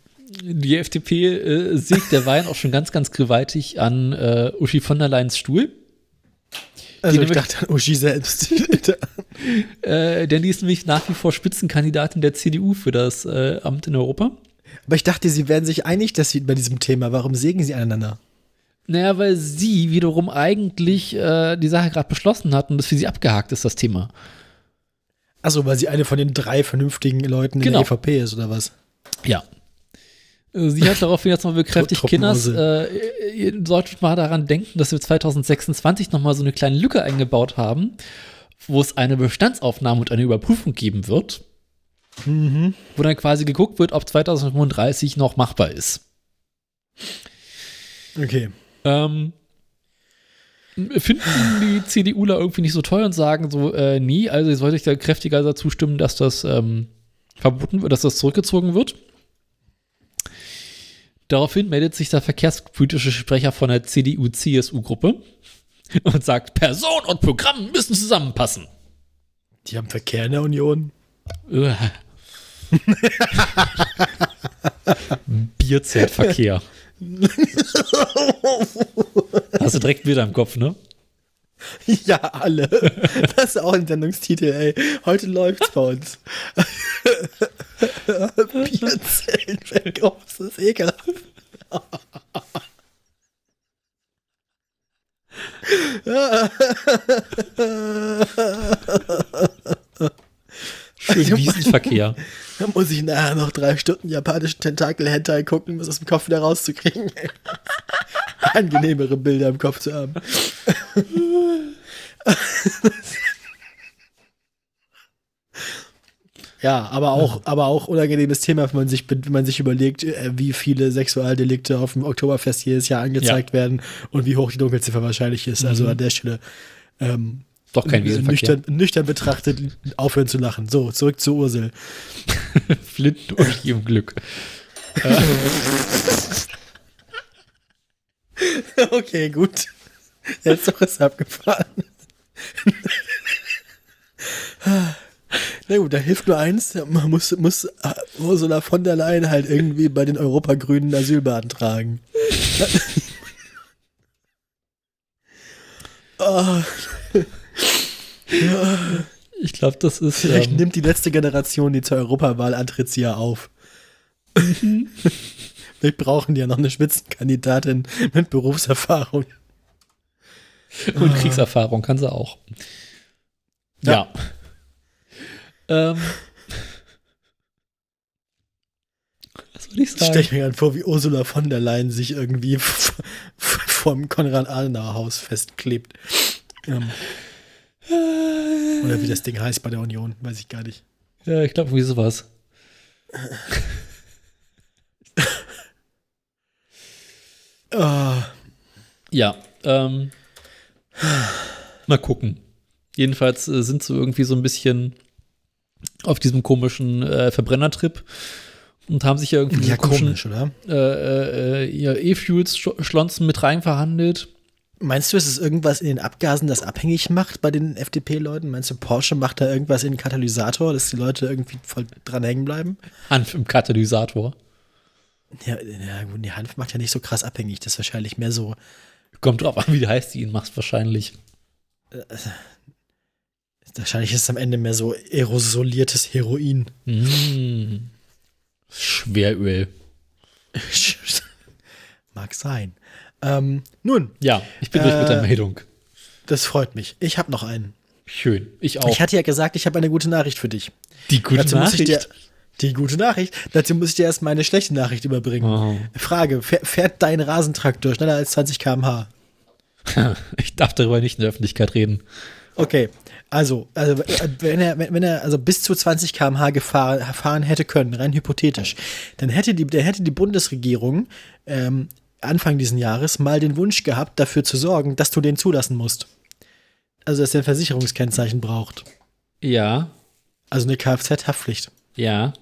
die FDP äh, sägt derweil auch schon ganz, ganz gewaltig an äh, Uschi von der Leyen's Stuhl. Also ich dachte an Uschi selbst. Äh, denn die ist nämlich nach wie vor Spitzenkandidatin der CDU für das äh, Amt in Europa. Aber ich dachte, sie werden sich einig dass sie bei diesem Thema. Warum sägen sie aneinander? Naja, weil sie wiederum eigentlich äh, die Sache gerade beschlossen hat und das für sie abgehakt ist, das Thema. Achso, weil sie eine von den drei vernünftigen Leuten Genau. in der EVP ist, oder was? Ja. Äh, Sie hat daraufhin jetzt mal bekräftigt, Kinders, äh, ihr solltet mal daran denken, dass wir 2026 nochmal so eine kleine Lücke eingebaut haben, wo es eine Bestandsaufnahme und eine Überprüfung geben wird, Mhm. wo dann quasi geguckt wird, ob 2035 noch machbar ist. Okay. Ähm, finden die CDUler irgendwie nicht so toll und sagen so, äh, nie, also ihr solltet da kräftiger dazu stimmen, dass das ähm, verboten wird, dass das zurückgezogen wird. Daraufhin meldet sich der verkehrspolitische Sprecher von der CDU-CSU-Gruppe und sagt, Person und Programm müssen zusammenpassen. Die haben Verkehr in der Union. Uah. Bierzeltverkehr. Hast du direkt wieder im Kopf, ne? Ja, alle. Das ist auch ein Sendungstitel, ey. Heute läuft's bei uns. Bierzellen weg. Oh, das ist ekelhaft. Schön Wiesenverkehr. Da muss ich nachher noch drei Stunden japanischen Tentakel-Hentai gucken, um es aus dem Kopf wieder rauszukriegen. Angenehmere Bilder im Kopf zu haben. Ja, aber auch, aber auch unangenehmes Thema, wenn man sich, wenn man sich überlegt, äh, wie viele Sexualdelikte auf dem Oktoberfest jedes Jahr angezeigt werden und wie hoch die Dunkelziffer wahrscheinlich ist. Also an der Stelle ähm, Doch kein Wiesenverkehr. nüchtern, nüchtern betrachtet aufhören zu lachen. So, zurück zu Ursel. Flintenorgie im Glück. Okay, gut. Jetzt doch ist abgefahren. Na gut, da hilft nur eins, man muss, muss äh, Ursula von der Leyen halt irgendwie bei den Europagrünen Asyl beantragen. oh, Ich glaube, das ist. vielleicht Ähm, nimmt die letzte Generation, die zur Europawahl antritt, sie ja auf. Wir brauchen ja noch eine Spitzenkandidatin mit Berufserfahrung. und Kriegserfahrung kann sie auch. Ja. Ähm, was soll ich Ich sagen? stelle mir gerade vor, wie Ursula von der Leyen sich irgendwie vom Konrad-Adenauer-Haus festklebt. Ähm, oder wie das Ding heißt bei der Union, weiß ich gar nicht. Ja, ich glaube, wie sowas. Ah, Ja, ähm, mal gucken. Jedenfalls äh, sind sie irgendwie so ein bisschen auf diesem komischen äh, Verbrennertrip und haben sich ja irgendwie ja, komischen komisch, oder? äh, äh, ja, E-Fuels-Schlonzen mit rein verhandelt. Meinst du, es ist irgendwas in den Abgasen, das abhängig macht bei den FDP-Leuten? Meinst du, Porsche macht da irgendwas in den Katalysator, dass die Leute irgendwie voll dran hängen bleiben? Hanf im Katalysator. Ja, ja gut, die Hanf macht ja nicht so krass abhängig. Das ist wahrscheinlich mehr so. Kommt drauf an, wie du heißt, die ihn machst wahrscheinlich. Wahrscheinlich ist es am Ende mehr so aerosoliertes Heroin. Mm. Schweröl. Mag sein. Ähm, nun, Ja, ich bin durch mit der Äh, Meldung. das freut mich. Ich habe noch einen. Schön. Ich auch. Ich hatte ja gesagt, ich habe eine gute Nachricht für dich. die gute Dazu ich dir Nachricht. die gute Nachricht. Dazu muss ich dir erst meine schlechte Nachricht überbringen. Oh. Frage: fähr- Fährt dein Rasentraktor schneller als 20 km/h? Ich darf darüber nicht in der Öffentlichkeit reden. Okay, also, also äh, wenn er, wenn er also bis zu 20 km/h gefahr, fahren hätte können, rein hypothetisch, dann hätte die, dann hätte die Bundesregierung ähm, Anfang diesen Jahres mal den Wunsch gehabt, dafür zu sorgen, dass du den zulassen musst. Also, dass er ein Versicherungskennzeichen braucht. Ja, Also eine Kfz-Haftpflicht. ja.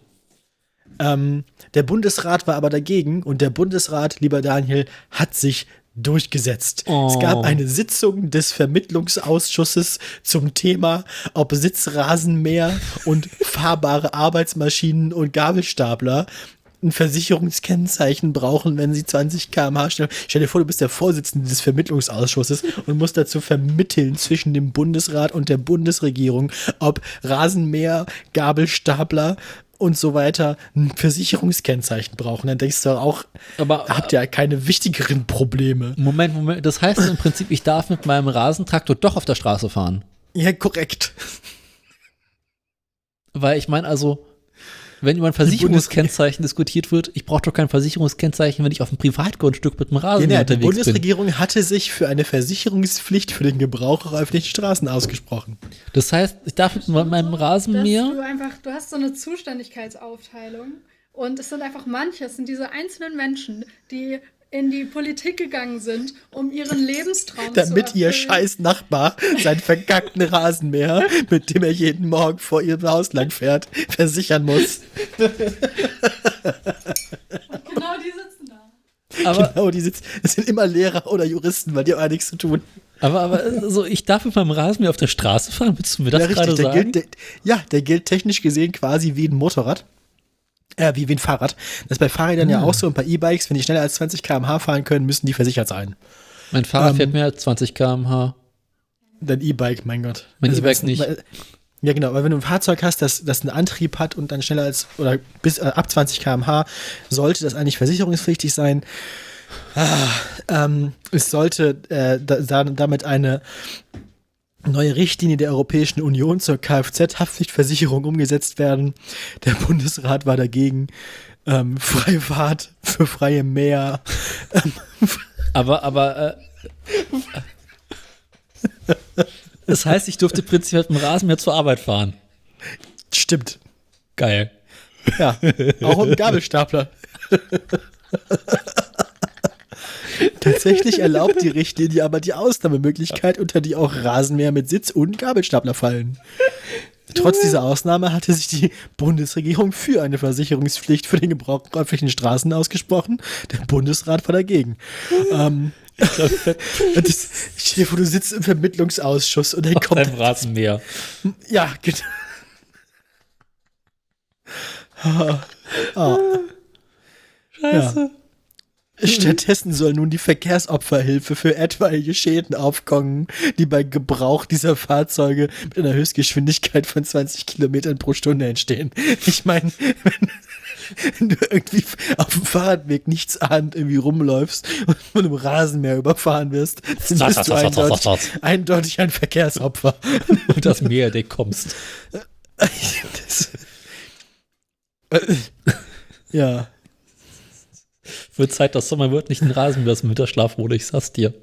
Ähm, der Bundesrat war aber dagegen und der Bundesrat, lieber Daniel, hat sich durchgesetzt. Oh. Es gab eine Sitzung des Vermittlungsausschusses zum Thema, ob Sitzrasenmäher und fahrbare Arbeitsmaschinen und Gabelstapler ein Versicherungskennzeichen brauchen, wenn sie 20 km/h schnell. Stell dir vor, du bist der Vorsitzende des Vermittlungsausschusses und musst dazu vermitteln zwischen dem Bundesrat und der Bundesregierung, ob Rasenmäher, Gabelstapler und so weiter ein Versicherungskennzeichen brauchen. Dann denkst du auch, Aber habt ihr keine wichtigeren Probleme? Moment, Moment. Das heißt im Prinzip, ich darf mit meinem Rasentraktor doch auf der Straße fahren. Ja, korrekt. Weil ich meine, also, wenn über ein Versicherungskennzeichen diskutiert wird, ich brauche doch kein Versicherungskennzeichen, wenn ich auf einem Privatgrundstück mit einem Ja, Rasenmäher ja, die unterwegs bin. Bundesregierung hatte sich für eine Versicherungspflicht für den Gebrauch auf öffentlichen Straßen ausgesprochen. Das heißt, ich darf mit meinem Rasenmäher. du einfach, du hast so eine Zuständigkeitsaufteilung und es sind einfach manche, es sind diese einzelnen Menschen, die in die Politik gegangen sind, um ihren Lebenstraum Damit zu ihr erfüllen. scheiß Nachbar seinen verkackten Rasenmäher, mit dem er jeden Morgen vor ihrem Haus lang fährt, versichern muss. Genau, die sitzen da. Aber, Genau, die sitzen, das sind immer Lehrer oder Juristen, weil die haben auch nichts zu tun. aber, aber also ich darf mit meinem Rasenmäher auf der Straße fahren? Willst du mir das ja, gerade der sagen? gilt, der, ja, der gilt technisch gesehen quasi wie ein Motorrad. Äh, wie, wie ein Fahrrad. Das ist bei Fahrrädern ja Ah. auch so und bei E-Bikes, wenn die schneller als 20 km/h fahren können, müssen die versichert sein. mein Fahrrad ähm, fährt mehr als 20 km/h. dein E-Bike, mein Gott. Mein Also, E-Bike nicht. weil- Ja, genau, weil wenn du ein Fahrzeug hast, das, das einen Antrieb hat und dann schneller als oder bis äh, ab 20 km/h, sollte das eigentlich versicherungspflichtig sein. Ah, ähm, es sollte äh, da, damit eine neue Richtlinie der Europäischen Union zur Kfz-Haftpflichtversicherung umgesetzt werden. Der Bundesrat war dagegen. Ähm, Freifahrt für freie Meer. Aber, aber, äh, das heißt, ich durfte prinzipiell mit dem Rasenmäher zur Arbeit fahren. Stimmt. Geil. Ja, auch im Gabelstapler. Tatsächlich erlaubt die Richtlinie aber die Ausnahmemöglichkeit, unter die auch Rasenmäher mit Sitz und Gabelstapler fallen. Trotz dieser Ausnahme hatte sich die Bundesregierung für eine Versicherungspflicht für den Gebrauch öffentlichen Straßen ausgesprochen. Der Bundesrat war dagegen. ähm, das, stell dir vor, du sitzt im Vermittlungsausschuss und dann kommt Beim Rasenmäher. ja, genau. Ah. Scheiße. Stattdessen soll nun die Verkehrsopferhilfe für etwaige Schäden aufkommen, die bei Gebrauch dieser Fahrzeuge mit einer Höchstgeschwindigkeit von 20 Kilometern pro Stunde entstehen. Ich meine, wenn, wenn du irgendwie auf dem Fahrradweg nichts ahnt irgendwie rumläufst und von einem Rasenmäher überfahren wirst, dann bist du eindeutig, eindeutig ein Verkehrsopfer. Und das Meerdeck kommst. Das, ja. Wird Zeit, dass Sommer wird nicht ein Rasenmäher ist im Winterschlaf wurde, ich sag's dir.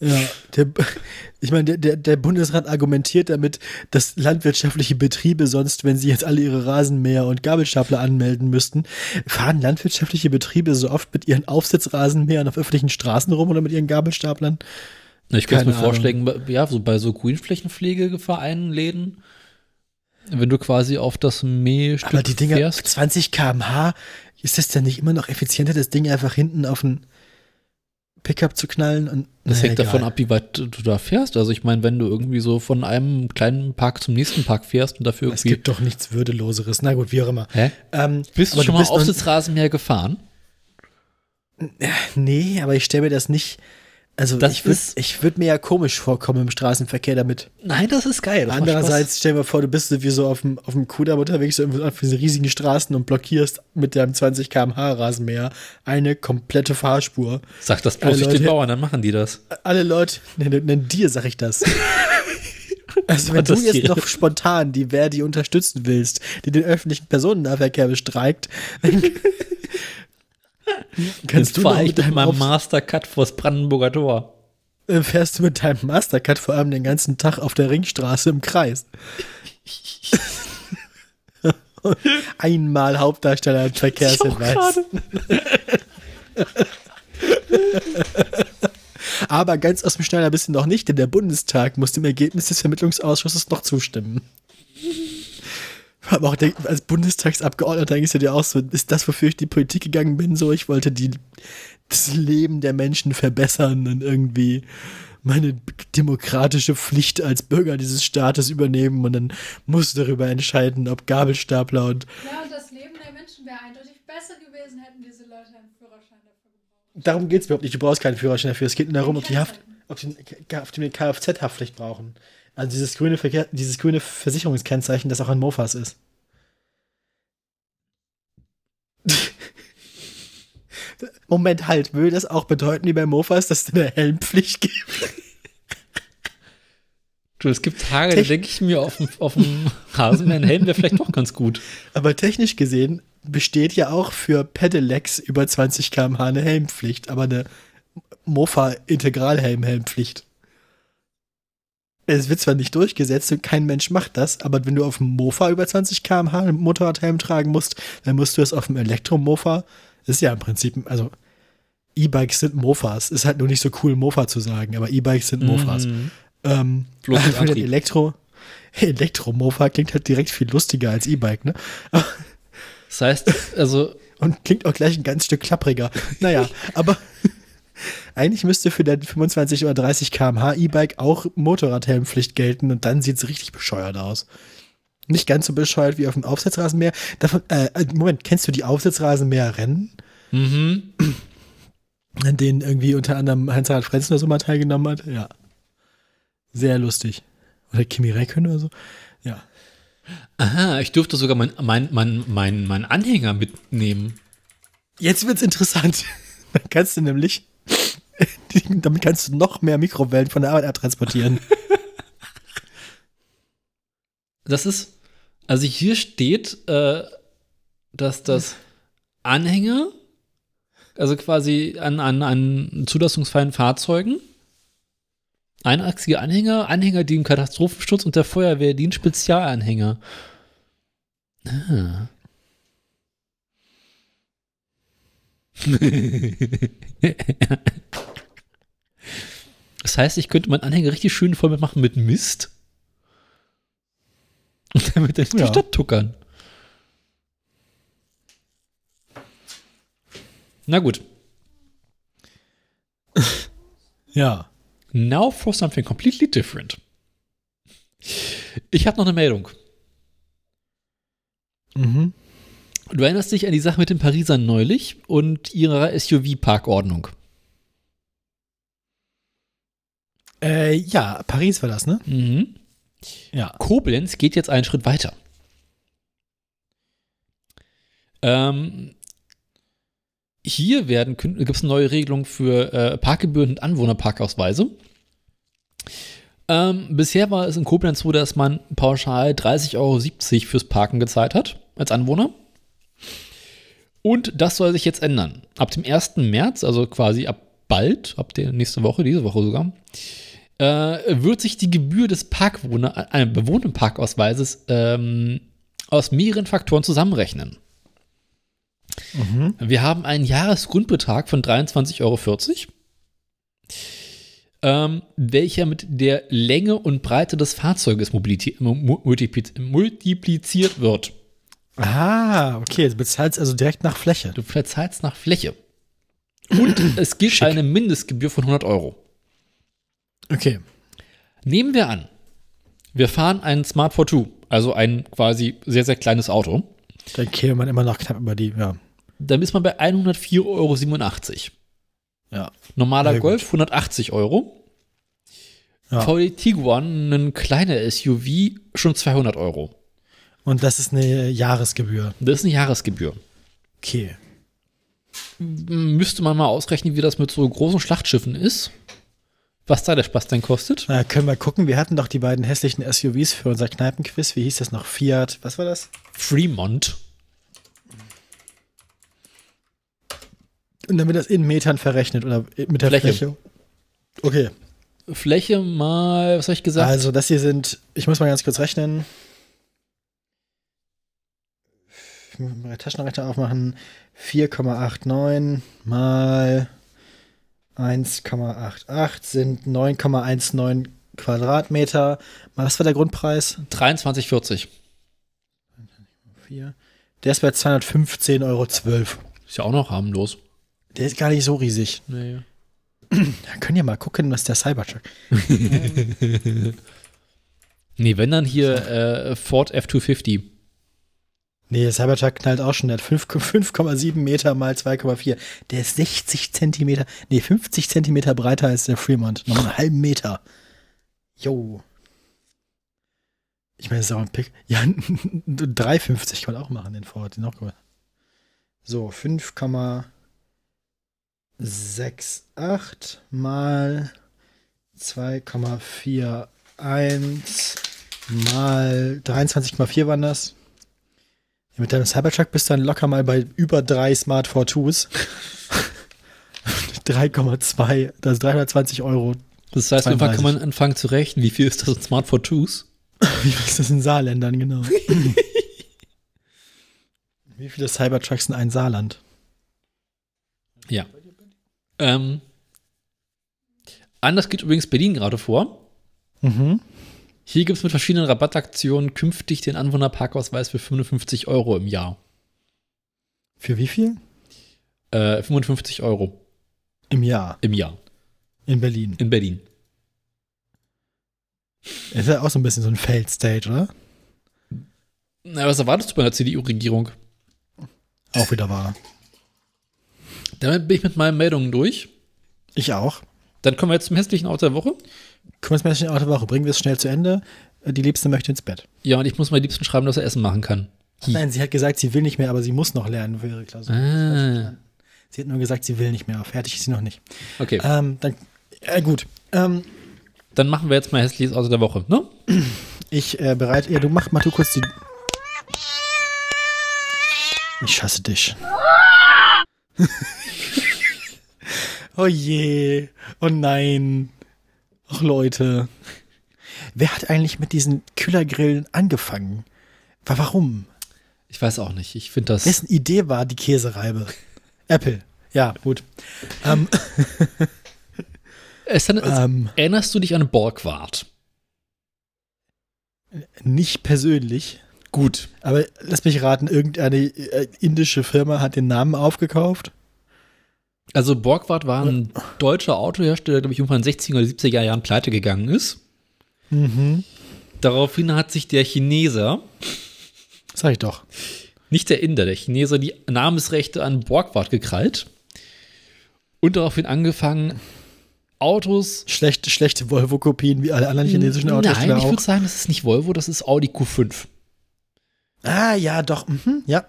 Ja, der, ich meine, der, der, der Bundesrat argumentiert damit, dass landwirtschaftliche Betriebe sonst, wenn sie jetzt alle ihre Rasenmäher und Gabelstapler anmelden müssten, fahren landwirtschaftliche Betriebe so oft mit ihren Aufsitzrasenmähern auf öffentlichen Straßen rum oder mit ihren Gabelstaplern? Ich könnte mir vorstellen, bei- ja, so bei so Grünflächenpflegevereinen, Läden, wenn du quasi auf das Mähstück Aber die Dinger, fährst. 20 km/h, ist es denn nicht immer noch effizienter, das Ding einfach hinten auf einen Pickup zu knallen? Und, Das hängt egal. davon ab, wie weit du da fährst. Also ich meine, wenn du irgendwie so von einem kleinen Park zum nächsten Park fährst und dafür Es irgendwie. gibt doch nichts Würdeloseres. Na gut, wie auch immer. Hä? Ähm, Bist du schon mal bist noch- Aufsitzrasenmäher gefahren? Nee, aber ich stelle mir das nicht. Also Das ich würde würd mir ja komisch vorkommen im Straßenverkehr damit. Nein, das ist geil. Das Andererseits stell dir mal vor, du bist wie so auf dem, auf dem Kudamm unterwegs auf diesen riesigen Straßen und blockierst mit deinem 20 km/h Rasenmäher eine komplette Fahrspur. Sag das bloß nicht den Bauern, dann machen die das. Alle Leute, nennen ne, dir sag ich das. Also wenn du jetzt noch spontan die Verdi unterstützen willst, die den öffentlichen Personennahverkehr bestreikt, dann kannst du Jetzt fahr ich mit deinem meinem Mastercut vors Brandenburger Tor. äh, fährst du mit deinem Mastercard vor allem den ganzen Tag auf der Ringstraße im Kreis. Einmal Hauptdarsteller im Verkehrshinweis. Aber ganz aus dem Schneider bist du noch nicht, denn der Bundestag muss dem Ergebnis des Vermittlungsausschusses noch zustimmen. Aber auch der, als Bundestagsabgeordneter denkst du dir auch so, ist das, wofür ich in die Politik gegangen bin, so, ich wollte die, das Leben der Menschen verbessern und irgendwie meine demokratische Pflicht als Bürger dieses Staates übernehmen und dann musst du darüber entscheiden, ob Gabelstapler und Ja, und das Leben der Menschen wäre eindeutig besser gewesen, hätten diese Leute einen Führerschein dafür gebraucht. darum geht es überhaupt nicht, du brauchst keinen Führerschein dafür, es geht nur darum, ob die Haft, ob die, ob die eine Kfz-Haftpflicht brauchen. Also dieses grüne Verkehr, dieses grüne Versicherungskennzeichen, das auch an Mofas ist. Moment, halt, würde das auch bedeuten, wie bei Mofas, dass es eine Helmpflicht gibt? Du, es gibt Tage, da Tech- denke ich mir, auf dem, auf dem Rasenmäher ein Helm wäre vielleicht doch ganz gut. Aber technisch gesehen besteht ja auch für Pedelecs über 20 km/h eine Helmpflicht, aber eine Mofa-Integralhelm-Helmpflicht. Es wird zwar nicht durchgesetzt und kein Mensch macht das, aber wenn du auf dem Mofa über 20 km/h einen Motorradhelm tragen musst, dann musst du es auf dem Elektromofa. Ist ja im Prinzip, also E-Bikes sind Mofas. Ist halt nur nicht so cool, Mofa zu sagen, aber E-Bikes sind Mofas. Mhm. Ähm, Bloß mit den Antrieb. Elektro, Elektromofa klingt halt direkt viel lustiger als E-Bike, ne? Das heißt, also, Und klingt auch gleich ein ganz Stück klappriger. Naja, aber eigentlich müsste für dein 25 oder 30 km/h E-Bike auch Motorradhelmpflicht gelten und dann sieht es richtig bescheuert aus. Nicht ganz so bescheuert wie auf dem Aufsitzrasenmäher. Davon, äh, Moment, kennst du die Aufsitzrasenmäher-Rennen, mhm. an denen irgendwie unter anderem Heinz-Harald Frenzen oder so mal teilgenommen hat? Ja. Sehr lustig. Oder Kimi Räikkönen oder so. Ja. Aha, ich durfte sogar mein, mein, mein, mein, mein Anhänger mitnehmen. Jetzt wird's interessant. Dann kannst du nämlich, damit kannst du noch mehr Mikrowellen von der Arbeit abtransportieren. Das ist, also hier steht, äh, dass das Anhänger, also quasi an, an, an zulassungsfreien Fahrzeugen, einachsige Anhänger, Anhänger, die im Katastrophenschutz und der Feuerwehr dienen, Spezialanhänger. Ah. das heißt, ich könnte meinen Anhänger richtig schön voll mitmachen mit Mist. Und damit durch die Ja. Stadt tuckern. Na gut. Ja. Now for something completely different. Ich habe noch eine Meldung. Mhm. Du erinnerst dich an die Sache mit den Parisern neulich und ihrer SUV-Parkordnung. Äh, ja, Paris war das, ne? Mhm. Ja. Koblenz geht jetzt einen Schritt weiter. Ähm, hier werden gibt es eine neue Regelung für äh, Parkgebühren und Anwohnerparkausweise. Ähm, bisher war es in Koblenz so, dass man pauschal 30,70 Euro fürs Parken gezahlt hat als Anwohner. Und das soll sich jetzt ändern. Ab dem 1. März, also quasi ab bald, ab der nächste Woche, diese Woche sogar, äh, wird sich die Gebühr des Parkwohner, äh, bewohnten Parkausweises ähm, aus mehreren Faktoren zusammenrechnen. Mhm. Wir haben einen Jahresgrundbetrag von 23,40 Euro, ähm, welcher mit der Länge und Breite des Fahrzeuges multipliziert wird. Ah, okay. Du bezahlst also direkt nach Fläche. Du verzahlst nach Fläche. Und es gibt Schick. eine Mindestgebühr von 100 Euro. Okay. Nehmen wir an, wir fahren einen Smart 42, also ein quasi sehr, sehr kleines Auto. Dann käme man immer noch knapp über die, ja. Dann ist man bei 104,87 Euro. Ja. Normaler Sehr gut. Golf 180 Euro. Ja. VW Tiguan, ein kleiner SUV, schon 200 Euro. Und das ist eine Jahresgebühr. Das ist eine Jahresgebühr. Okay. Müsste man mal ausrechnen, wie das mit so großen Schlachtschiffen ist. Was da der Spaß denn kostet. Na, können wir gucken. Wir hatten doch die beiden hässlichen SUVs für unser Kneipenquiz. Wie hieß das noch? Fiat. Was war das? Fremont. Und dann wird das in Metern verrechnet oder mit der Fläche. Fläche. Okay. Fläche mal, was habe ich gesagt? Also, das hier sind, ich muss mal ganz kurz rechnen. Ich muss mal Taschenrechner aufmachen. 4,89 mal 1,88 sind 9,19 Quadratmeter. Was war der Grundpreis? 23,40. 4. Der ist bei 215,12 Euro. Ist ja auch noch harmlos. Der ist gar nicht so riesig. Nee. Da können ja mal gucken, was der Cybertruck. Nee, wenn dann hier äh, Ford F250. Nee, Cybertruck knallt auch schon. Der hat 5 5,7 Meter mal 2,4. Der ist 60 Zentimeter, nee, 50 Zentimeter breiter als der Fremont. Noch einen halben Meter. Jo. Ich meine, das ist auch ein Pick. Ja, 3,50 kann man auch machen, den Ford. Den auch gut. So, 5,68 mal 2,41 mal 23,4 waren das. Mit deinem Cybertruck bist du dann locker mal bei über drei Smart 42s. 3,2, das ist 320 Euro. Das heißt, irgendwann kann 32. man anfangen zu rechnen, wie viel ist das in Smart for Twos? Wie viel ist das in Saarländern, genau? Wie viele Cybertrucks in ein Saarland? Ja. Ähm, anders geht übrigens Berlin gerade vor. Mhm. Hier gibt es mit verschiedenen Rabattaktionen künftig den Anwohnerparkausweis für 55 Euro im Jahr. Für wie viel? Äh, 55 Euro Im Jahr im Jahr in Berlin. in Berlin. Ist ja auch so ein bisschen so ein Failed State, oder? Na, was erwartest du bei der CDU-Regierung? Auch wieder wahr. Damit bin ich mit meinen Meldungen durch. Ich auch. Dann kommen wir jetzt zum hässlichen Auto der Woche. Kümmern wir uns in der Woche, bringen wir es schnell zu Ende. Die Liebste möchte ins Bett. Ja, und ich muss meinem Liebsten schreiben, dass er Essen machen kann. Hi. Nein, sie hat gesagt, sie will nicht mehr, aber sie muss noch lernen für ihre Klausur. Ah. Sie hat nur gesagt, sie will nicht mehr. Fertig ist sie noch nicht. Okay, Ähm, dann, äh, gut. Ähm, dann machen wir jetzt mal hässliches Auto der Woche, ne? ich äh, bereite. Ja, du mach mal du kurz die. Ich hasse dich. oh je. Oh nein. Ach Leute. Wer hat eigentlich mit diesen Kühlergrillen angefangen? Wa- Warum? Ich weiß auch nicht. Ich finde das. Dessen Idee war die Käsereibe. Apple. Ja, gut. Ähm, Es, dann, ähm, erinnerst du dich an Borgward? nicht persönlich. Gut. Aber lass mich raten, irgendeine äh, indische Firma hat den Namen aufgekauft. Also Borgward war ein deutscher Autohersteller, der, glaube ich, irgendwann in den 60er oder 70er Jahren pleite gegangen ist. Mhm. Daraufhin hat sich der Chineser, Sag ich doch. nicht der Inder, der Chineser, die Namensrechte an Borgward gekrallt und daraufhin angefangen, Autos. Schlechte, schlechte Volvo-Kopien wie alle anderen chinesischen Nein, Autohersteller ich würde sagen, das ist nicht Volvo, das ist Audi Q5. Ah, ja, doch. Mhm, ja.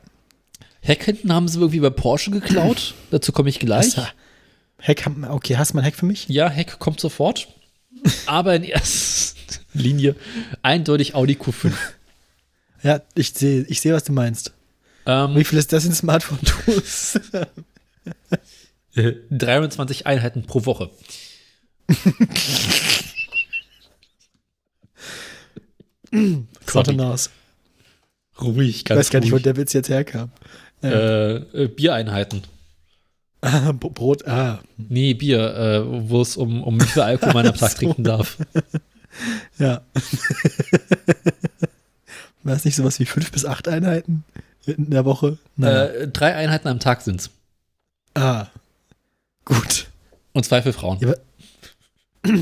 Heck hinten haben sie irgendwie bei Porsche geklaut. Dazu komme ich gleich. Das, Heck, okay, hast du mal ein Heck für mich? Ja, Heck kommt sofort. Aber in erster Linie eindeutig Audi Q5. Ja, ich sehe, ich sehe, was du meinst. Ähm, Wie viel ist das in Smartphone-Tools? 23 Einheiten pro Woche. Kontenance. Ruhig, Ich ganz weiß gar nicht, wo der Witz jetzt herkam. Äh, äh, Biereinheiten. Ah, Brot, ah, Nee, Bier, äh, wo es um, um wie viel Alkohol man am Tag So. trinken darf. ja. War es nicht sowas wie fünf bis acht Einheiten in der Woche? Naja. Äh, drei Einheiten am Tag sind's. ah, gut. Und zwei für Frauen. Ja,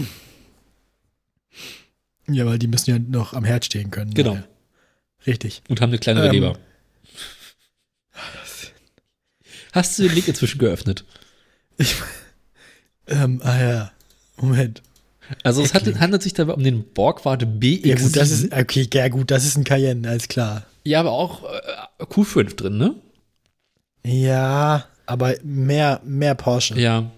Ja, weil die müssen ja noch am Herd stehen können. Genau. Naja. Richtig. Und haben eine kleinere Ähm. Leber. Hast du den Link inzwischen geöffnet? Ich, ähm, ah ja. Moment. Also es hat, handelt sich dabei um den Borgward BX7. Ja gut, das ist, okay, ja gut, das ist ein Cayenne, alles klar. ja, aber auch äh, Q5 drin, ne? Ja, aber mehr, mehr Porsche. Ja.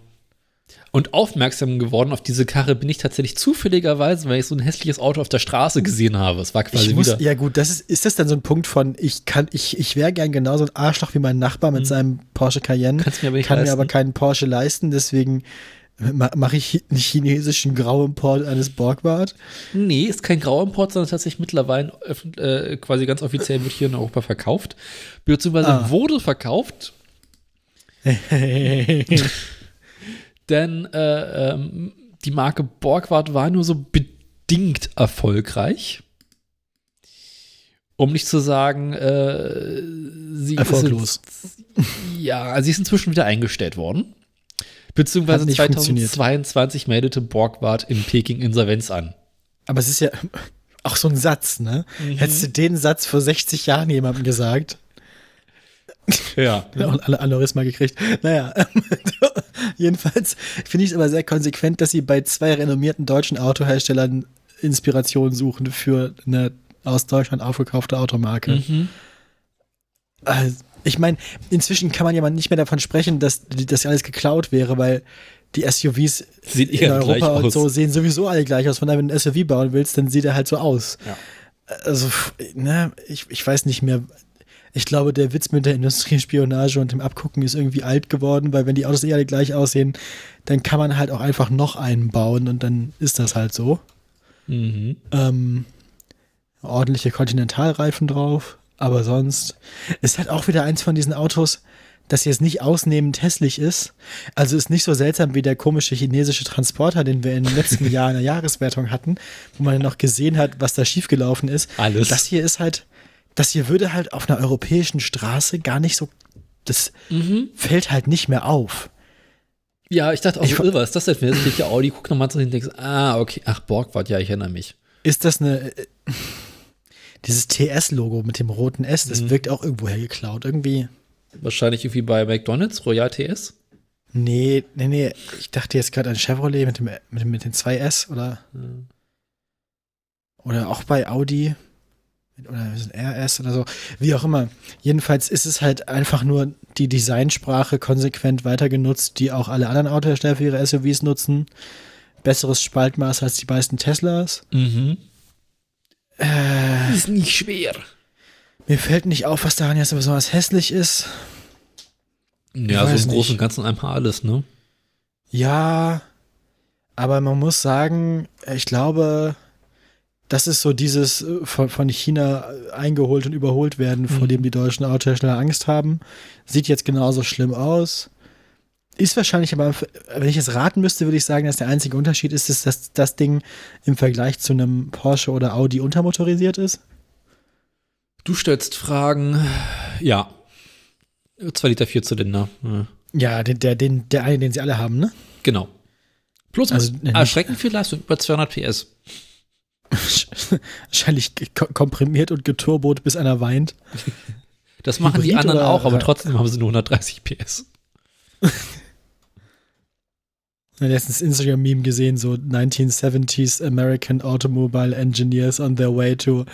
Und aufmerksam geworden auf diese Karre bin ich tatsächlich zufälligerweise, weil ich so ein hässliches Auto auf der Straße gesehen habe. Es war quasi Ich muss, wieder. ja gut, das ist, ist das dann so ein Punkt von, ich kann, ich, ich wäre gern genauso ein Arschloch wie mein Nachbar mit seinem Porsche Cayenne, Mhm. Kannst mir aber nicht kann mir leisten. aber keinen Porsche leisten, deswegen ma- mache ich einen chinesischen Grauimport eines Borgward. Nee, ist kein Grauimport, sondern tatsächlich mittlerweile äh, quasi ganz offiziell wird hier in Europa verkauft. Beziehungsweise Ah. wurde verkauft, denn äh, ähm, die Marke Borgward war nur so bedingt erfolgreich. Um nicht zu sagen, äh, sie Erfolglos. Ist, ja, sie ist inzwischen wieder eingestellt worden. Beziehungsweise Hat nicht funktioniert. 2022 meldete Borgward in Peking Insolvenz an. Aber es ist ja auch so ein Satz, ne? Hättest du den Satz vor 60 Jahren jemandem gesagt, Ja. Ja, und alle Aneurysma gekriegt. Naja, jedenfalls finde ich es aber sehr konsequent, dass sie bei zwei renommierten deutschen Autoherstellern Inspiration suchen für eine aus Deutschland aufgekaufte Automarke. Mhm. Also, ich meine, inzwischen kann man ja mal nicht mehr davon sprechen, dass das alles geklaut wäre, weil die SUVs Sieht in Europa und aus. so sehen sowieso alle gleich aus. Von daher, wenn du ein SUV bauen willst, dann sieht er halt so aus. Ja. Also, ne, ich, ich weiß nicht mehr. Ich glaube, der Witz mit der Industriespionage und dem Abgucken ist irgendwie alt geworden, weil wenn die Autos eh alle gleich aussehen, dann kann man halt auch einfach noch einen bauen und dann ist das halt so. Mhm. Ähm, ordentliche Kontinentalreifen drauf, aber sonst ist halt auch wieder eins von diesen Autos, das jetzt nicht ausnehmend hässlich ist. Also ist nicht so seltsam wie der komische chinesische Transporter, den wir in den letzten Jahren in der Jahreswertung hatten, wo man noch gesehen hat, was da schiefgelaufen ist. Alles. Das hier ist halt, das hier würde halt auf einer europäischen Straße gar nicht so, das Mhm. fällt halt nicht mehr auf. Ja, ich dachte auch, Ich so, was ist das denn für ein hässlicher Audi? Guck nochmal zu hin und denkst, ah, okay, ach, Borgward, ja, ich erinnere mich. Ist das eine, äh, dieses TS-Logo mit dem roten S, das Mhm. wirkt auch irgendwoher geklaut. Irgendwie, Wahrscheinlich irgendwie bei McDonalds, Royal TS. Nee, nee, nee. Ich dachte jetzt gerade an Chevrolet mit dem, mit mit den 2S oder, Hm. oder auch bei Audi. Oder RS oder so. Wie auch immer. Jedenfalls ist es halt einfach nur die Designsprache konsequent weiter genutzt, die auch alle anderen Autohersteller für ihre SUVs nutzen. Besseres Spaltmaß als die meisten Teslas. Mhm. Äh, Ist nicht schwer. mir fällt nicht auf, was daran jetzt besonders hässlich ist. Ja, so im Großen und. Ganzen einmal alles, ne? Ja, aber man muss sagen, ich glaube, das ist so dieses äh, von, von China eingeholt und überholt werden, vor Mhm. dem die deutschen Autohersteller Angst haben. Sieht jetzt genauso schlimm aus. Ist wahrscheinlich aber, wenn ich es raten müsste, würde ich sagen, dass der einzige Unterschied ist, ist dass das Ding im Vergleich zu einem Porsche oder Audi untermotorisiert ist. Du stellst Fragen. Ja. 2 Liter Vierzylinder. Ja. Ja, den, der, den, der eine, den sie alle haben, ne? Genau. Plus Also, nicht- erschreckend viel Leistung, über 200 PS. Wahrscheinlich ko- komprimiert und geturbot, bis einer weint. Das machen die Hybrid anderen oder- auch, aber trotzdem haben sie nur 130 PS. Ich habe letztens Instagram-Meme gesehen, so 1970s American Automobile Engineers on their way to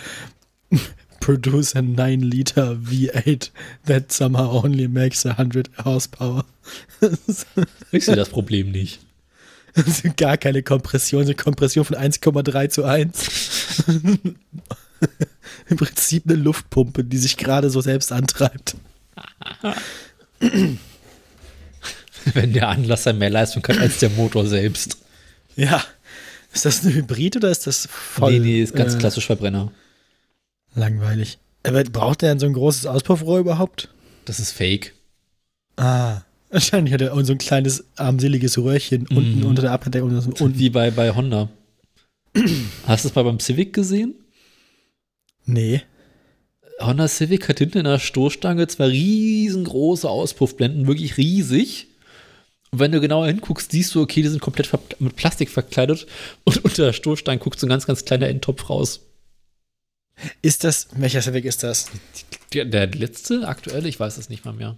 produce a 9-liter V8 that somehow only makes 100 horsepower. Ich sehe das Problem nicht. Gar keine Kompression, eine Kompression von 1,3 zu 1. Im Prinzip eine Luftpumpe, die sich gerade so selbst antreibt. Wenn der Anlasser mehr Leistung hat als der Motor selbst. Ja. Ist das ein Hybrid oder ist das voll nee, nee, ist ganz äh, klassisch Verbrenner. langweilig? Aber braucht der denn so ein großes Auspuffrohr überhaupt? Das ist fake. Ah, wahrscheinlich hat er so ein kleines armseliges Röhrchen unten Mhm. unter der Abdeckung. Unten. Wie bei, bei Honda. Hast du es mal beim Civic gesehen? Nee. Honda Civic hat hinten in der Stoßstange zwei riesengroße Auspuffblenden, wirklich riesig. Und wenn du genauer hinguckst, siehst du, okay, die sind komplett mit Plastik verkleidet und unter der Stoßstange guckt so ein ganz, ganz kleiner Endtopf raus. Ist das, welcher Civic ist das? Der, der letzte, aktuelle, ich weiß es nicht mal mehr.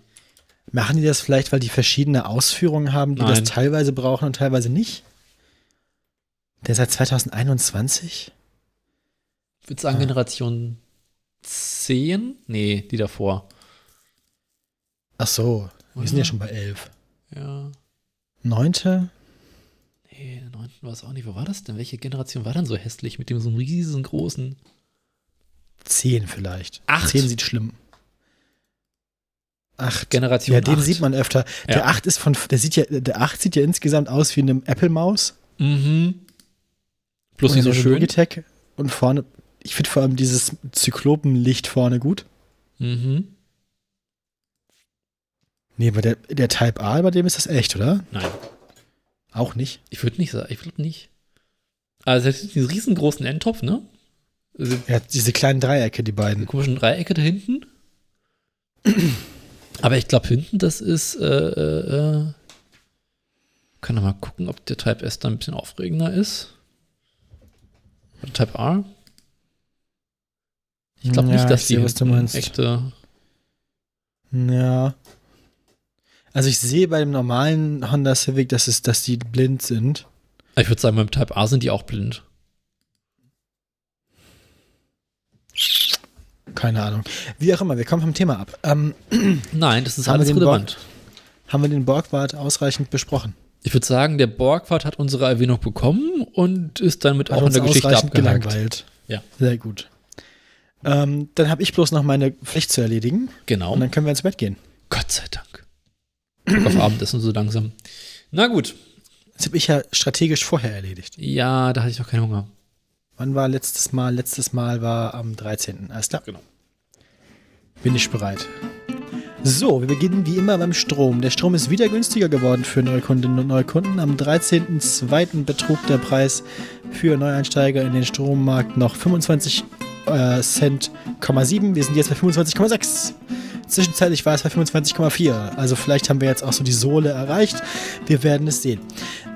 Machen die das vielleicht, weil die verschiedene Ausführungen haben, die Nein. das teilweise brauchen und teilweise nicht? Der seit 2021? Ich würde sagen, Ah. Generation 10? Nee, die davor. Ach so, wir sind Ja. ja schon bei 11. Ja. Neunte? Nee, der neunten war es auch nicht. Wo war das denn? Welche Generation war dann so hässlich mit dem so einem riesengroßen? Zehn vielleicht. Acht. Zehn sieht schlimm. Acht. Generation Ja, den sieht man öfter. Der Ja. 8 ist von, der sieht ja, der 8 sieht ja insgesamt aus wie eine Apple-Maus. Mhm. Und nicht so schön. Logitech und vorne, ich finde vor allem dieses Zyklopenlicht vorne gut. Mhm. Nee, aber der, der Type A, bei dem ist das echt, oder? Nein, Auch nicht. ich würde nicht sagen, ich würde nicht. Also es hat diesen riesengroßen Endtopf, ne? Also Ja, diese kleinen Dreiecke, die die beiden. komischen Dreiecke da hinten. Aber ich glaube, hinten, das ist, äh, äh, äh, kann doch mal gucken, ob der Type S da ein bisschen aufregender ist. Oder Type R? Ich glaube Ja, nicht, dass die sehe, meinst. echte. Ja. Also ich sehe bei dem normalen Honda Civic, dass, es, dass die blind sind. Ich würde sagen, beim Type A sind die auch blind. Keine Ahnung. Wie auch immer, wir kommen vom Thema ab. Ähm, Nein, das ist alles relevant. haben wir den Borgwart ausreichend besprochen? Ich würde sagen, der Borgwart hat unsere Erwähnung bekommen und ist damit auch in der Geschichte abgehakt. gelangweilt. Ja. Sehr gut. Ähm, dann habe ich bloß noch meine Pflicht zu erledigen Genau. und dann können wir ins Bett gehen. Gott sei Dank. Guck auf Abendessen so langsam. Na gut. Das habe ich ja strategisch vorher erledigt. Ja, da hatte ich noch keinen Hunger. Wann war letztes Mal? Letztes Mal war am 13. Alles klar. Genau. Bin ich bereit. So, wir beginnen wie immer beim Strom. Der Strom ist wieder günstiger geworden für Neukundinnen und Neukunden. Am 13.02. betrug der Preis für Neueinsteiger in den Strommarkt noch 25 äh, Cent, 7. Wir sind jetzt bei 25,6. Zwischenzeitlich war es bei 25,4. Also vielleicht haben wir jetzt auch so die Sohle erreicht. Wir werden es sehen.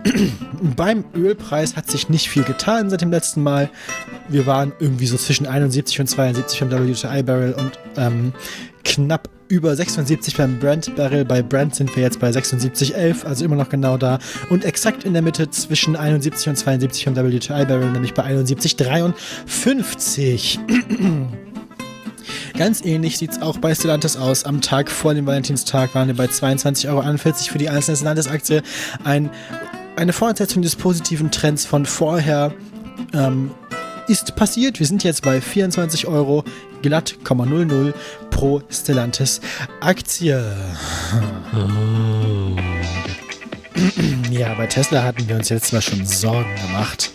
Beim Ölpreis hat sich nicht viel getan seit dem letzten Mal. Wir waren irgendwie so zwischen 71 und 72 beim WTI Barrel und ähm, knapp über 76 beim Brent Barrel. Bei Brent sind wir jetzt bei 76,11, also immer noch genau da. Und exakt in der Mitte zwischen 71 und 72 beim WTI Barrel, nämlich bei 71,53. Ganz ähnlich sieht es auch bei Stellantis aus. Am Tag vor dem Valentinstag waren wir bei 22,41 Euro für die einzelne Stellantis-Aktie. Ein, eine Fortsetzung des positiven Trends von vorher ähm, ist passiert. Wir sind jetzt bei 24 Euro glatt, 00 pro Stellantis Aktie. Ja, bei Tesla hatten wir uns jetzt mal schon Sorgen gemacht.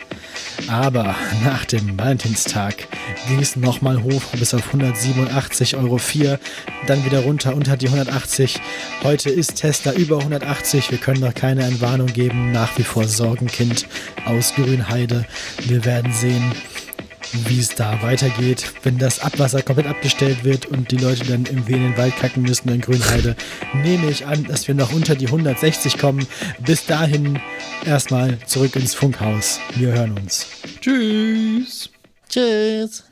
Aber nach dem Valentinstag ging es nochmal hoch bis auf 187,04 Euro, dann wieder runter unter die 180. Heute ist Tesla über 180. Wir können noch keine Entwarnung geben. Nach wie vor Sorgenkind aus Grünheide. Wir werden sehen, wie es da weitergeht, wenn das Abwasser komplett abgestellt wird und die Leute dann irgendwie in den Wald kacken müssen in Grünheide, nehme ich an, dass wir noch unter die 160 kommen. Bis dahin erstmal zurück ins Funkhaus. Wir hören uns. Tschüss. Tschüss.